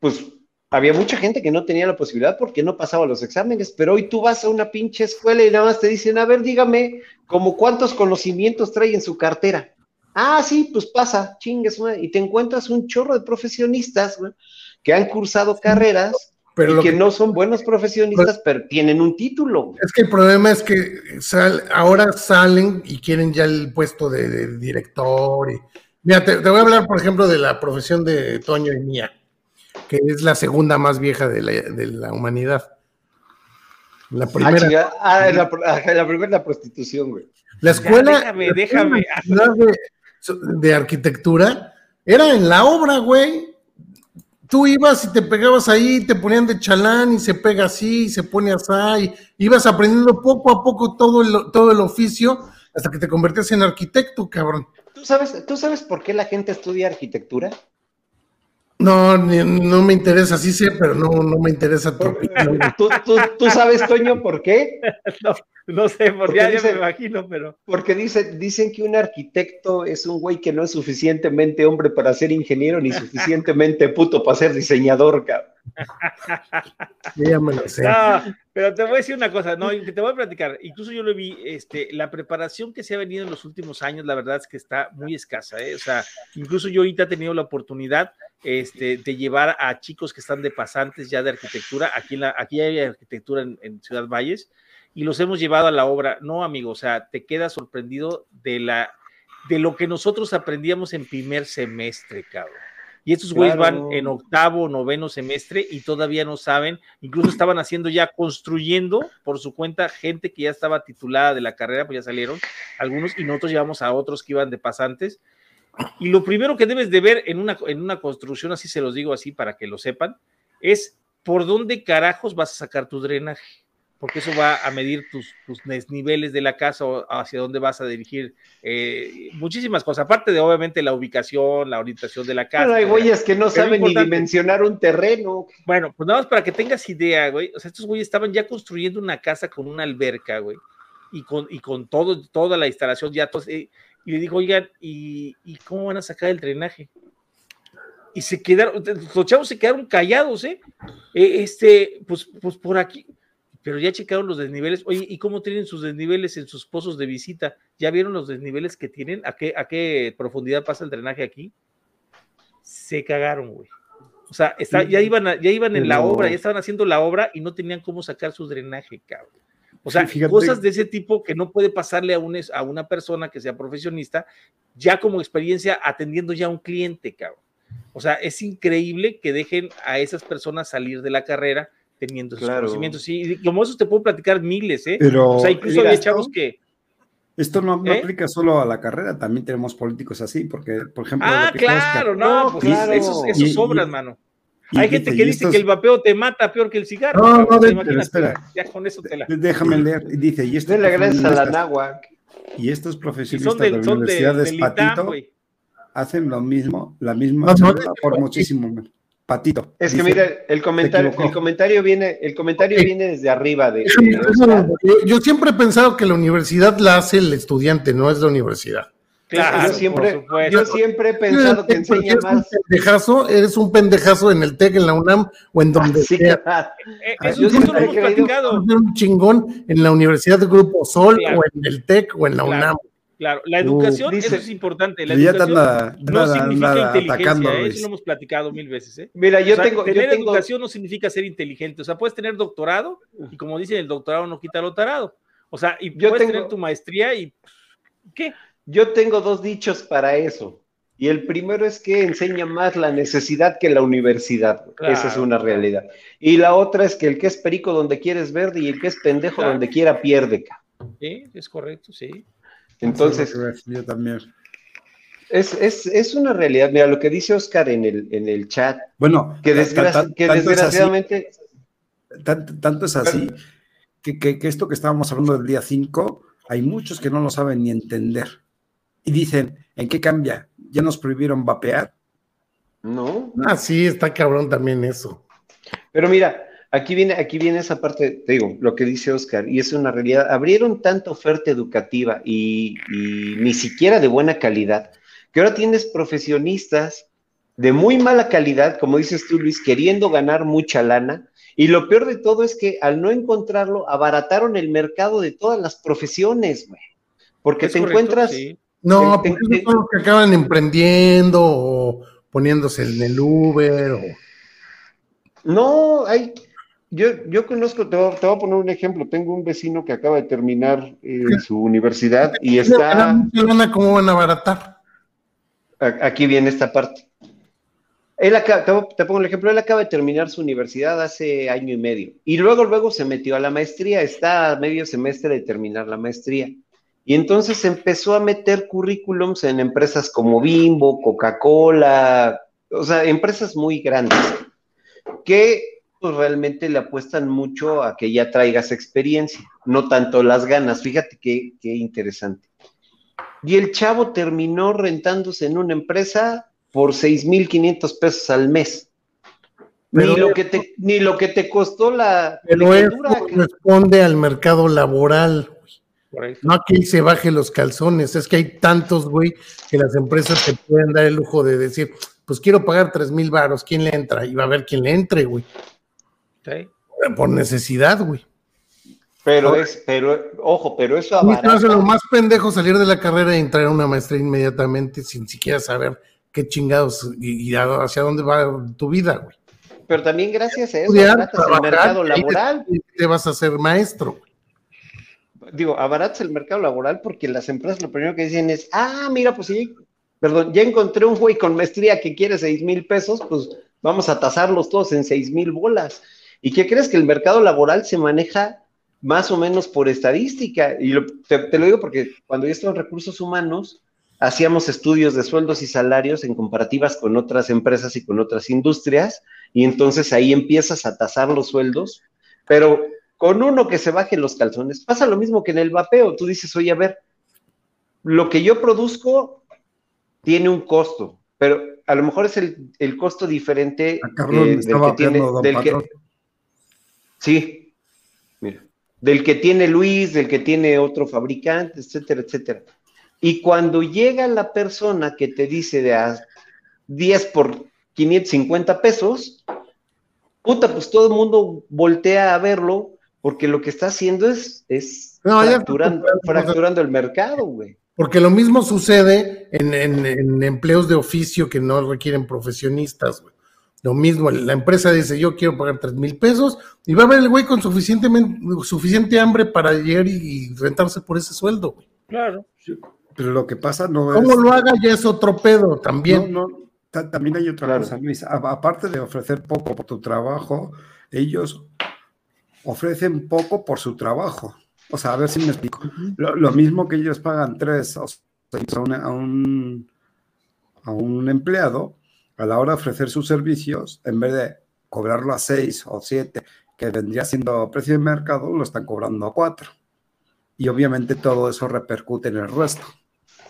pues había mucha gente que no tenía la posibilidad porque no pasaba los exámenes, pero hoy tú vas a una pinche escuela y nada más te dicen, a ver, dígame, como cuántos conocimientos trae en su cartera. Ah, sí, pues pasa, chingues, y te encuentras un chorro de profesionistas que han cursado carreras pero y que, no son buenos profesionistas, pero tienen un título. Es que el problema es que ahora salen y quieren ya el puesto de, director. Y, mira, te, voy a hablar, por ejemplo, de la profesión de Toño y mía que es la segunda más vieja de la, humanidad. La ah, primera. Ah, la, primera la prostitución, güey. La escuela. déjame, déjame. De, arquitectura era en la obra, güey. Tú ibas y te pegabas ahí, te ponían de chalán y se pega así, y se pone así, y ibas aprendiendo poco a poco todo el, todo el oficio hasta que te convertías en arquitecto, cabrón. ¿Tú sabes, ¿Tú sabes por qué la gente estudia arquitectura? No, no me interesa, sí sé, pero no, no me interesa ¿Tú, tú, sabes, Toño, por qué? No, no sé, porque, ya, me imagino, pero. Porque dice, dicen que un arquitecto es un güey que no es suficientemente hombre para ser ingeniero, ni suficientemente puto para ser diseñador, cabrón. Ya me lo sé. pero te voy a decir una cosa, no, te voy a platicar. Incluso yo lo vi, este, la preparación que se ha venido en los últimos años, la verdad es que está muy escasa, ¿eh? O sea, incluso yo ahorita he tenido la oportunidad este, de llevar a chicos que están de pasantes ya de arquitectura. Aquí, la, aquí hay arquitectura en, Ciudad Valles y los hemos llevado a la obra. No, amigo, o sea, te quedas sorprendido de, la, de lo que nosotros aprendíamos en primer semestre, cabrón. Y estos güeyes van en octavo, noveno semestre y todavía no saben, incluso estaban haciendo ya, construyendo por su cuenta gente que ya estaba titulada de la carrera, pues ya salieron algunos y nosotros llevamos a otros que iban de pasantes y lo primero que debes de ver en una, en una construcción, así se los digo así para que lo sepan, es por dónde carajos vas a sacar tu drenaje, porque eso va a medir tus, tus niveles de la casa o hacia dónde vas a dirigir eh, muchísimas cosas, aparte de obviamente la ubicación, la orientación de la casa. Pero hay güeyes que no saben ni dimensionar un terreno. Bueno, pues nada más para que tengas idea, güey, o sea, estos güeyes estaban ya construyendo una casa con una alberca, güey, y con, y con todo, toda la instalación ya, eh, y le dijo, oigan, ¿y, cómo van a sacar el drenaje? Y se quedaron, los chavos se quedaron callados, ¿eh? ¿eh? Este, pues, pues por aquí, pero ya checaron los desniveles. Oye, ¿y cómo tienen sus desniveles en sus pozos de visita? ¿Ya vieron los desniveles que tienen? ¿A qué, a qué profundidad pasa el drenaje aquí? Se cagaron, güey. O sea, ya iban, ya iban en la obra, ya estaban haciendo la obra y no tenían cómo sacar su drenaje, cabrón. O sea, cosas de ese tipo que no puede pasarle a, un, a una persona que sea profesionista, ya como experiencia atendiendo ya a un cliente, cabrón. O sea, es increíble que dejen a esas personas salir de la carrera teniendo esos conocimientos. Y como eso te puedo platicar miles, ¿eh? Pero, o sea, incluso había chavos que. Esto no, ¿Eh? aplica solo a la carrera, también tenemos políticos así, porque, por ejemplo. Ah, claro, no, pues claro. esos, mano. Hay gente que dice que el vapeo te mata peor que el cigarro. No, no, de, espera. Ya con eso te la... Déjame leer. Dice, y esto. la a la náhuac. Y estos profesionistas de, la Universidad de, Patito hacen lo mismo, la misma por muchísimo menos. Patito. Es que mira, el comentario, el comentario viene, el comentario viene desde arriba de, yo siempre he pensado que la universidad la hace el estudiante, no es la universidad. Claro, yo siempre, yo siempre he pensado que enseña más. Pendejazo, eres un pendejazo en el TEC, en la UNAM o en donde sea. Eh, eh, yo siempre lo hemos platicado. Un chingón en la Universidad de Grupo Sol o en el TEC o en la UNAM. Claro, la educación, eso es importante. La educación no significa inteligencia, ¿eh? eso lo hemos platicado mil veces. ¿eh? Mira, yo tengo. Tener educación no significa ser inteligente. O sea, puedes tener doctorado y, como dicen, el doctorado no quita lo tarado. O sea, y puedes tener tu maestría y. ¿Qué? Yo tengo dos dichos para eso. Y el primero es que enseña más la necesidad que la universidad. Esa es una realidad. Y la otra es que el que es perico donde quieres verde y el que es pendejo donde quiera pierde. Sí, es correcto, sí. Entonces, yo también. Es, es, es, una realidad. Mira, lo que dice Oscar en el, en el chat. Bueno, que, desgraciadamente. tanto, es así que, que, esto que estábamos hablando del día 5, hay muchos que no lo saben ni entender. Y dicen, ¿en qué cambia? ¿Ya nos prohibieron vapear? No. Ah, sí, está cabrón también eso. Pero mira, aquí viene, aquí viene esa parte, te digo, lo que dice Oscar, y es una realidad. Abrieron tanta oferta educativa y, y ni siquiera de buena calidad, que ahora tienes profesionistas de muy mala calidad, como dices tú, Luis, queriendo ganar mucha lana. Y lo peor de todo es que al no encontrarlo, abarataron el mercado de todas las profesiones, güey. Porque te encuentras. No, porque son los que acaban emprendiendo o poniéndose en el Uber. O... No, hay. Yo, yo conozco, te voy, te voy, a poner un ejemplo. Tengo un vecino que acaba de terminar eh, su universidad y está. ¿Cómo van a abaratar? Aquí viene esta parte. Él acaba, te, pongo el ejemplo, él acaba de terminar su universidad hace año y medio y luego, luego se metió a la maestría, está a medio semestre de terminar la maestría. Y entonces empezó a meter currículums en empresas como Bimbo, Coca-Cola, o sea, empresas muy grandes, que pues, realmente le apuestan mucho a que ya traigas experiencia, no tanto las ganas. Fíjate qué, qué interesante. Y el chavo terminó rentándose en una empresa por 6.500 pesos al mes. ni, lo que te, ni lo que te costó la... Pero eso responde al mercado laboral. No que se baje los calzones, es que hay tantos, güey, que las empresas te pueden dar el lujo de decir, pues quiero pagar tres mil varos, ¿quién le entra? Y va a ver quién le entre, güey. Por necesidad, güey. Pero es, pero, ojo, pero eso abarata. lo más pendejo salir de la carrera y entrar a una maestría inmediatamente sin siquiera saber qué chingados y, hacia dónde va tu vida, güey. Pero también gracias a eso abaratas el mercado laboral. Te, vas a ser maestro. Digo, abaratas el mercado laboral porque las empresas lo primero que dicen es, ah, mira, pues sí, perdón, ya encontré un güey con maestría que quiere seis mil pesos, pues vamos a tasarlos todos en seis mil bolas. ¿Y qué crees que el mercado laboral se maneja más o menos por estadística. Y te, lo digo porque cuando yo estaba en recursos humanos, hacíamos estudios de sueldos y salarios en comparativas con otras empresas y con otras industrias, y entonces ahí empiezas a tasar los sueldos, pero con uno que se baje los calzones, pasa lo mismo que en el vapeo. Tú dices, oye, a ver, lo que yo produzco tiene un costo, pero a lo mejor es el, costo diferente ah, eh, del que tiene. Del que, sí, del que tiene Luis, del que tiene otro fabricante, etcétera, etcétera. Y cuando llega la persona que te dice de a 10 por 550 pesos, puta, pues todo el mundo voltea a verlo porque lo que está haciendo es, es fracturando, el mercado, güey. Porque lo mismo sucede en, en empleos de oficio que no requieren profesionistas, güey. Lo mismo, la empresa dice, yo quiero pagar tres mil pesos y va a haber el güey con suficientemente, suficiente hambre para llegar y, rentarse por ese sueldo. Güey. Claro. Pero lo que pasa no es... ¿Cómo lo haga ya es otro pedo también? No, no, también hay otra cosa, Luis. aparte de ofrecer poco por tu trabajo, ellos ofrecen poco por su trabajo. O sea, a ver si me explico. Lo, mismo que ellos pagan tres a, a, un, a un empleado, a la hora de ofrecer sus servicios, en vez de cobrarlo a 6 o 7, que vendría siendo precio de mercado, lo están cobrando a 4. Y obviamente todo eso repercute en el resto.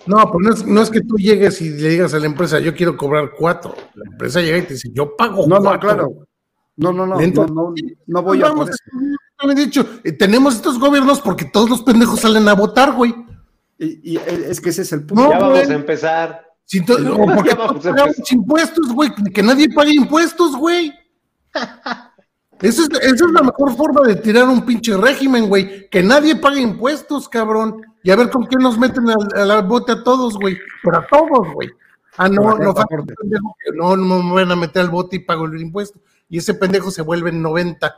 No, pues no es, que tú llegues y le digas a la empresa, yo quiero cobrar 4. La empresa llega y te dice, yo pago No, no, claro. No, no, no, no, no, voy a poner. Me dicho, eh, tenemos estos gobiernos porque todos los pendejos salen a votar, güey. Y, es que ese es el punto. ya vamos a empezar. Si o porque pagamos impuestos, güey, que nadie pague impuestos, güey. Esa es, esa es la mejor forma de tirar un pinche régimen, güey. Que nadie pague impuestos, cabrón. Y a ver con qué nos meten al, bote a todos, güey. Pero a todos, güey. Ah, no, no, no, no me van a meter al bote y pago el impuesto. Y ese pendejo se vuelve en 90,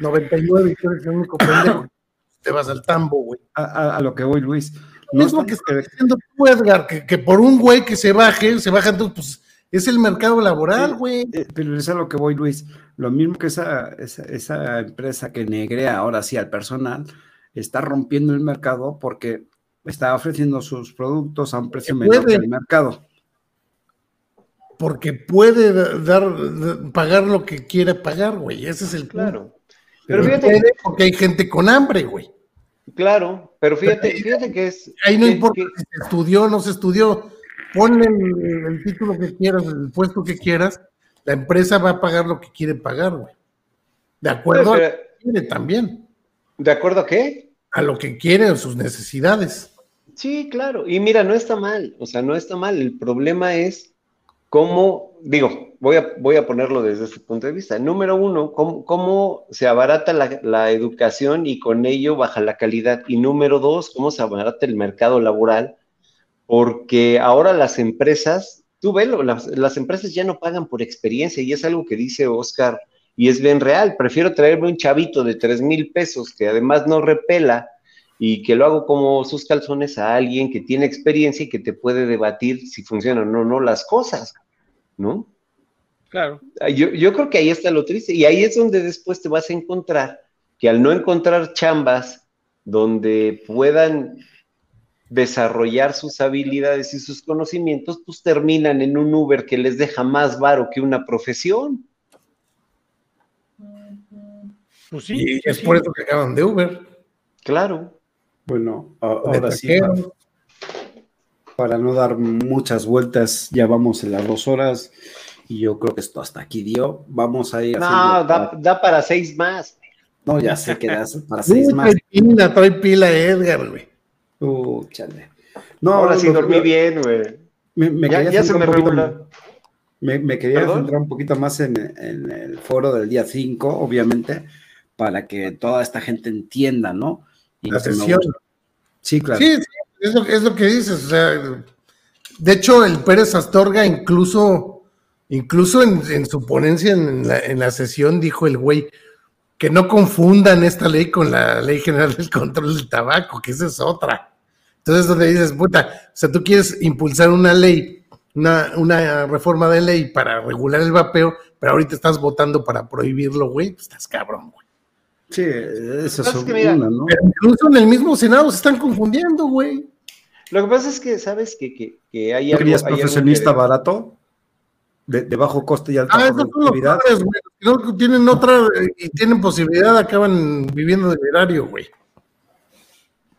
99 y tú eres el único pendejo. Te vas al tambo, güey. A, a, lo que voy, Luis No es lo que está diciendo tú, Edgar, que, que, por un güey que se baje, se baja, entonces, pues es el mercado laboral, güey. Eh, pero es a lo que voy, Luis. Lo mismo que esa, esa, esa, empresa que negrea ahora sí al personal, está rompiendo el mercado porque está ofreciendo sus productos a un precio menor que el mercado. Porque puede dar, pagar lo que quiere pagar, güey. Ese es el claro. Pero fíjate, porque hay gente con hambre, güey. Claro, pero fíjate, fíjate que es. Ahí no importa si se estudió o no se estudió. Ponle el, título que quieras, el puesto que quieras, la empresa va a pagar lo que quiere pagar, güey. De acuerdo a lo que quiere también. ¿De acuerdo a qué? A lo que quiere, a sus necesidades. Sí, claro. Y mira, no está mal, o sea, no está mal. El problema es cómo, digo, voy a, voy a ponerlo desde este punto de vista. Número uno, cómo, se abarata la, la, educación y con ello baja la calidad. Y número dos, cómo se abarata el mercado laboral, porque ahora las empresas, tú velo, las, las empresas ya no pagan por experiencia y es algo que dice Oscar y es bien real. Prefiero traerme un chavito de tres mil pesos que además no repela y que lo hago como sus calzones a alguien que tiene experiencia y que te puede debatir si funcionan o no las cosas, ¿no? Claro. Yo, yo creo que ahí está lo triste y ahí es donde después te vas a encontrar que al no encontrar chambas donde puedan desarrollar sus habilidades y sus conocimientos, pues terminan en un Uber que les deja más varo que una profesión. Pues sí, y es por eso que acaban de Uber. Claro. Bueno, ahora sí, para, no dar muchas vueltas, ya vamos en las dos horas y yo creo que esto hasta aquí dio. Vamos a ir. No, da, para seis más. No, ya sé que da para seis más. Trae pila, trae pila Edgar, güey. Uh, chale. No, ahora sí dormí bien, güey. Me, ya, se me regula. Me, me, quería centrar un poquito más en, en, el foro del día 5, obviamente, para que toda esta gente entienda, ¿no? La sesión. Sí, claro. Sí, es, lo, que dices. O sea, de hecho, el Pérez Astorga incluso, incluso en, su ponencia en la, en la, sesión dijo el güey que no confundan esta ley con la ley general del control del tabaco, que esa es otra. Entonces, donde dices, puta, o sea, tú quieres impulsar una ley, una, una reforma de ley para regular el vapeo, pero ahorita estás votando para prohibirlo, güey, pues estás cabrón, güey. Sí, eso es una, ¿no? Pero incluso en el mismo Senado se están confundiendo, güey. Lo que pasa es que, ¿sabes? Que, que, que hay algo. ¿Querías profesionista barato? De, de, bajo coste y alta ah, productividad. No, tienen otra y tienen posibilidad, acaban viviendo del erario, güey.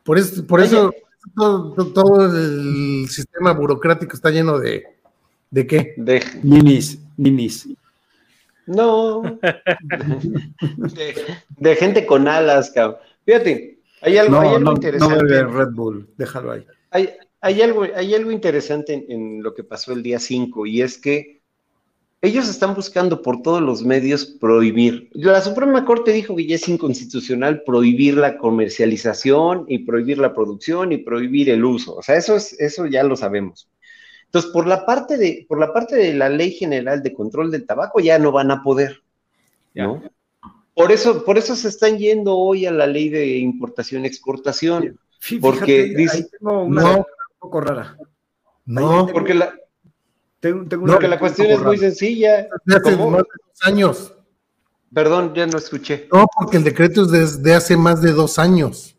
Por, eso, por eso todo, todo, el sistema burocrático está lleno de. ¿De qué? De ninis, ninis. No. de, gente con alas, cabrón. Fíjate, hay algo, hay algo interesante. No Red Bull, déjalo ahí. Hay, hay, algo, hay algo interesante en, lo que pasó el día 5 y es que ellos están buscando por todos los medios prohibir. La Suprema Corte dijo que ya es inconstitucional prohibir la comercialización y prohibir la producción y prohibir el uso. O sea, eso, es, eso ya lo sabemos. Entonces, por la parte de, por la parte de la ley general de control del tabaco ya no van a poder, ¿no? Por eso, por eso se están yendo hoy a la ley de importación y exportación. porque dice, una un poco rara. No, porque la, porque la cuestión es muy sencilla. Hace más de dos años. Perdón, ya no escuché. No, porque el decreto es desde hace más de dos años.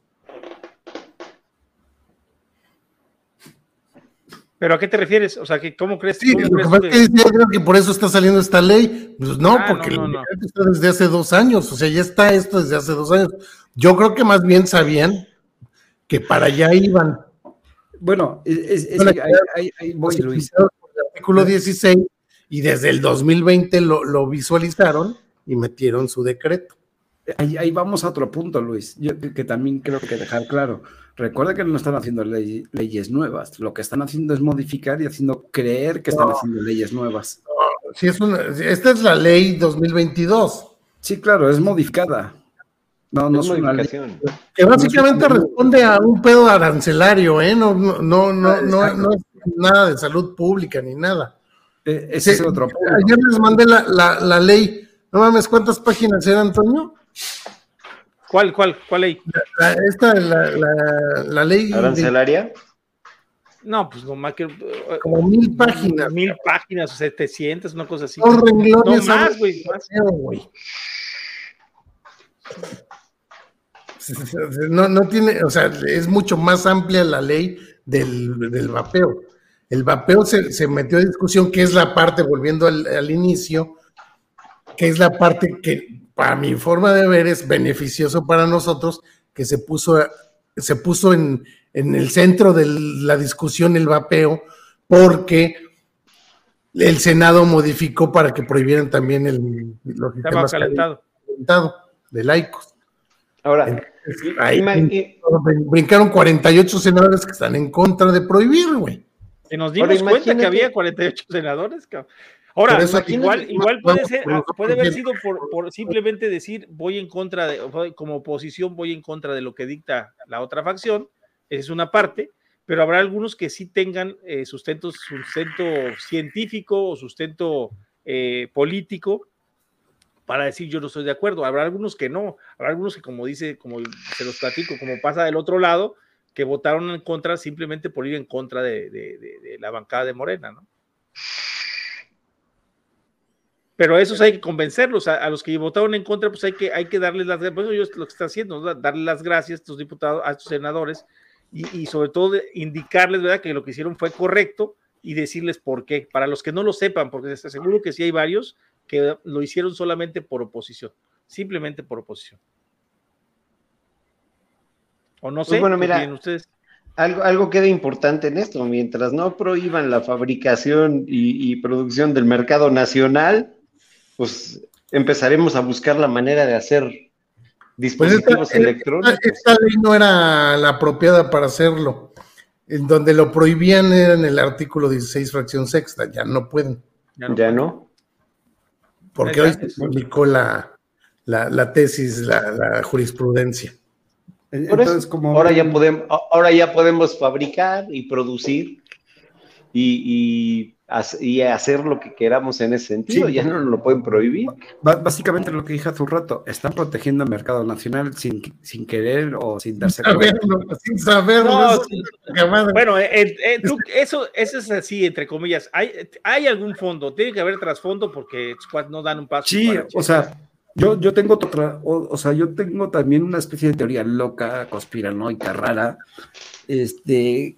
¿Pero a qué te refieres? O sea, ¿cómo crees, sí, ¿cómo crees que... por eso está saliendo esta ley. Pues no, ah, porque está desde hace dos años. O sea, ya está esto desde hace dos años. Yo creo que más bien sabían que para allá iban. Bueno, es, ahí, voy, Luis. El artículo 16 y desde el 2020 lo, lo visualizaron y metieron su decreto. Ahí, vamos a otro punto, Luis, yo, que, también creo que dejar claro. Recuerda que no están haciendo leyes nuevas, lo que están haciendo es modificar y haciendo creer que están haciendo leyes nuevas. sí es esta es la ley 2022. Sí, claro, es modificada. No, no es modificación. Que básicamente responde a un pedo arancelario, ¿eh? No, no, no, no, no, es nada de salud pública ni nada. E, ese es otro punto. Ayer les mandé la, la, la ley. No mames, ¿cuántas páginas eran, Antonio? ¿Cuál, cuál, cuál ley? La, esta, la, la, la ley. ¿Arancelaria? No, pues no más que. Como mil páginas. Mil páginas, o 700, una cosa así. Dos renglones. No más, güey. No, no tiene, o sea, es mucho más amplia la ley del, del vapeo. El vapeo se, se, metió a discusión, que es la parte, volviendo al, al, inicio, que es la parte que, para mi forma de ver, es beneficioso para nosotros, que se puso, se puso en, en el centro de la discusión el vapeo, porque el Senado modificó para que prohibieran también el los sistemas calentado. calentado de laicos. Ahora, Entonces, ahí brincaron 48 senadores que están en contra de prohibir, güey. Y nos dimos Ahora, cuenta que había 48 senadores, cabrón. Ahora, igual, igual puede ser, puede haber sido por, por, simplemente decir voy en contra de, como oposición voy en contra de lo que dicta la otra facción, esa es una parte, pero habrá algunos que sí tengan eh, sustento, sustento científico o sustento eh, político para decir yo no estoy de acuerdo. Habrá algunos que no, habrá algunos que como dice, como se los platico, como pasa del otro lado, que votaron en contra simplemente por ir en contra de, de, de, de la bancada de Morena, ¿no? Pero a esos hay que convencerlos, a, a, los que votaron en contra, pues hay que, hay que darles las gracias, por eso yo lo que está haciendo, ¿no? darles las gracias a estos diputados, a estos senadores, y, y, sobre todo indicarles, ¿verdad?, que lo que hicieron fue correcto y decirles por qué. Para los que no lo sepan, porque les aseguro que sí hay varios que lo hicieron solamente por oposición, simplemente por oposición. O no sé, pues bueno, mira, ustedes. Algo, algo queda importante en esto, mientras no prohíban la fabricación y, y producción del mercado nacional, pues empezaremos a buscar la manera de hacer dispositivos pues esta, electrónicos. Esta, ley no era la apropiada para hacerlo. En donde lo prohibían era en el artículo 16, fracción sexta. Ya no pueden. Ya no. Ya no. Porque hoy se publicó la, la, la tesis, la, la, jurisprudencia. Entonces, como... ahora, ya podemos, ahora ya podemos fabricar y producir y, y y hacer lo que queramos en ese sentido, sí. ya no nos lo pueden prohibir. Básicamente lo que dije hace un rato, están protegiendo el mercado nacional sin, sin querer o sin darse cuenta. Sin saberlo. No, sí. Bueno, eh, eh, tú, eso, eso es así, entre comillas. ¿Hay, hay algún fondo, tiene que haber trasfondo porque no dan un paso. Sí, o sea, yo, yo tengo otra, o, o, sea, yo tengo también una especie de teoría loca, conspiranoica, rara, este,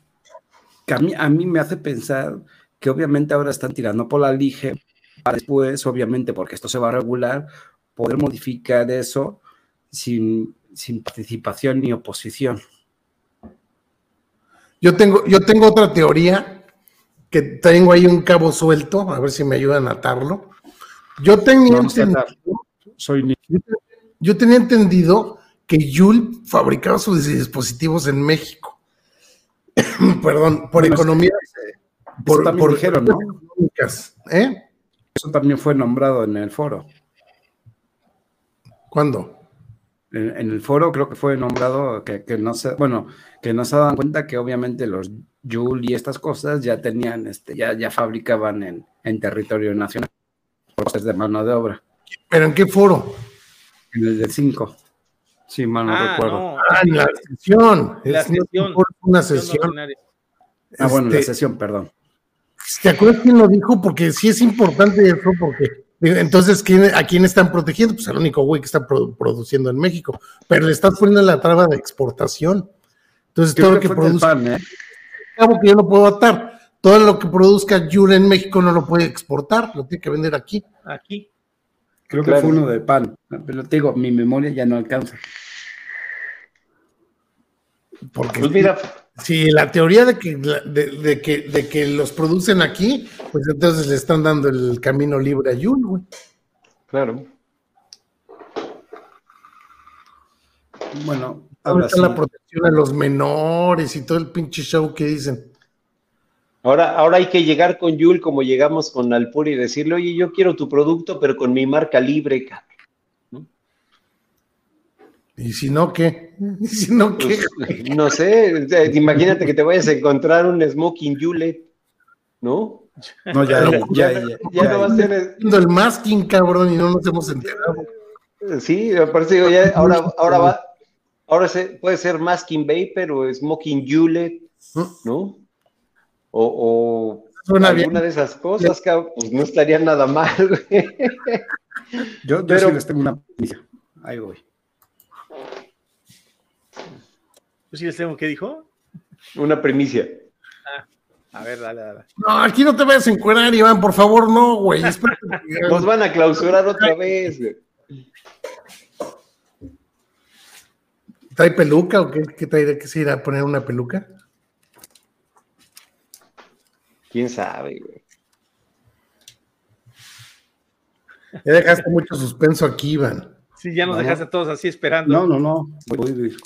que a mí, a mí me hace pensar que obviamente ahora están tirando por la lige, para después, obviamente, porque esto se va a regular, poder modificar eso sin, sin participación ni oposición. Yo tengo, yo tengo otra teoría que tengo ahí un cabo suelto, a ver si me ayudan a atarlo. Yo tenía entendido, Soy yo, tenía entendido que Yul fabricaba sus dispositivos en México. Perdón, por economía. Por, también por dijeron, ¿no? ¿Eh? Eso también fue nombrado en el foro. ¿Cuándo? En, en el foro creo que fue nombrado que, que, no se, bueno, que no se daban cuenta que obviamente los Joule y estas cosas ya tenían, este, ya, ya fabricaban en, en territorio nacional, costes de mano de obra. ¿Pero en qué foro? En el del 5. Sí, mal no ah, recuerdo. No. Ah, en la sesión. La es sesión. Una sesión. Ah, bueno, Este, la sesión, perdón. ¿Te acuerdas quién lo dijo? Porque sí es importante eso, porque entonces, ¿quién, ¿a quién están protegiendo? Pues al único güey que está produ produciendo en México, pero le estás poniendo la traba de exportación. Entonces, Yo todo lo que produzca, PAN, ¿eh? cabo que yo no puedo atar, todo lo que produzca Yura en México no lo puede exportar, lo tiene que vender aquí. Aquí. Creo que fue uno de PAN. Pero te digo, mi memoria ya no alcanza. Porque Pues mira, si la teoría de que, de, de que, de que los producen aquí, pues entonces le están dando el camino libre a Yul, güey. claro. Bueno, ahora Ahora sí. la protección a los menores y todo el pinche show que dicen. Ahora, ahora hay que llegar con Yul como llegamos con Alpur y decirle, oye, yo quiero tu producto, pero con mi marca libre, cabrón. Y si no, ¿qué? Y si no, ¿qué? Pues, no sé, imagínate que te vayas a encontrar un smoking Yulet, ¿no? No, ya, ya, ya, ya, Ya no va a ser. El masking, cabrón, y no nos hemos enterado. Sí, parece que ya, ahora, ahora va, ahora se, puede ser Masking Vapor o Smoking Yulet, ¿no? O, o alguna de esas cosas, pues no estaría nada mal, güey. Yo, yo sí les tengo una. Ahí voy. ¿Yo sí les tengo qué dijo? Una primicia. Ah, a ver, dale, dale. No, aquí no te vayas a encuerar, Iván, por favor, no, güey. Nos van a clausurar otra vez, güey. ¿Trae peluca o qué, qué trae? ¿Que se irá a poner una peluca? ¿Quién sabe, güey? Ya dejaste mucho suspenso aquí, Iván. Sí, ya nos dejaste todos así esperando. No, no, no. Voy, voy.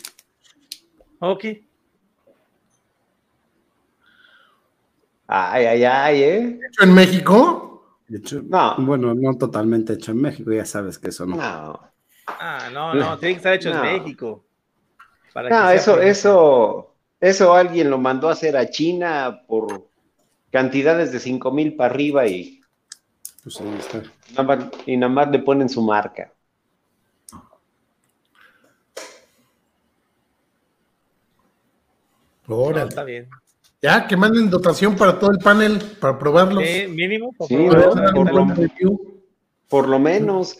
Ok. Ay, ay, ay, ¿eh? ¿Hecho en México? Hecho, No. Bueno, no totalmente hecho en México, ya sabes que eso no. No. Ah, no, no, tiene que estar hecho No. en México. Para No, que eso, eso, eso alguien lo mandó a hacer a China por cantidades de 5 mil para arriba y Pues ahí está. nada, más, y nada más le ponen su marca. No, Órale. está bien. Ya, que manden dotación para todo el panel, para probarlos. Eh, mínimo, por Sí, ¿no? lo menos.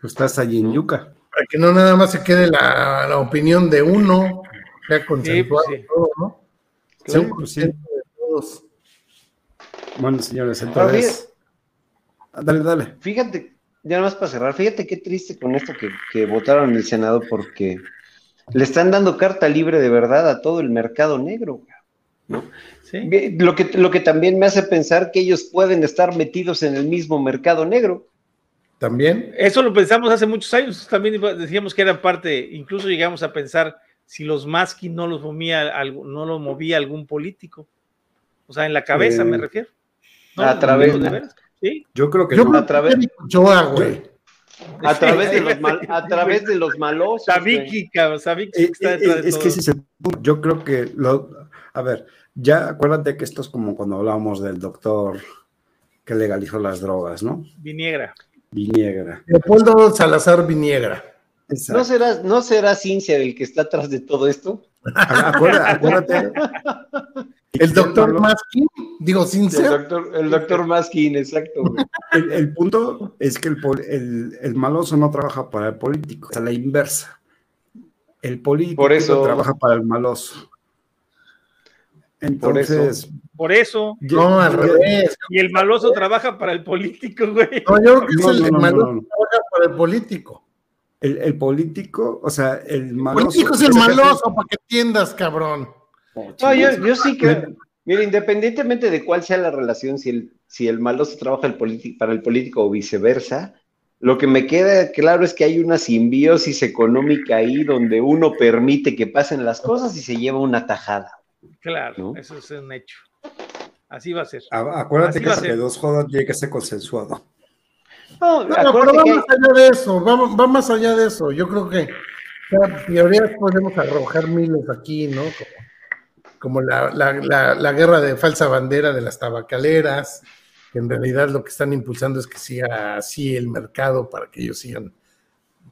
Pues estás allí en Yuca. para que no nada más se quede la, la opinión de uno, sea consensuado pues sí. todo, ¿no? Sí, Sea un pues de todos. Bueno, señores, entonces. Dale, dale. Fíjate, ya nada más para cerrar, fíjate qué triste con esto que, que votaron en el Senado porque le están dando carta libre de verdad a todo el mercado negro. Sí. Ve, Lo que, lo que también me hace pensar que ellos pueden estar metidos en el mismo mercado negro. También. Eso lo pensamos hace muchos años, también decíamos que eran parte, incluso llegamos a pensar si los Masky no los movía, algo- no lo movía algún político. O sea, en la cabeza Eh, me refiero. a ¿No? través- ¿De veras? Sí. Yo creo que Yo no. creo a través- Ochoa, güey. A través de los, mal- a través de los güey. Sabiki, cabrón, Sabiki Eh, está eh, detrás de es todo. que ese es el punto. Yo creo que lo, a ver, ya acuérdate que esto es como cuando hablábamos del doctor que legalizó las drogas, ¿no? Viniegra. Viniegra. Leopoldo Salazar Viniegra. ¿No será, ¿No será Cincia el que está atrás de todo esto? Acuérdate, acuérdate. El doctor Maskin, digo, El sincero. doctor, el doctor Maskin, exacto. güey. El, el punto es que el, el, el maloso no trabaja para el político, es a la inversa. El político Por eso- trabaja para el maloso. Entonces, Por eso. ya- No, al revés. Y el maloso trabaja para el político, güey. No, yo creo que No, es el no, no, malo no, no. que trabaja para el político. El, el político, o sea, el El maloso. político es el maloso, para que entiendas, cabrón. No, yo, yo sí creo. Mira, independientemente de cuál sea la relación, si el, si el maloso trabaja el para el político o viceversa, lo que me queda claro es que hay una simbiosis económica ahí donde uno permite que pasen las cosas y se lleva una tajada. Claro, ¿No? eso es un hecho. Así va a ser. A- Acuérdate Así que que dos jodan tiene que ser consensuado. No, No, pero va que más allá de eso, va, va más allá de eso. Yo creo que ya, teorías podemos arrojar miles aquí, ¿no? Como, como la, la- la- la guerra de falsa bandera de las tabacaleras, que en realidad lo que están impulsando es que siga así el mercado para que ellos sigan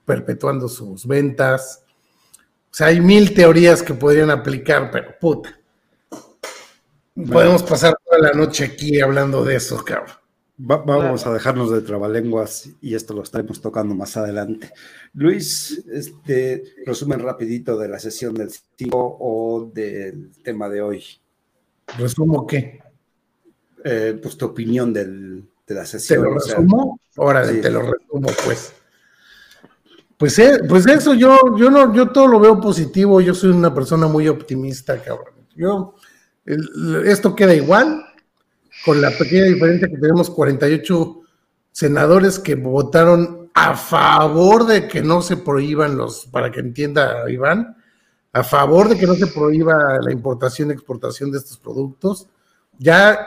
perpetuando sus ventas. O sea, hay mil teorías que podrían aplicar, pero puta. Podemos pasar toda la noche aquí hablando de eso, cabrón. Va- vamos a dejarnos de trabalenguas y esto lo estaremos tocando más adelante. Luis, este resumen rapidito de la sesión del 5 o del tema de hoy. ¿Resumo qué? Eh, pues tu opinión del- de la ¿Te sesión. lo o sea, resumo? Órale, sí. te lo resumo, pues. Pues, eh, pues eso, yo, yo no, yo todo lo veo positivo, yo soy una persona muy optimista, cabrón. Yo, el- esto queda igual, con la pequeña diferencia que tenemos 48 senadores que votaron a favor de que no se prohíban los, para que entienda Iván, a favor de que no se prohíba la importación y exportación de estos productos. Ya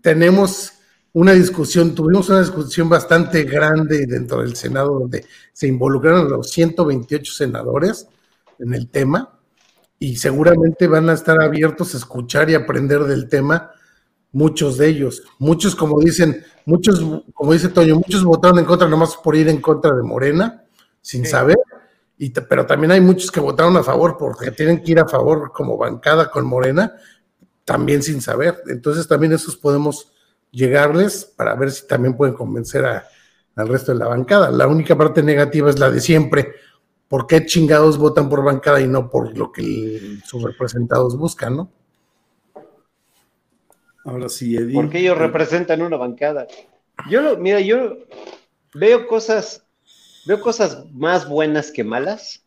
tenemos una discusión, tuvimos una discusión bastante grande dentro del Senado donde se involucraron los 128 senadores en el tema y seguramente van a estar abiertos a escuchar y aprender del tema muchos de ellos. Muchos, como dicen, muchos, como dice Toño, muchos votaron en contra nomás por ir en contra de Morena. sin saber. Y pero también hay muchos que votaron a favor porque tienen que ir a favor como bancada con Morena, también sin saber. Entonces también esos podemos llegarles para ver si también pueden convencer al resto de la bancada. La única parte negativa es la de siempre. ¿Por qué chingados votan por bancada y no por lo que sus representados buscan, no? Ahora sí, Eddie. Porque ellos representan una bancada. Yo lo, mira, yo veo cosas, veo cosas más buenas que malas,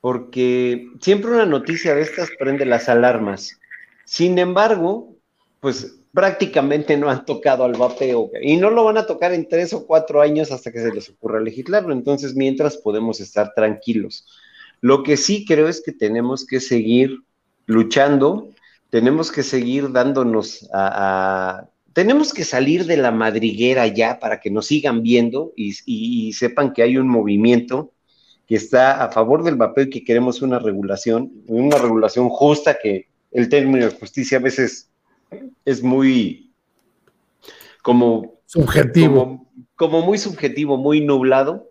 porque siempre una noticia de estas prende las alarmas. Sin embargo, pues prácticamente no han tocado al vapeo y no lo van a tocar en tres o cuatro años hasta que se les ocurra legislarlo. Entonces, mientras podemos estar tranquilos. Lo que sí creo es que tenemos que seguir luchando, tenemos que seguir dándonos a, tenemos que salir de la madriguera ya para que nos sigan viendo y, sepan que hay un movimiento que está a favor del vapeo y que queremos una regulación, una regulación justa que el término de justicia a veces es muy como subjetivo. Como, muy subjetivo, muy nublado.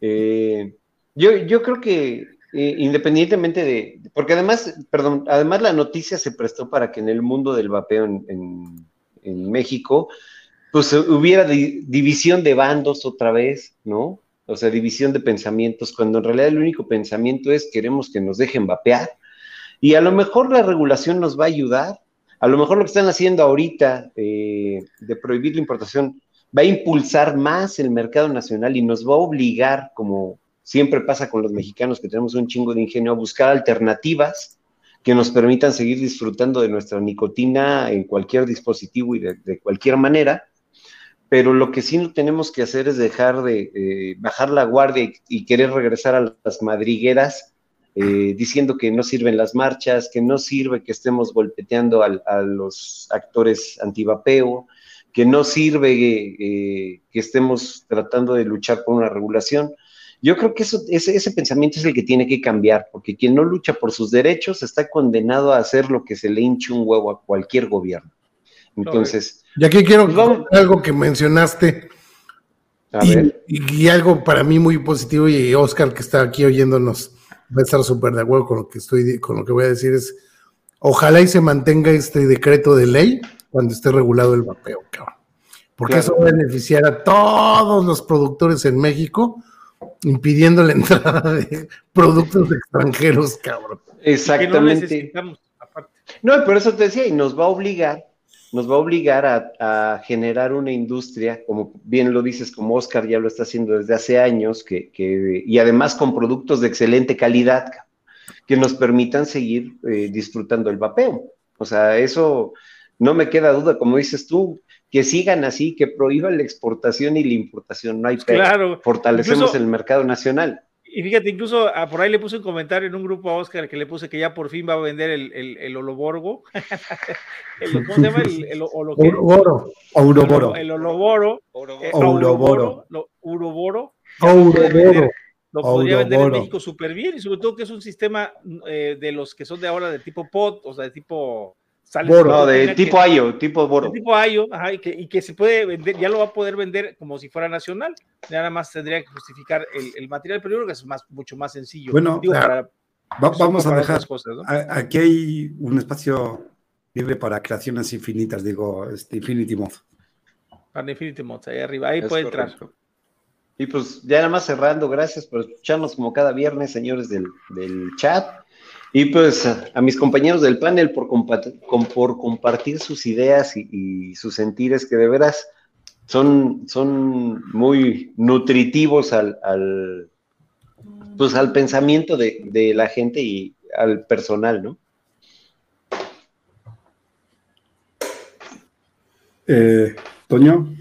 Eh, yo, yo creo que eh, independientemente de, porque además, perdón, además la noticia se prestó para que en el mundo del vapeo en, México, pues hubiera división de bandos otra vez, ¿no? O sea, división de pensamientos, cuando en realidad el único pensamiento es queremos que nos dejen vapear. Y a lo mejor la regulación nos va a ayudar, a lo mejor lo que están haciendo ahorita eh, de prohibir la importación va a impulsar más el mercado nacional y nos va a obligar, como siempre pasa con los mexicanos que tenemos un chingo de ingenio, a buscar alternativas que nos permitan seguir disfrutando de nuestra nicotina en cualquier dispositivo y de, cualquier manera. Pero lo que sí no tenemos que hacer es dejar de bajar la guardia y querer regresar a las madrigueras eh, diciendo que no sirven las marchas, que no sirve que estemos golpeteando a los actores antivapeo, que no sirve eh, que estemos tratando de luchar por una regulación. Yo creo que eso, ese, pensamiento es el que tiene que cambiar, porque quien no lucha por sus derechos está condenado a hacer lo que se le hinche un huevo a cualquier gobierno. Entonces. Y aquí quiero pues algo que mencionaste. y, algo para mí muy positivo, y Oscar que está aquí oyéndonos va a estar súper de acuerdo con lo que estoy, con lo que voy a decir es, ojalá y se mantenga este decreto de ley cuando esté regulado el vapeo, cabrón. Porque eso va a beneficiar a todos los productores en México, impidiendo la entrada de productos extranjeros, cabrón. Exactamente. No, no, por eso te decía, y nos va a obligar nos va a obligar a, generar una industria, como bien lo dices, como Oscar ya lo está haciendo desde hace años, que, y además con productos de excelente calidad que nos permitan seguir eh, disfrutando el vapeo. O sea, eso no me queda duda, como dices tú, que sigan así, que prohíban la exportación y la importación, no hay claro. Fortalecemos el mercado nacional. Y fíjate, incluso ah, por ahí le puse un comentario en un grupo a Oscar que le puse que ya por fin va a vender el, el, el Oloborgo. el, ¿Cómo se llama? El, el Uroboro. Uroboro. El Oloboro. Uroboro. Uroboro. Lo podría vender en México súper bien y sobre todo que es un sistema eh, de los que son de ahora de tipo pod, o sea, de tipo no, de tipo Ayo, tipo Boro. De tipo Ayo, ajá, y que, y que, se puede vender, ya lo va a poder vender como si fuera nacional. Nada más tendría que justificar el, el material, pero yo creo que es más, mucho más sencillo. Bueno, vamos a dejar. Cosas, ¿no? Aquí hay un espacio libre para creaciones infinitas, digo, este Infinity Mod. Para Infinity Mod, ahí arriba, ahí puede entrar. Y pues ya nada más cerrando, gracias por escucharnos como cada viernes, señores del, del chat. Y pues a, mis compañeros del panel por, por compartir sus ideas y, sus sentires que de veras son, son muy nutritivos al, al, pues al pensamiento de, la gente y al personal, ¿no? Eh, Toño.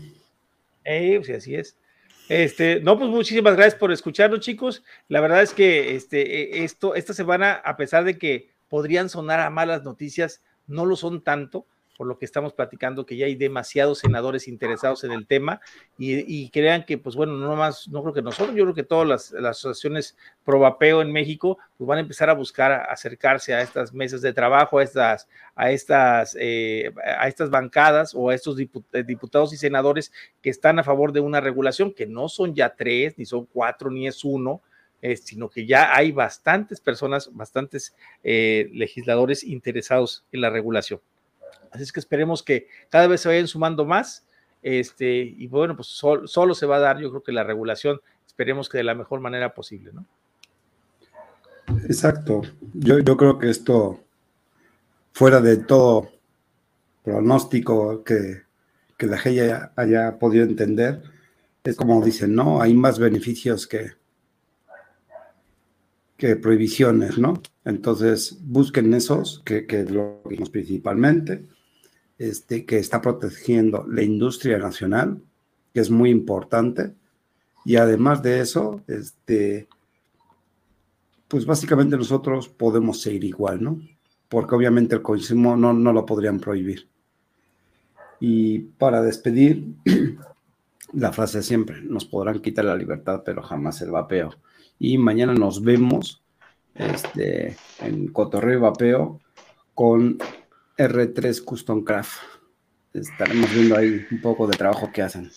Eh, pues así es. Este, no, pues muchísimas gracias por escucharnos, chicos. La verdad es que este, e, esto, esta semana, a pesar de que podrían sonar a malas noticias, no lo son tanto por lo que estamos platicando, que ya hay demasiados senadores interesados en el tema y, crean que, pues bueno, no más, no creo que nosotros, yo creo que todas las, asociaciones pro vapeo en México, pues van a empezar a buscar acercarse a estas mesas de trabajo, a estas, a estas, eh, a estas bancadas o a estos eh, diputados y senadores que están a favor de una regulación, que no son ya tres, ni son cuatro, ni es uno, eh, sino que ya hay bastantes personas, bastantes eh, legisladores interesados en la regulación. Así es que esperemos que cada vez se vayan sumando más. Este, y bueno, pues solo se va a dar, yo creo que la regulación, esperemos que de la mejor manera posible, ¿no? Exacto. Yo, yo creo que esto, fuera de todo pronóstico que, que la gente haya, haya podido entender, es como dicen, ¿no? Hay más beneficios que, que prohibiciones, ¿no? Entonces, busquen esos, que, que lo vimos principalmente, este, que está protegiendo la industria nacional, que es muy importante, y además de eso, este, pues básicamente nosotros podemos seguir igual, ¿no? Porque obviamente el consumo no, no lo podrían prohibir. Y para despedir, la frase siempre, nos podrán quitar la libertad, pero jamás el vapeo. Y mañana nos vemos este, en Cotorreo y Vapeo con R3 Custom Craft. Estaremos viendo ahí un poco de trabajo que hacen.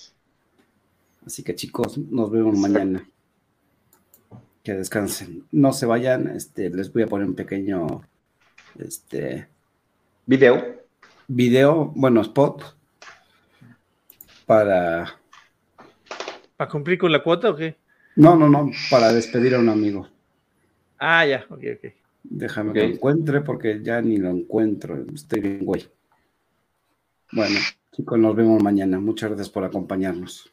Así que chicos, nos vemos mañana. Que descansen. No se vayan, este, les voy a poner un pequeño este video. Video, bueno, spot para ¿Para cumplir con la cuota o qué? No, no, no, para despedir a un amigo. Ah, ya, ok, ok. Déjame que lo encuentre porque ya ni lo encuentro. Estoy bien, güey. Bueno, chicos, nos vemos mañana. Muchas gracias por acompañarnos.